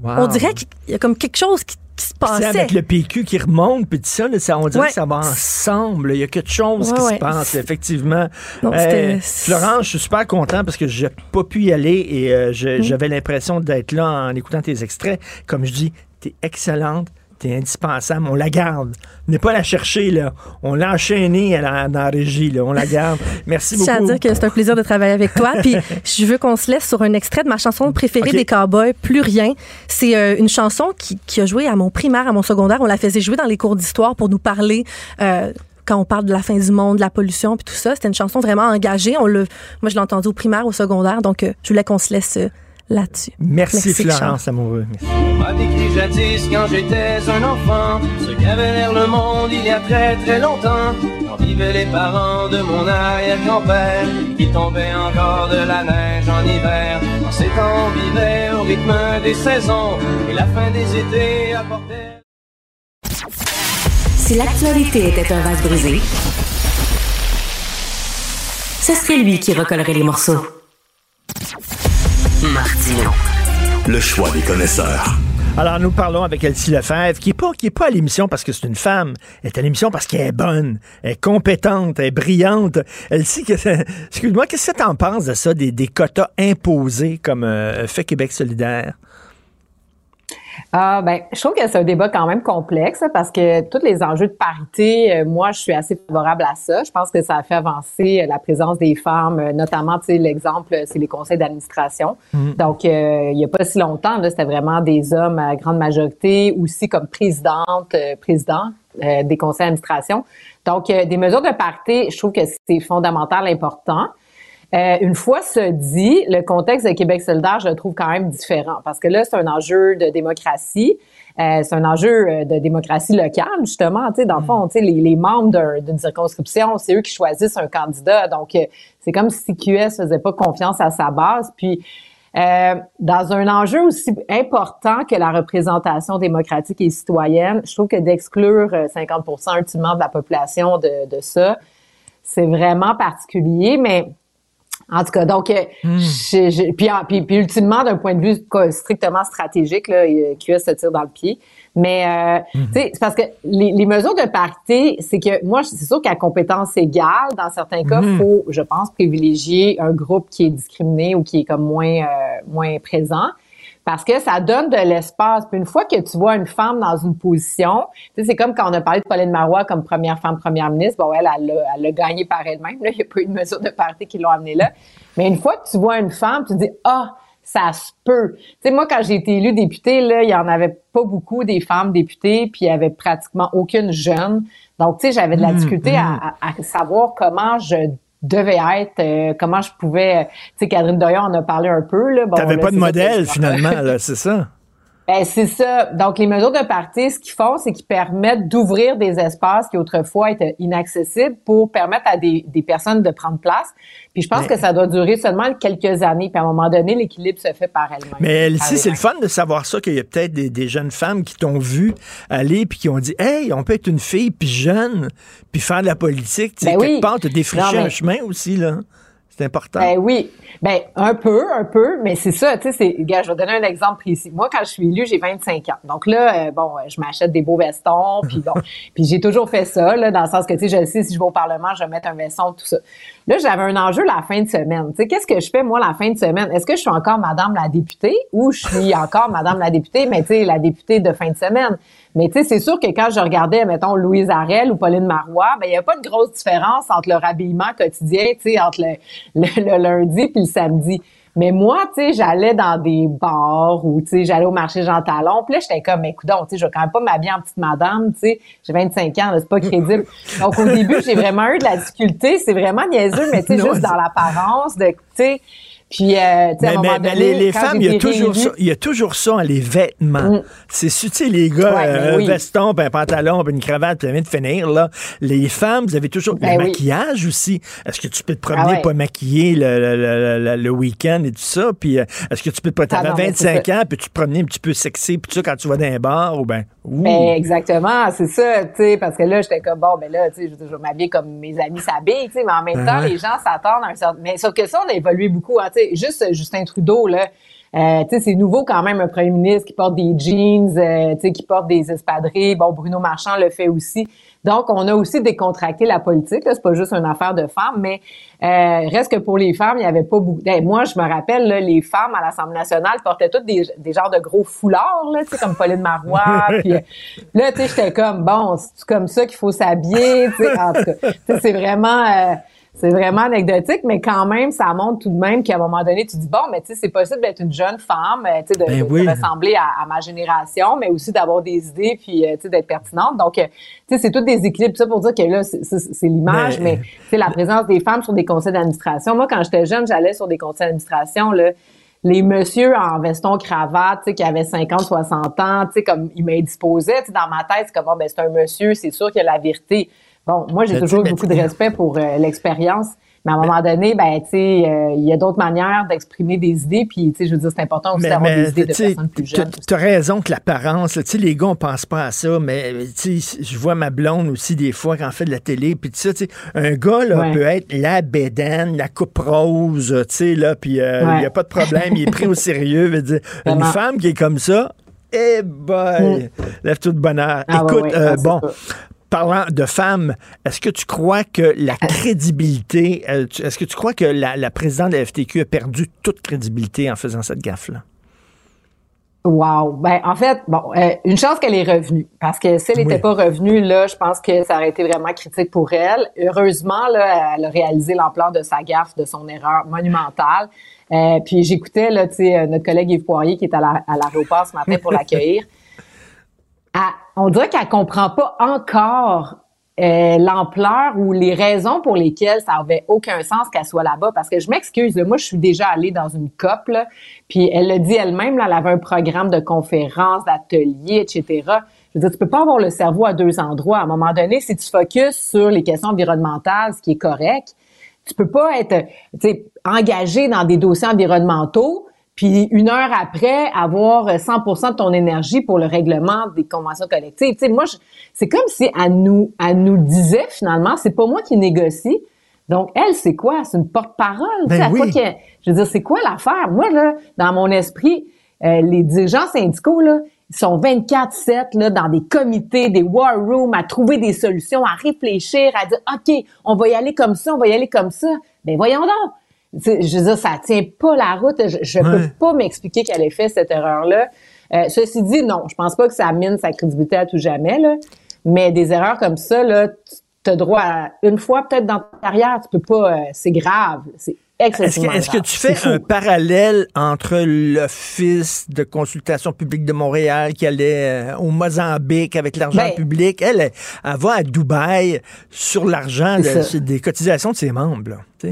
Wow. on dirait qu'il y a comme quelque chose qui, qui se passait. avec le PQ qui remonte, puis tout ça, là, ça, on dirait Ouais. que ça va ensemble. Il y a quelque chose Ouais, qui se passe, effectivement. Non, Euh, Florence, je suis super content parce que j'ai pas pu y aller et euh, Mm. j'avais l'impression d'être là en écoutant tes extraits. Comme je dis, t'es excellente. T'es indispensable, on la garde. N'est pas la chercher, là. On l'a enchaînée dans la régie, là. On la garde. Merci Je tiens à beaucoup. dire que c'est un plaisir de travailler avec toi. Puis je veux qu'on se laisse sur un extrait de ma chanson préférée des Cowboys, Plus rien. C'est euh, une chanson qui, qui a joué à mon primaire, à mon secondaire. On la faisait jouer dans les cours d'histoire pour nous parler. euh, quand on parle de la fin du monde, de la pollution, puis tout ça, c'était une chanson vraiment engagée. On l'a, moi, je l'ai entendue au primaire, au secondaire, donc euh, je voulais qu'on se laisse là-dessus. Merci, Richard. Florence, amoureux. Merci. On m'a décrit jadis quand j'étais un enfant Ce qu'avait l'air le monde il y a très très longtemps Quand vivaient les parents de mon arrière-grand-père Il tombait encore de la neige en hiver En ces temps on vivait au rythme des saisons Et la fin des étés apportait Si l'actualité était un vase brisé, ce serait lui qui recollerait les morceaux. Martino. Le choix des connaisseurs. Alors, nous parlons avec Elsie Lefebvre, qui n'est pas, qui est pas à l'émission parce que c'est une femme. Elle est à l'émission parce qu'elle est bonne, elle est compétente, elle est brillante. Elsie, excuse-moi, qu'est-ce que tu en penses de ça, des, des quotas imposés comme euh, fait Québec solidaire? Ah ben, je trouve que c'est un débat quand même complexe parce que tous les enjeux de parité, euh, moi, je suis assez favorable à ça. Je pense que ça a fait avancer euh, la présence des femmes, euh, notamment, tu sais, l'exemple, c'est les conseils d'administration. Mhm. Donc, euh, il n'y a pas si longtemps, là, c'était vraiment des hommes à grande majorité, aussi comme présidente, euh, président euh, des conseils d'administration. Donc, des mesures de parité, je trouve que c'est fondamental, important. Euh, une fois ce dit, le contexte de Québec solidaire, je le trouve quand même différent parce que là, c'est un enjeu de démocratie. Euh, c'est un enjeu euh, de démocratie locale, justement. Tu sais, dans le fond, les, les membres d'un- d'une circonscription, c'est eux qui choisissent un candidat. Donc, euh, c'est comme si QS faisait pas confiance à sa base. Puis, euh, dans un enjeu aussi important que la représentation démocratique et citoyenne, je trouve que d'exclure euh, 50 ultimement de la population de, de ça, c'est vraiment particulier, mais en tout cas, donc, euh, je- je- puis, puis, puis ultimement, d'un point de vue strictement stratégique, là, QS se tire dans le pied. Mais, euh, tu sais, c'est parce que les, les mesures de parité, c'est que moi, c'est sûr qu'à compétence égale, dans certains cas, Mhm. faut, je pense, privilégier un groupe qui est discriminé ou qui est comme moins, euh, moins présent. Parce que ça donne de l'espace. Puis une fois que tu vois une femme dans une position, tu sais, c'est comme quand on a parlé de Pauline Marois comme première femme première ministre. Bon, elle, elle, a, elle a gagné par elle-même. Là, il n'y a pas eu de mesure de parité qui l'ont amenée là. Mais une fois que tu vois une femme, tu te dis ah ça se peut. Tu sais, moi, quand j'ai été élue députée, là, il y en avait pas beaucoup des femmes députées, puis il y avait pratiquement aucune jeune. Donc, tu sais, j'avais de la Mmh, difficulté mmh. à, à savoir comment je devais être, euh, comment je pouvais... Tu sais, Catherine Doyon en a parlé un peu. Là. Bon, T'avais là, pas de ça modèle, finalement, là, c'est ça? Ben, c'est ça. Donc, les mesures de parti, ce qu'ils font, c'est qu'ils permettent d'ouvrir des espaces qui autrefois étaient inaccessibles pour permettre à des, des personnes de prendre place. Puis je pense Mais- que ça doit durer seulement quelques années. Puis à un moment donné, l'équilibre se fait par elle-même. Mais Par c'est le fun de savoir ça, qu'il y a peut-être des, des jeunes femmes qui t'ont vu aller puis qui ont dit Hey, on peut être une fille puis jeune, puis faire de la politique. Tu sais, Ben quelque oui. part, te défricher mais- un chemin aussi, là. C'est important. Ben oui. Ben, un peu, un peu, mais c'est ça, tu sais, je vais donner un exemple précis. Moi, quand je suis élue, j'ai 25 ans. Donc là, euh, bon, euh, je m'achète des beaux vestons, puis bon, puis j'ai toujours fait ça, là, dans le sens que, tu sais, je sais, si je vais au Parlement, je vais mettre un veston, tout ça. Là, j'avais un enjeu la fin de semaine. Tu sais, qu'est-ce que je fais, moi, la fin de semaine? Est-ce que je suis encore Madame la députée ou je suis encore Madame la députée, mais tu sais, la députée de fin de semaine? Mais tu sais, c'est sûr que quand je regardais, mettons, Louise Arel ou Pauline Marois, ben il n'y a pas de grosse différence entre leur habillement quotidien, tu sais, entre le, le- le lundi puis le samedi. Mais moi, tu sais, j'allais dans des bars ou, tu sais, j'allais au marché Jean Talon. Puis là, j'étais comme, mais écoute, tu sais, je vais quand même pas m'habiller en petite madame, tu sais. J'ai 25 ans, c'est pas crédible. Donc, au début, j'ai vraiment eu de la difficulté. C'est vraiment niaiseux, mais tu sais, juste dans l'apparence, de, tu sais. Puis, euh, tu sais, à Mais, un mais- moment mais donné, les, les quand femmes, il y, a toujours ça, il y a toujours ça, hein, les vêtements. C'est su- tu sais, les gars, Mm. Ouais, mais euh, oui. un veston, puis un pantalon, puis une cravate, puis vient de finir, là. Les femmes, vous avez toujours... Ben le oui. maquillage aussi. Est-ce que tu peux te promener Ah ouais. pas maquillé le, le- le- week-end et tout ça? Puis euh, est-ce que tu peux te... Ah mais c'est 25 ça. ans, puis tu te promenais un petit peu sexy, puis tout ça, quand tu vas dans un bar, ou ben... ouh. Ben, exactement, c'est ça, tu sais, parce que là, j'étais comme, bon, ben là, tu sais, je m'habiller comme mes amis s'habillent, tu sais, mais en même temps, Ouais. les gens s'attendent à un certain... Mais sauf que ça, on a évolué beaucoup, hein, sais, juste euh, Justin Trudeau, là, euh, c'est nouveau quand même, un premier ministre qui porte des jeans, euh, qui porte des espadrilles, bon, Bruno Marchand le fait aussi. Donc, on a aussi décontracté la politique, c'est pas juste une affaire de femmes, mais euh, reste que pour les femmes, il y avait pas beaucoup... Ben, moi, je me rappelle, là, les femmes à l'Assemblée nationale portaient toutes des, des genres de gros foulards, là, comme Pauline Marois, puis là, tu sais, j'étais comme, bon, c'est comme ça qu'il faut s'habiller, en tout cas. C'est vraiment... c'est vraiment anecdotique, mais quand même, ça montre tout de même qu'à un moment donné, tu dis, bon, mais tu sais, c'est possible d'être une jeune femme, euh, tu sais, de, Ben de- oui. de ressembler à, à ma génération, mais aussi d'avoir des idées, puis, euh, tu sais, d'être pertinente. Donc, euh, tu sais, c'est tout des équilibres. Ça pour dire que là, c'est- l'image, Mais- mais, tu sais, la présence des femmes sur des conseils d'administration. Moi, quand j'étais jeune, j'allais sur des conseils d'administration, là, les messieurs en veston cravate, tu sais, qui avaient 50, 60 ans, tu sais, comme ils m'indisposaient, tu sais, dans ma tête, c'est comme, bon, ben, c'est un monsieur, c'est sûr qu'il a la vérité. Bon, moi, j'ai toujours eu beaucoup de respect pour euh, l'expérience. Mais à un moment donné, ben, tu sais, euh, il y a d'autres manières d'exprimer des idées, puis, tu sais, je veux dire, c'est important aussi d'avoir des idées de personnes plus jeunes. tu as raison que l'apparence, tu sais, les gars, on pense pas à ça, mais tu sais, je vois ma blonde aussi des fois quand elle fait de la télé, puis tout tu sais, un gars, là, Ouais. peut être la bédaine, la coupe rose, tu sais, là, puis euh, il Ouais. n'y a pas de problème, il est pris au sérieux, veut dire, une femme qui est comme ça, eh boy, lève-toi de bonheur. Ah, Écoute, ouais, euh, bon. Parlant de femmes, est-ce que tu crois que la crédibilité, euh, tu- est-ce que tu crois que la, la présidente de la FTQ a perdu toute crédibilité en faisant cette gaffe-là? Wow. Ben, en fait, bon, euh, une chance qu'elle est revenue. Parce que si elle n'était Oui. pas revenue, là, je pense que ça aurait été vraiment critique pour elle. Heureusement, là, elle a réalisé l'ampleur de sa gaffe, de son erreur monumentale. Euh, puis j'écoutais, là, tu sais, notre collègue Yves Poirier qui est à la- à l'aéroport ce matin pour l'accueillir. On dirait qu'elle comprend pas encore euh, l'ampleur ou les raisons pour lesquelles ça avait aucun sens qu'elle soit là-bas. Parce que je m'excuse, moi, je suis déjà allée dans une COP, là, puis elle l'a dit elle-même, là, elle avait un programme de conférences, d'ateliers, etc. Je veux dire, tu peux pas avoir le cerveau à deux endroits. À un moment donné, si tu focuses sur les questions environnementales, ce qui est correct, tu peux pas être engagé dans des dossiers environnementaux puis une heure après avoir 100% de ton énergie pour le règlement des conventions collectives. Tu sais, moi, c'est comme si elle nous, elle nous disait finalement, c'est pas moi qui négocie. Donc elle, c'est quoi? C'est une porte-parole. tu sais, Ben à quoi je veux dire, c'est quoi l'affaire? Moi là, dans mon esprit, euh, les dirigeants syndicaux là, ils sont 24/7 là dans des comités, des war rooms à trouver des solutions, à réfléchir, à dire OK, on va y aller comme ça, on va y aller comme ça. Ben voyons donc. Je veux dire, ça tient pas la route. Je, ne peux pas m'expliquer qu'elle ait fait cette erreur-là. Euh, ceci dit, non, je pense pas que ça mine sa crédibilité à tout jamais, là. Mais des erreurs comme ça, là, tu as droit à une fois peut-être dans ta carrière, tu peux pas, euh, c'est grave. C'est est-ce que, est que, tu fais un parallèle entre l'Office de consultation publique de Montréal qui allait euh, au Mozambique avec l'argent Ben- public? Elle, elle, elle va à Dubaï sur l'argent de- des cotisations de ses membres. là.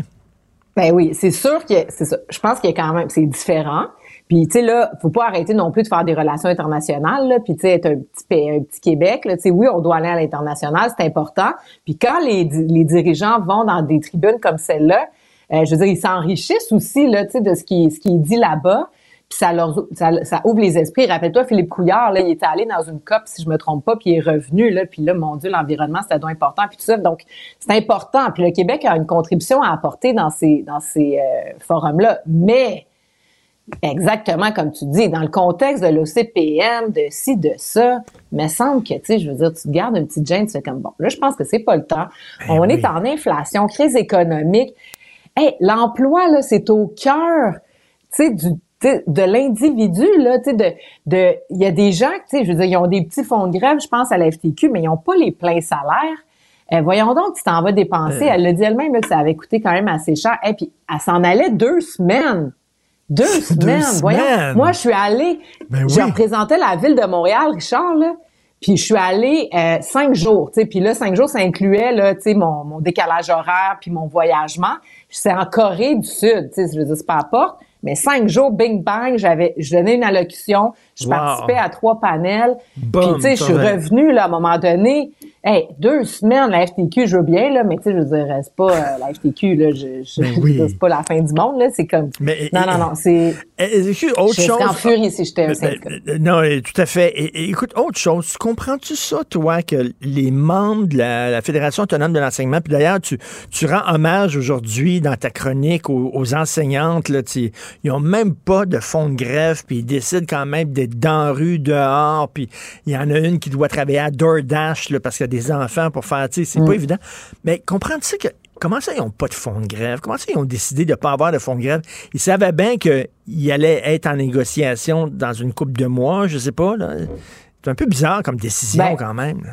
Ben oui, c'est sûr que c'est ça. Je pense qu'il y a quand même, c'est différent. Puis tu sais là, faut pas arrêter non plus de faire des relations internationales. Là. Puis tu sais, être un petit un petit Québec. Tu sais, oui, on doit aller à l'international, c'est important. Puis quand les, les dirigeants vont dans des tribunes comme celle-là, euh, je veux dire, ils s'enrichissent aussi là, tu sais, de ce qui, ce qui est dit là-bas. Puis ça leur ça, ça ouvre les esprits. Rappelle-toi, Philippe Couillard, là, il était allé dans une COP, si je me trompe pas, puis il est revenu, là, puis là, mon Dieu, l'environnement, c'était donc important, puis tout ça. Donc, c'est important. Puis le Québec a une contribution à apporter dans ces, dans ces euh, forums-là. Mais, exactement comme tu dis, dans le contexte de l'OCPM, de ci, de ça, me semble que, tu sais, je veux dire, tu te gardes une petite gêne, tu fais comme, bon, là, je pense que c'est pas le temps. On est en inflation, crise économique. Hey, l'emploi, là, c'est au cœur, tu sais, du de l'individu là, tu sais, de de il y a des gens, tu sais, je veux dire, ils ont des petits fonds de grève, je pense à la FTQ, mais ils n'ont pas les pleins salaires. Euh, voyons donc, tu t'en vas dépenser. Euh. Elle l'a dit elle-même que ça avait coûté quand même assez cher. Et puis, elle s'en allait deux semaines. Deux semaines. Voyons. Moi, je suis allée. Ben je oui. représentais la ville de Montréal, Richard, là. Puis je suis allée euh, cinq jours, tu sais. Puis là, cinq jours, ça incluait là, tu sais, mon, mon décalage horaire puis mon voyagement. C'est en Corée du Sud, tu sais. Je veux dire, c'est pas à porte. Mais cinq jours, bing bang, j'avais, je donnais une allocution, je Wow. participais à trois panels. Puis tu sais, je suis revenue là à un moment donné. Hey, deux semaines la FTQ, je veux bien là, mais tu sais, je veux dire, c'est pas euh, la FTQ là, je, je, Ben oui. c'est pas la fin du monde là, c'est comme. Mais- non, non, non, c'est. Eh, écoute, autre je serais chose. en furie si j'étais un Ben, syndicat. euh, Non, euh, tout à fait. Et, et écoute, autre chose, tu comprends-tu ça, toi, que les membres de la, la Fédération autonome de l'enseignement, puis d'ailleurs, tu, tu rends hommage aujourd'hui dans ta chronique aux, aux enseignantes, là, tu- ils ont même pas de fonds de grève, puis ils décident quand même d'être dans la rue, dehors, puis il y en a une qui doit travailler à DoorDash, là, parce qu'il y a des enfants pour faire, tu sais, c'est Mm. pas évident. Mais comprends-tu que Comment ça, ils n'ont pas de fonds de grève? Comment ça, ils ont décidé de ne pas avoir de fonds de grève? Ils savaient bien qu'ils allaient être en négociation dans une couple de mois, je sais pas. C'est un peu bizarre comme décision Ben, quand même. là.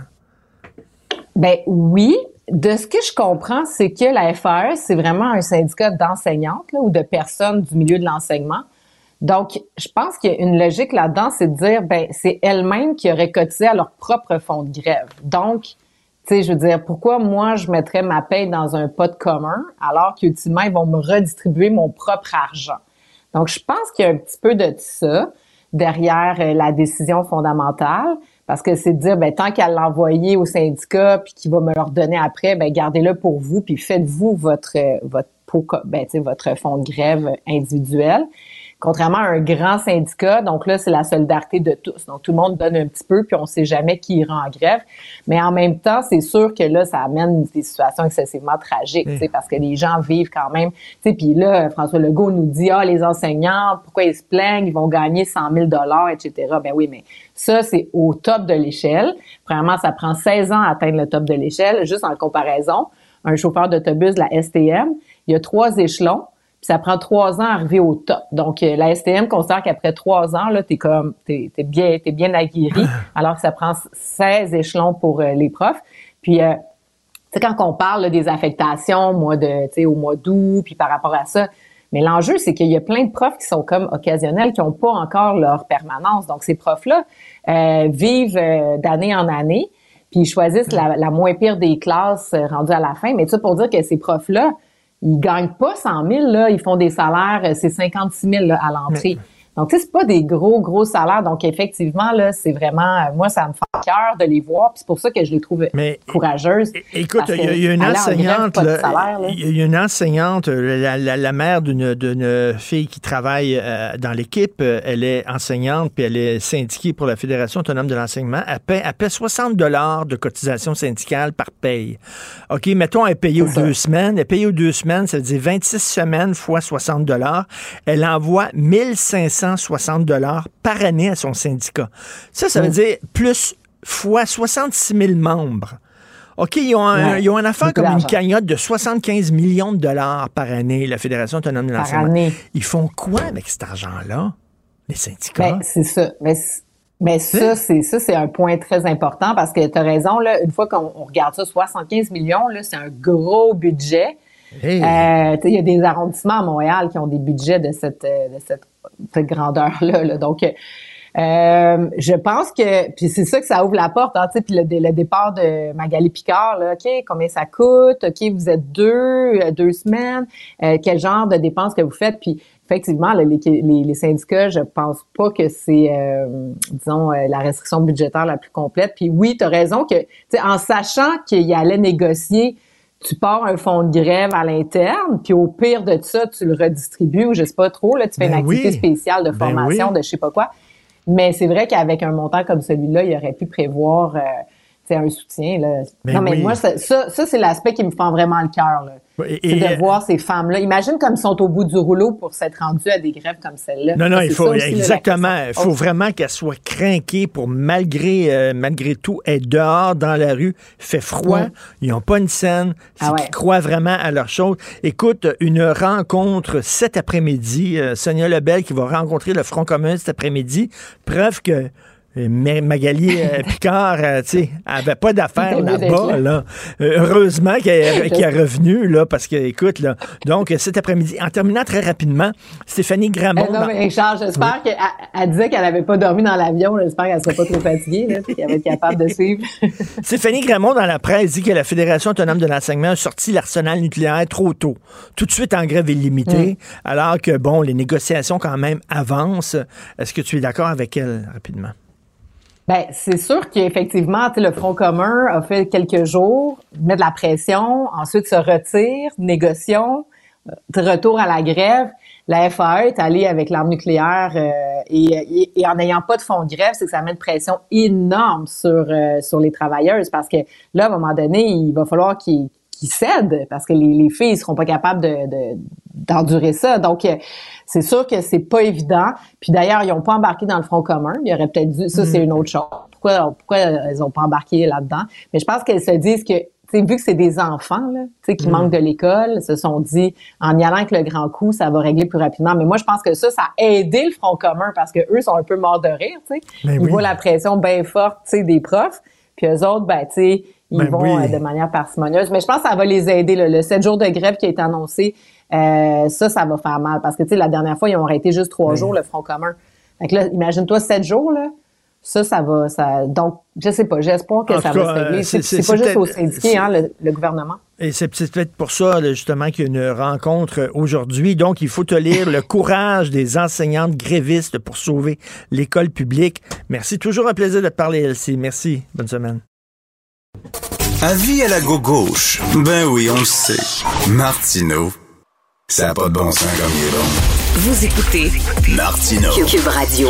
Ben oui. De ce que je comprends, c'est que la FAE, c'est vraiment un syndicat d'enseignantes ou de personnes du milieu de l'enseignement. Donc, je pense qu'il y a une logique là-dedans, c'est de dire, ben, c'est elles-mêmes qui auraient cotisé à leur propre fonds de grève. Donc, tu sais, je veux dire, pourquoi moi, je mettrais ma paye dans un pot commun alors qu'ultimement, ils vont me redistribuer mon propre argent? Donc, je pense qu'il y a un petit peu de ça derrière euh, la décision fondamentale, parce que c'est de dire, ben, tant qu'à l'envoyer au syndicat puis qu'il va me le redonner après, ben, gardez-le pour vous puis faites-vous votre, euh, votre, ben, votre fonds de grève individuel. Contrairement à un grand syndicat, donc là, c'est la solidarité de tous. Donc, tout le monde donne un petit peu, puis on sait jamais qui ira en grève. Mais en même temps, c'est sûr que là, ça amène des situations excessivement tragiques, parce que les gens vivent quand même. Puis là, François Legault nous dit, ah, les enseignants, pourquoi ils se plaignent, ils vont gagner 100 000 dollars, etc. Ben oui, mais ça, c'est au top de l'échelle. Premièrement, ça prend 16 ans à atteindre le top de l'échelle. Juste en comparaison, un chauffeur d'autobus de la STM, il y a trois échelons puis ça prend trois ans à arriver au top. Donc, euh, la STM considère qu'après trois ans, là, t'es comme, t'es, t'es bien, t'es bien aguerri, alors que ça prend 16 échelons pour euh, les profs. Puis, euh, tu sais, quand on parle là, des affectations, moi, de, tu sais, au mois d'août, puis par rapport à ça, mais l'enjeu, c'est qu'il y a plein de profs qui sont comme occasionnels, qui n'ont pas encore leur permanence. Donc, ces profs-là euh, vivent euh, d'année en année, puis ils choisissent la, la moins pire des classes rendues à la fin. Mais ça pour dire que ces profs-là, ils gagnent pas 100 000, là, ils font des salaires, euh, c'est 56 000 là, à l'entrée. Donc, tu sais, c'est pas des gros, gros salaires. Donc, effectivement, là, c'est vraiment, euh, moi, ça me fait cœur de les voir. Puis c'est pour ça que je les trouve courageuses. Écoute, il y, a- il y a une enseignante, il y a une enseignante, la, la- la mère d'une fille qui travaille euh, dans l'équipe, euh, elle est enseignante, puis elle est syndiquée pour la Fédération autonome de l'enseignement. Elle paie, elle paie 60 dollars de cotisation syndicale par paye. OK, mettons, elle est payée aux deux semaines. Elle est payée aux deux semaines, ça veut dire 26 semaines fois 60 dollars. Elle envoie 1560 dollars par année à son syndicat. Ça, ça veut Mm. dire plus fois 66 000 membres. OK, ils ont, un, Ouais. ils ont une affaire comme une cagnotte de 75 millions de dollars par année, la Fédération autonome de l'enseignement. Ils font quoi avec cet argent-là, les syndicats? Ben, c'est ça. Mais, c- mais ça, c'est ça, c'est un point très important parce que tu as raison, là, une fois qu'on on regarde ça, 75 millions, c'est un gros budget. Hey. Euh, il y a des arrondissements à Montréal qui ont des budgets de cette, euh, de cette, cette grandeur-là. là. Donc, euh, euh, je pense que, puis c'est ça que ça ouvre la porte, hein, puis le, le départ de Magali Picard, là, OK, combien ça coûte? OK, vous êtes deux, euh, deux semaines, euh, quel genre de dépenses que vous faites? Puis effectivement, là, les syndicats, je pense pas que c'est, euh, disons, euh, la restriction budgétaire la plus complète. Puis oui, tu as raison que, tu sais, en sachant qu'il allait négocier tu pars un fonds de grève à l'interne, puis au pire de ça, tu le redistribues ou je sais pas trop, là, tu fais Ben une activité spéciale de Ben formation oui. de je sais pas quoi. Mais c'est vrai qu'avec un montant comme celui-là, il aurait pu prévoir euh, un soutien. Là. Ben non, mais oui. moi, ça, ça, ça, c'est l'aspect qui me fend vraiment le cœur. Et- C'est de voir ces femmes-là. Imagine comme ils sont au bout du rouleau pour s'être rendus à des grèves comme celle-là. Non, non, Ça, il c'est faut exactement. Il faut Oh. vraiment qu'elle soit craquée pour malgré euh, malgré tout être dehors dans la rue. fait froid. Ils n'ont pas une scène. C'est Ah ouais. qu'ils croient vraiment à leur chose. Écoute, une rencontre cet après-midi. euh, Sonia Lebel qui va rencontrer le Front commun cet après-midi. Preuve que euh, Ma- Magali euh, Picard, euh, tu sais, avait pas d'affaires là-bas, là. là. Euh, heureusement qu'elle qu'elle est revenue, là, parce que, écoute, là, donc, euh, cet après-midi, en terminant très rapidement, Stéphanie Gramont... Eh non, mais Richard, j'espère qu'elle elle disait qu'elle avait pas dormi dans l'avion. J'espère qu'elle sera pas trop fatiguée, là, puis qu'elle va être capable de suivre. Stéphanie Gramont, dans la presse, dit que la Fédération autonome de l'enseignement a sorti l'arsenal nucléaire trop tôt, tout de suite en grève illimitée, alors que, bon, les négociations quand même avancent. Est-ce que tu es d'accord avec elle, rapidement? Ben, c'est sûr qu'effectivement, le Front commun a fait quelques jours, met de la pression, ensuite se retire, négocions, euh, retour à la grève. La FAE est allée avec l'arme nucléaire euh, et, et- et en n'ayant pas de fonds de grève, c'est que ça met une pression énorme sur euh, sur les travailleuses parce que là, à un moment donné, il va falloir qu'ils cèdent parce que les, les filles ne seront pas capables de, de- d'endurer ça. Donc, euh, c'est sûr que c'est pas évident. Puis d'ailleurs, ils n'ont pas embarqué dans le Front commun. Il aurait peut-être dû... Ça, c'est une autre chose. Pourquoi, pourquoi elles n'ont pas embarqué là-dedans? Mais je pense qu'elles se disent que, vu que c'est des enfants, là, qui Mm. manquent de l'école, se sont dit, en y allant avec le grand coup, ça va régler plus rapidement. Mais moi, je pense que ça, ça a aidé le Front commun parce que eux sont un peu morts de rire. Ben Ils oui. voient la pression bien forte, des profs. Puis eux autres, ben, ils Ben vont oui. euh, de manière parcimonieuse. Mais je pense que ça va les aider. là. Le 7 jours de grève qui a été annoncé, euh, ça, ça va faire mal. Parce que, tu sais, la dernière fois, ils ont arrêté juste trois jours, le Front commun. Fait que là, imagine-toi 7 jours, là. Ça, ça va, ça, donc, je sais pas, j'espère que En ça va se régler. euh, C'est c'est- c'est c'est pas juste aux syndiqués, hein, le, le gouvernement. Et c'est peut-être pour ça, là, justement, qu'il y a une rencontre aujourd'hui. Donc, il faut te lire Le courage des enseignantes grévistes pour sauver l'école publique. Merci. Toujours un plaisir de te parler, Elsie. Merci. Bonne semaine. Avis à la gauche. Ben oui, on le sait. Martineau, ça n'a pas de bon sens comme il est bon. Vous écoutez Martineau. Cube Radio.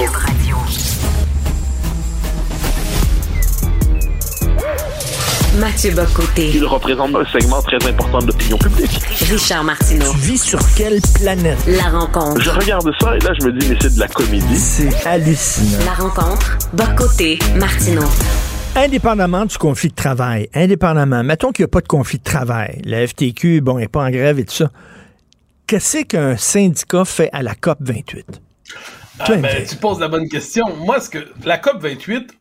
Mathieu Bocoté. Il représente un segment très important de l'opinion publique. Richard Martineau. Tu vis sur quelle planète? La rencontre. Je regarde ça et là, je me dis, mais c'est de la comédie. C'est hallucinant. La rencontre. Bocoté. Martineau. Indépendamment du conflit de travail, indépendamment, mettons qu'il n'y a pas de conflit de travail, la FTQ, bon, n'est pas en grève et tout ça, qu'est-ce qu'un syndicat fait à la COP 28? Ah, ben, tu poses la bonne question. Moi, ce que la COP 28,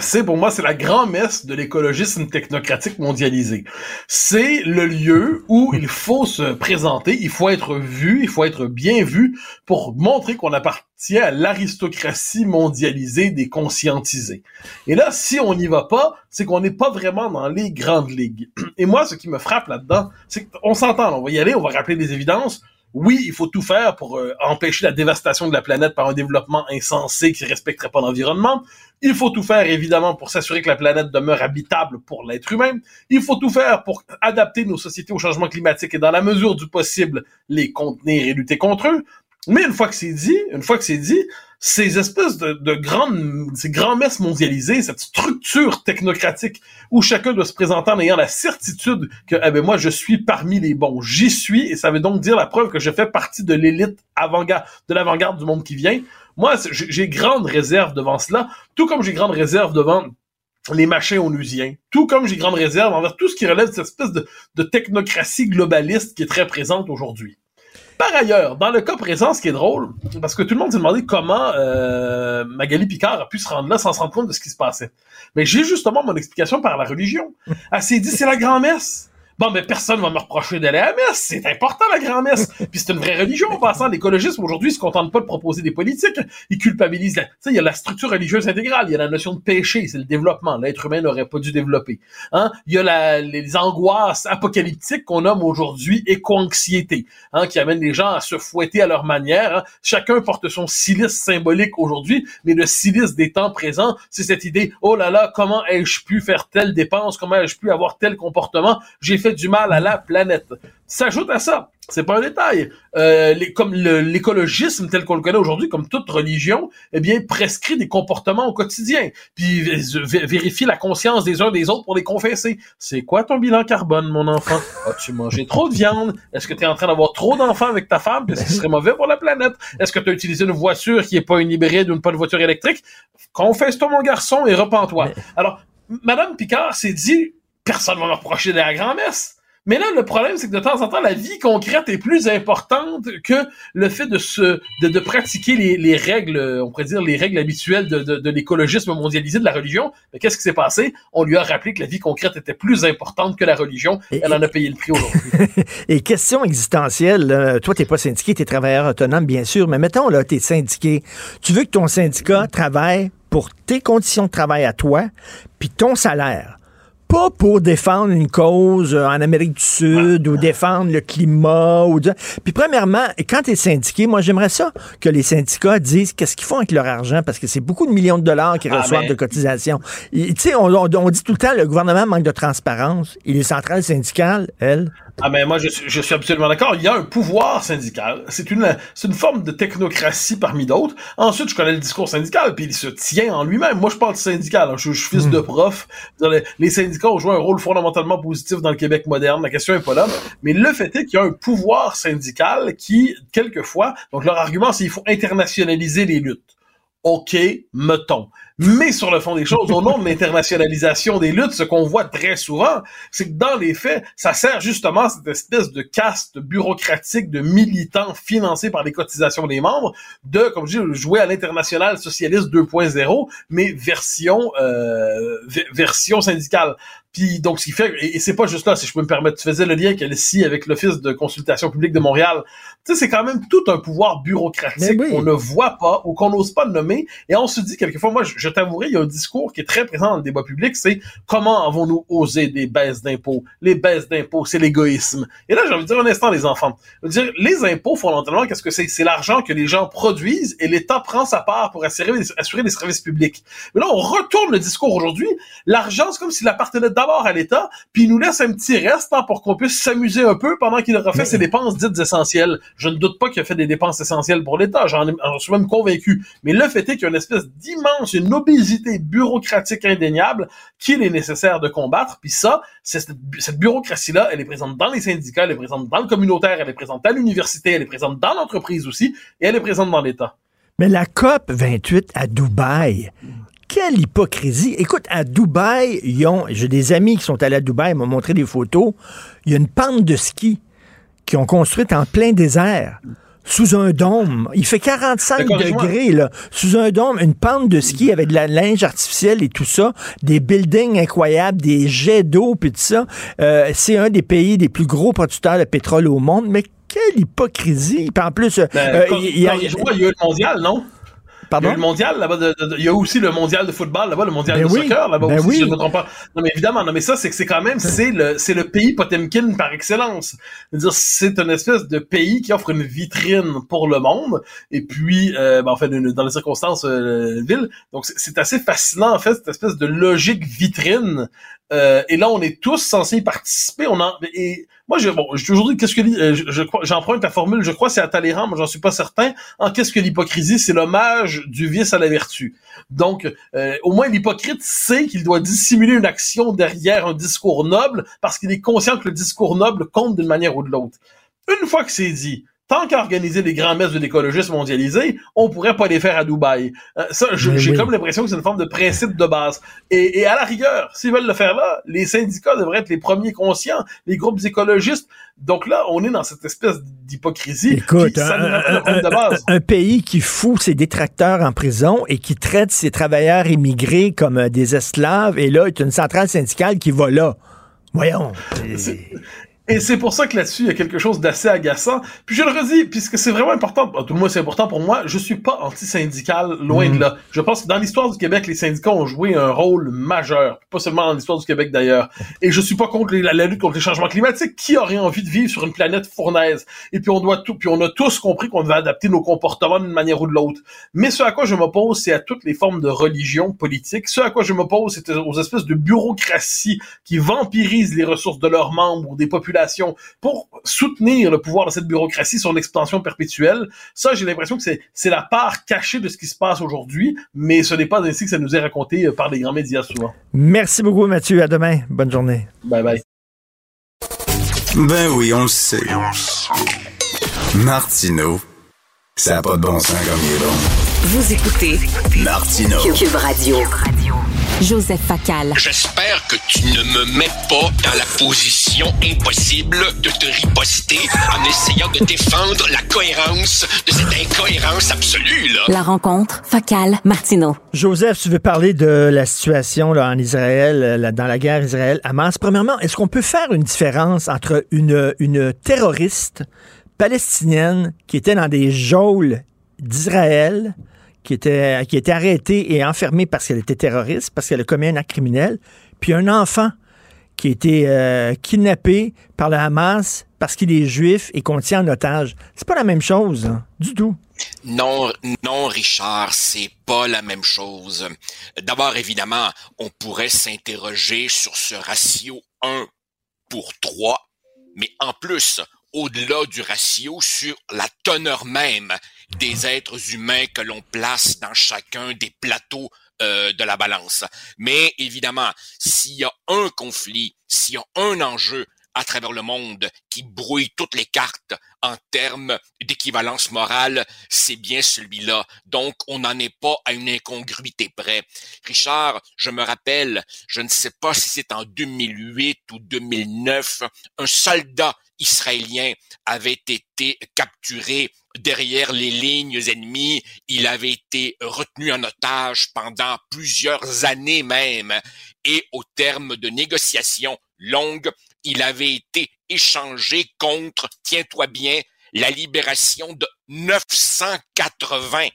c'est pour moi, c'est la grand-messe de l'écologisme technocratique mondialisé. C'est le lieu où il faut se présenter, il faut être vu, il faut être bien vu pour montrer qu'on appartient à l'aristocratie mondialisée des conscientisés. Et là, si on n'y va pas, c'est qu'on n'est pas vraiment dans les grandes ligues. Et moi, ce qui me frappe là-dedans, c'est qu'on s'entend, on va y aller, on va rappeler des évidences. Oui, il faut tout faire pour euh, empêcher la dévastation de la planète par un développement insensé qui respecterait pas l'environnement. Il faut tout faire, évidemment, pour s'assurer que la planète demeure habitable pour l'être humain. Il faut tout faire pour adapter nos sociétés au changement climatique et, dans la mesure du possible, les contenir et lutter contre eux. Mais une fois que c'est dit, une fois que c'est dit, ces espèces de, de grandes, ces grands-messes mondialisées, cette structure technocratique où chacun doit se présenter en ayant la certitude que, eh ben, moi, je suis parmi les bons. J'y suis, et ça veut donc dire la preuve que je fais partie de l'élite avant-garde, de l'avant-garde du monde qui vient. Moi, j'ai grande réserve devant cela, tout comme j'ai grande réserve devant les machins onusiens, tout comme j'ai grande réserve envers tout ce qui relève de cette espèce de, de technocratie globaliste qui est très présente aujourd'hui. Par ailleurs, dans le cas présent, ce qui est drôle, parce que tout le monde s'est demandé comment euh, Magali Picard a pu se rendre là sans se rendre compte de ce qui se passait. Mais j'ai justement mon explication par la religion. Elle s'est dit, c'est la grand-messe. Bon, mais personne va me reprocher d'aller à la messe. C'est important, la grand-messe. Puis c'est une vraie religion, en passant. L'écologisme, aujourd'hui, se contente pas de proposer des politiques. Il culpabilise la... Tu sais, il y a la structure religieuse intégrale. Il y a la notion de péché. C'est le développement. L'être humain n'aurait pas dû développer. Hein? Il y a la... les angoisses apocalyptiques qu'on nomme aujourd'hui éco-anxiété, hein, qui amènent les gens à se fouetter à leur manière. Hein? Chacun porte son silice symbolique aujourd'hui, mais le silice des temps présents, c'est cette idée, oh là là, comment ai-je pu faire telle dépense? Comment ai-je pu avoir tel comportement? J'ai fait du mal à la planète. S'ajoute à ça, c'est pas un détail, euh, les, comme l'écologisme tel qu'on le connaît aujourd'hui, comme toute religion, eh bien, prescrit des comportements au quotidien, puis vérifie la conscience des uns des autres pour les confesser. C'est quoi ton bilan carbone, mon enfant? As-tu mangé trop de viande? Est-ce que tu es en train d'avoir trop d'enfants avec ta femme? Est-ce que ce serait mauvais pour la planète? Est-ce que tu as utilisé une voiture qui est pas une hybride ou une pas une voiture électrique? Confesse-toi, mon garçon, et repens-toi. Alors, Madame Picard s'est dit, personne va me reprocher de la grand-messe. Mais là, le problème, c'est que de temps en temps, la vie concrète est plus importante que le fait de se, de, pratiquer les, règles, on pourrait dire les règles habituelles de, l'écologisme mondialisé de la religion. Mais qu'est-ce qui s'est passé? On lui a rappelé que la vie concrète était plus importante que la religion. Elle en a payé le prix aujourd'hui. et question existentielle, toi, toi, t'es pas syndiqué, t'es travailleur autonome, bien sûr, mais mettons, là, t'es syndiqué. Tu veux que ton syndicat travaille pour tes conditions de travail à toi, puis ton salaire pas pour défendre une cause euh, en Amérique du Sud ou défendre le climat. Ou Puis premièrement, quand tu es syndiqué, moi j'aimerais ça que les syndicats disent qu'est-ce qu'ils font avec leur argent parce que c'est beaucoup de millions de dollars qu'ils ah, reçoivent de cotisations. Tu sais, on, on, dit tout le temps le gouvernement manque de transparence et les centrales syndicales, elles, ah ben moi je suis, je suis absolument d'accord. Il y a un pouvoir syndical. C'est une c'est une forme de technocratie parmi d'autres. Ensuite, je connais le discours syndical, puis il se tient en lui-même. Moi, je parle de syndical. Hein. Je, suis fils hmm. de prof. Les, syndicats ont joué un rôle fondamentalement positif dans le Québec moderne. La question est pas là. Mais le fait est qu'il y a un pouvoir syndical qui, quelquefois, donc leur argument, c'est qu'il faut internationaliser les luttes. OK, mettons. Mais sur le fond des choses, au nom de l'internationalisation des luttes, ce qu'on voit très souvent, c'est que dans les faits, ça sert justement à cette espèce de caste bureaucratique de militants financés par les cotisations des membres de, comme je dis, jouer à l'international socialiste 2.0, mais version euh, version syndicale. Puis donc ce qui fait et, c'est pas juste là si je peux me permettre, tu faisais le lien qu'elle ici avec l'office de consultation publique de Montréal. Tu sais c'est quand même tout un pouvoir bureaucratique qu'on ne voit pas ou qu'on n'ose pas nommer et on se dit quelquefois moi je, t'avouerai il y a un discours qui est très présent dans le débat public, c'est comment avons-nous osé des baisses d'impôts? Les baisses d'impôts, c'est l'égoïsme. Et là j'ai envie de dire un instant les enfants. Je veux dire les impôts fondamentalement qu'est-ce que c'est? C'est l'argent que les gens produisent et l'État prend sa part pour assurer, assurer des services publics. Mais là on retourne le discours aujourd'hui, l'argent c'est comme s'il appartenait d'abord à l'État, puis il nous laisse un petit reste hein, pour qu'on puisse s'amuser un peu pendant qu'il refait ses dépenses dites essentielles. Je ne doute pas qu'il a fait des dépenses essentielles pour l'État, j'en suis même convaincu. Mais le fait est qu'il y a une espèce d'immense, une obésité bureaucratique indéniable qu'il est nécessaire de combattre, puis ça, cette, cette bureaucratie-là, elle est présente dans les syndicats, elle est présente dans le communautaire, elle est présente à l'université, elle est présente dans l'entreprise aussi, et elle est présente dans l'État. Mais la COP 28 à Dubaï, quelle hypocrisie. Écoute, à Dubaï, j'ai des amis qui sont allés à Dubaï, ils m'ont montré des photos. Il y a une pente de ski qui ont construite en plein désert sous un dôme. Il fait 45 degrés, là. Sous un dôme, une pente de ski avec de la linge artificielle et tout ça, des buildings incroyables, des jets d'eau, puis tout ça. Euh, c'est un des pays des plus gros producteurs de pétrole au monde, mais quelle hypocrisie. Puis en plus, ben, euh, il y a eu le mondial, non? Il y a le mondial là-bas. il y a aussi le mondial de football là-bas, le mondial ben de soccer là-bas ben aussi, si je ne me trompe pas. Non, mais évidemment, non, mais ça, c'est que c'est quand même, c'est le, c'est le pays Potemkin par excellence. C'est-à-dire, c'est une espèce de pays qui offre une vitrine pour le monde. Et puis, euh, ben, en fait, dans les circonstances, euh, ville. Donc, c'est assez fascinant, en fait, cette espèce de logique vitrine. Euh, et là, on est tous censés y participer. On en, et, moi, je, bon, je qu'est-ce que euh, je, crois, j'emprunte la formule, je crois c'est à Talleyrand, mais j'en suis pas certain. En qu'est-ce que l'hypocrisie, c'est l'hommage du vice à la vertu? Donc, euh, au moins l'hypocrite sait qu'il doit dissimuler une action derrière un discours noble parce qu'il est conscient que le discours noble compte d'une manière ou de l'autre. Une fois que c'est dit, tant qu'à organiser les grands messes de l'écologisme mondialisé, on pourrait pas les faire à Dubaï. Euh, ça, j'ai comme l'impression que c'est une forme de principe de base. Et, et à la rigueur, s'ils veulent le faire là, les syndicats devraient être les premiers conscients, les groupes écologistes. Donc là, on est dans cette espèce d'hypocrisie. Écoute, un, pays qui fout ses détracteurs en prison et qui traite ses travailleurs immigrés comme euh, des esclaves, et là, il y a une centrale syndicale qui va là. Voyons. Et c'est pour ça que là-dessus, il y a quelque chose d'assez agaçant. Puis je le redis, puisque c'est vraiment important, tout le monde c'est important pour moi, je suis pas anti-syndical, loin de mm. là. Je pense que dans l'histoire du Québec, les syndicats ont joué un rôle majeur, pas seulement dans l'histoire du Québec d'ailleurs. Et je suis pas contre la, lutte contre les changements climatiques. Qui aurait envie de vivre sur une planète fournaise? Et puis on doit tout, puis on a tous compris qu'on devait adapter nos comportements d'une manière ou de l'autre. Mais ce à quoi je m'oppose, c'est à toutes les formes de religion politique. Ce à quoi je m'oppose, c'est aux espèces de bureaucraties qui vampirisent les ressources de leurs membres ou des populations pour soutenir le pouvoir de cette bureaucratie sur l'expansion perpétuelle. Ça, j'ai l'impression que c'est la part cachée de ce qui se passe aujourd'hui, mais ce n'est pas ainsi que ça nous est raconté euh, par les grands médias souvent. Merci beaucoup, Mathieu. À demain. Bonne journée. Bye bye. Ben oui, on le sait. Martineau, ça n'a pas de bon sens comme il est bon. Vous écoutez Martineau. Cube Radio. Joseph Facal. J'espère que tu ne me mets pas dans la position impossible de te riposter en essayant de défendre la cohérence de cette incohérence absolue, là. La rencontre, Facal, Martineau. Joseph, tu veux parler de la situation là, en Israël, dans la guerre Israël-Hamas. Premièrement, est-ce qu'on peut faire une différence entre une, une terroriste palestinienne qui était dans des geôles d'Israël qui était, qui était arrêtée et enfermée parce qu'elle était terroriste, parce qu'elle a commis un acte criminel, puis un enfant qui a été euh, kidnappé par le Hamas parce qu'il est juif et qu'on tient en otage. C'est pas la même chose, hein, du tout. Non, non, Richard, c'est pas la même chose. D'abord, évidemment, on pourrait s'interroger sur ce ratio 1 pour 3, mais en plus, au-delà du ratio, sur la teneur même des êtres humains que l'on place dans chacun des plateaux euh, de la balance. Mais évidemment, s'il y a un conflit, s'il y a un enjeu à travers le monde qui brouille toutes les cartes en termes d'équivalence morale, c'est bien celui-là. Donc, on n'en est pas à une incongruité près. Richard, je me rappelle, je ne sais pas si c'est en 2008 ou 2009, un soldat israélien avait été capturé derrière les lignes ennemies. Il avait été retenu en otage pendant plusieurs années même. Et au terme de négociations longues, il avait été échangé contre, tiens-toi bien, la libération de 980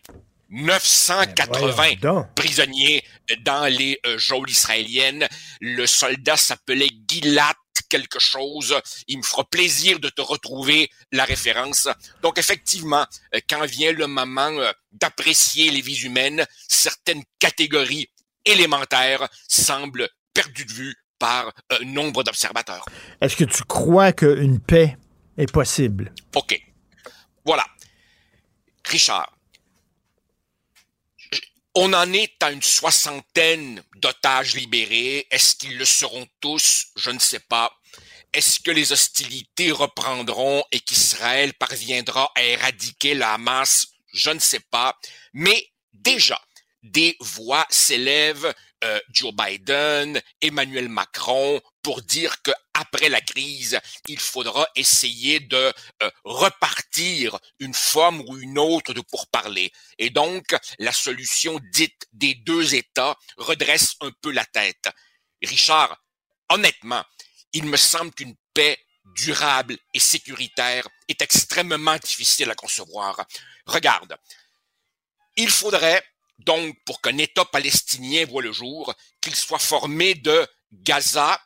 980 ben, prisonniers dans les euh, geôles israéliennes. Le soldat s'appelait Gilad quelque chose. Il me fera plaisir de te retrouver la référence. Donc effectivement, euh, quand vient le moment euh, d'apprécier les vies humaines, certaines catégories élémentaires semblent perdues de vue par un nombre d'observateurs. Est-ce que tu crois qu'une paix est possible? OK. Voilà. Richard, on en est à une soixantaine d'otages libérés. Est-ce qu'ils le seront tous? Je ne sais pas. Est-ce que les hostilités reprendront et qu'Israël parviendra à éradiquer la Hamas? Je ne sais pas. Mais déjà, des voix s'élèvent, euh, Joe Biden, Emmanuel Macron, pour dire que après la crise, il faudra essayer de euh, repartir une forme ou une autre de pourparler. Et donc, la solution dite des deux États redresse un peu la tête. Richard, honnêtement, il me semble qu'une paix durable et sécuritaire est extrêmement difficile à concevoir. Regarde, il faudrait donc, pour qu'un État palestinien voit le jour, qu'il soit formé de Gaza,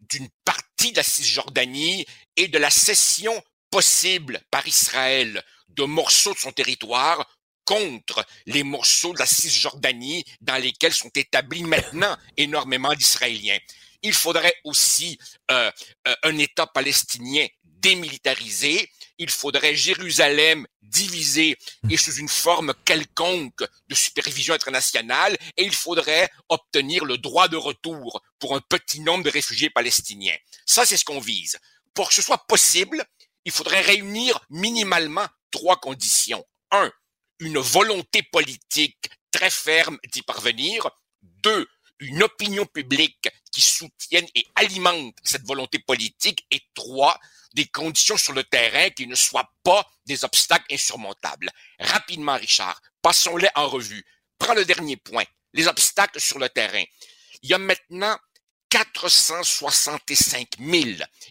d'une partie de la Cisjordanie et de la cession possible par Israël de morceaux de son territoire contre les morceaux de la Cisjordanie dans lesquels sont établis maintenant énormément d'Israéliens. Il faudrait aussi euh, euh, un État palestinien démilitarisé, il faudrait Jérusalem divisée et sous une forme quelconque de supervision internationale, et il faudrait obtenir le droit de retour pour un petit nombre de réfugiés palestiniens. Ça, c'est ce qu'on vise. Pour que ce soit possible, il faudrait réunir minimalement trois conditions. Un, une volonté politique très ferme d'y parvenir. Deux, une opinion publique qui soutienne et alimente cette volonté politique. Et trois, des conditions sur le terrain qui ne soient pas des obstacles insurmontables. Rapidement, Richard, passons-les en revue. Prends le dernier point, les obstacles sur le terrain. Il y a maintenant 465 000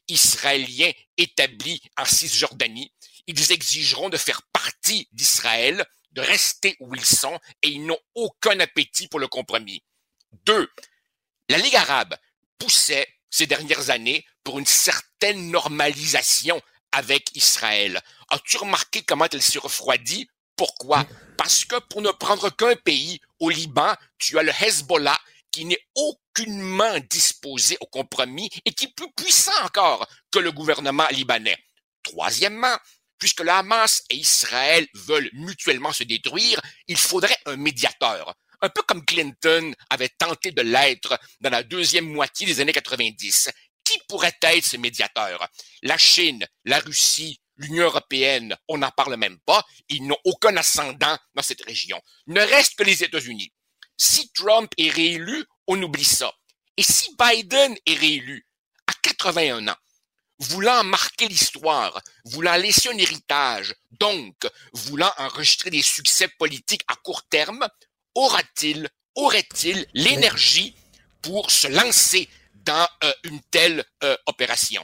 Israéliens établis en Cisjordanie. Ils exigeront de faire partie d'Israël, de rester où ils sont, et ils n'ont aucun appétit pour le compromis. Deux, la Ligue arabe poussait ces dernières années pour une certaine normalisation avec Israël. As-tu remarqué comment elle s'est refroidie? Pourquoi? Parce que pour ne prendre qu'un pays, au Liban, tu as le Hezbollah qui n'est aucunement disposé au compromis et qui est plus puissant encore que le gouvernement libanais. Troisièmement, puisque le Hamas et Israël veulent mutuellement se détruire, il faudrait un médiateur. Un peu comme Clinton avait tenté de l'être dans la deuxième moitié des années 90. Qui pourrait être ce médiateur? La Chine, la Russie, l'Union européenne, on n'en parle même pas. Ils n'ont aucun ascendant dans cette région. Ne reste que les États-Unis. Si Trump est réélu, on oublie ça. Et si Biden est réélu à 81 ans, voulant marquer l'histoire, voulant laisser un héritage, donc voulant enregistrer des succès politiques à court terme, aura-t-il, aurait-il l'énergie pour se lancer dans euh, une telle euh, opération?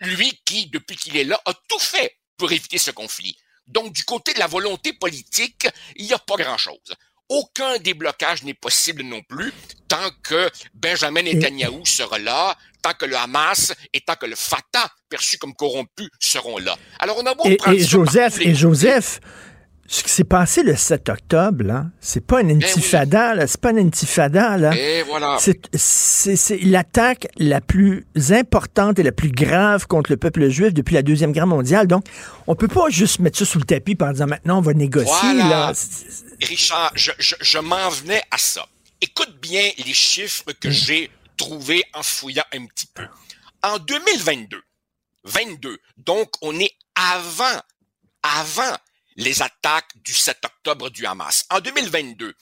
Lui qui, depuis qu'il est là, a tout fait pour éviter ce conflit. Donc, du côté de la volonté politique, il n'y a pas grand-chose. Aucun déblocage n'est possible non plus tant que Benjamin Netanyahu sera là, tant que le Hamas et tant que le Fatah, perçu comme corrompu, seront là. Alors on a beau et, prendre et Joseph, et Joseph, ce qui s'est passé le 7 octobre, là, c'est pas une intifada, là, c'est pas une intifada, là. Voilà. C'est l'attaque la plus importante et la plus grave contre le peuple juif depuis la Deuxième Guerre mondiale. Donc, on peut pas juste mettre ça sous le tapis par disant maintenant on va négocier, Voilà. là. Richard, je, je, je m'en venais à ça. Écoute bien les chiffres que j'ai trouvés en fouillant un petit peu. En 2022, 22, donc on est avant, avant les attaques du 7 octobre du Hamas. En 2022,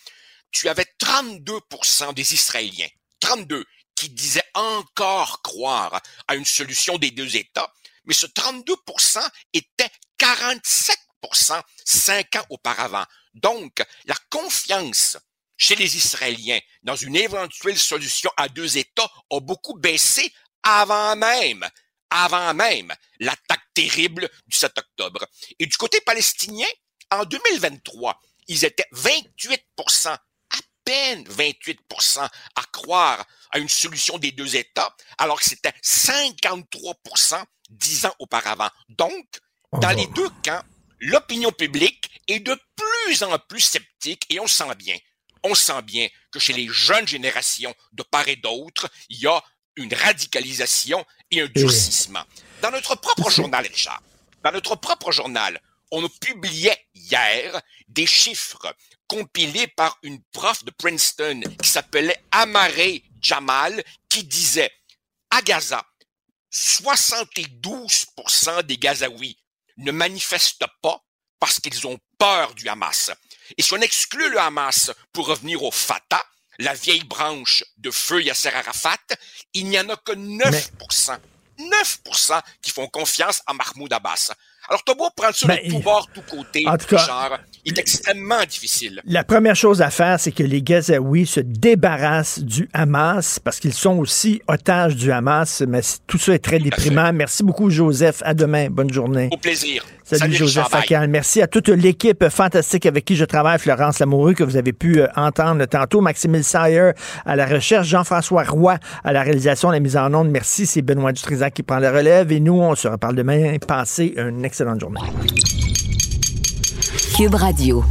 tu avais 32% des Israéliens, 32, qui disaient encore croire à une solution des deux États, mais ce 32% était 47% cinq ans auparavant. Donc, la confiance chez les Israéliens dans une éventuelle solution à deux États a beaucoup baissé avant même, avant même l'attaque terrible du 7 octobre. Et du côté palestinien, en 2023, ils étaient 28 à peine 28% à croire à une solution des deux États, alors que c'était 53% dix ans auparavant. Donc, dans les deux camps, l'opinion publique est de plus en plus sceptique et on sent bien, on sent bien que chez les jeunes générations de part et d'autre, il y a une radicalisation et un durcissement. Dans notre propre journal, Richard, dans notre propre journal, on publiait hier des chiffres compilés par une prof de Princeton qui s'appelait Amaré Jamal, qui disait à Gaza, 72% des Gazaouis ne manifestent pas parce qu'ils ont peur du Hamas. Et si on exclut le Hamas pour revenir au Fatah, la vieille branche de feu Yasser Arafat, il n'y en a que 9%. 9% qui font confiance à Mahmoud Abbas. Alors, t'as beau prendre ça Ben, de tout bord, tout côté, en tout cas, Richard, il est extrêmement difficile. La première chose à faire, c'est que les Gazaouis se débarrassent du Hamas parce qu'ils sont aussi otages du Hamas. Mais tout ça est très déprimant. Merci beaucoup, Joseph. À demain. Bonne journée. Au plaisir. Salut, Joseph Richard, bye. Facal. Merci à toute l'équipe fantastique avec qui je travaille, Florence Lamoureux, que vous avez pu euh, entendre tantôt, Maxime Sayer à la recherche, Jean-François Roy à la réalisation, la mise en onde. Merci, c'est Benoît Dutrisac qui prend la relève. Et nous, on se reparle demain. Passez une excellente journée. Cube Radio.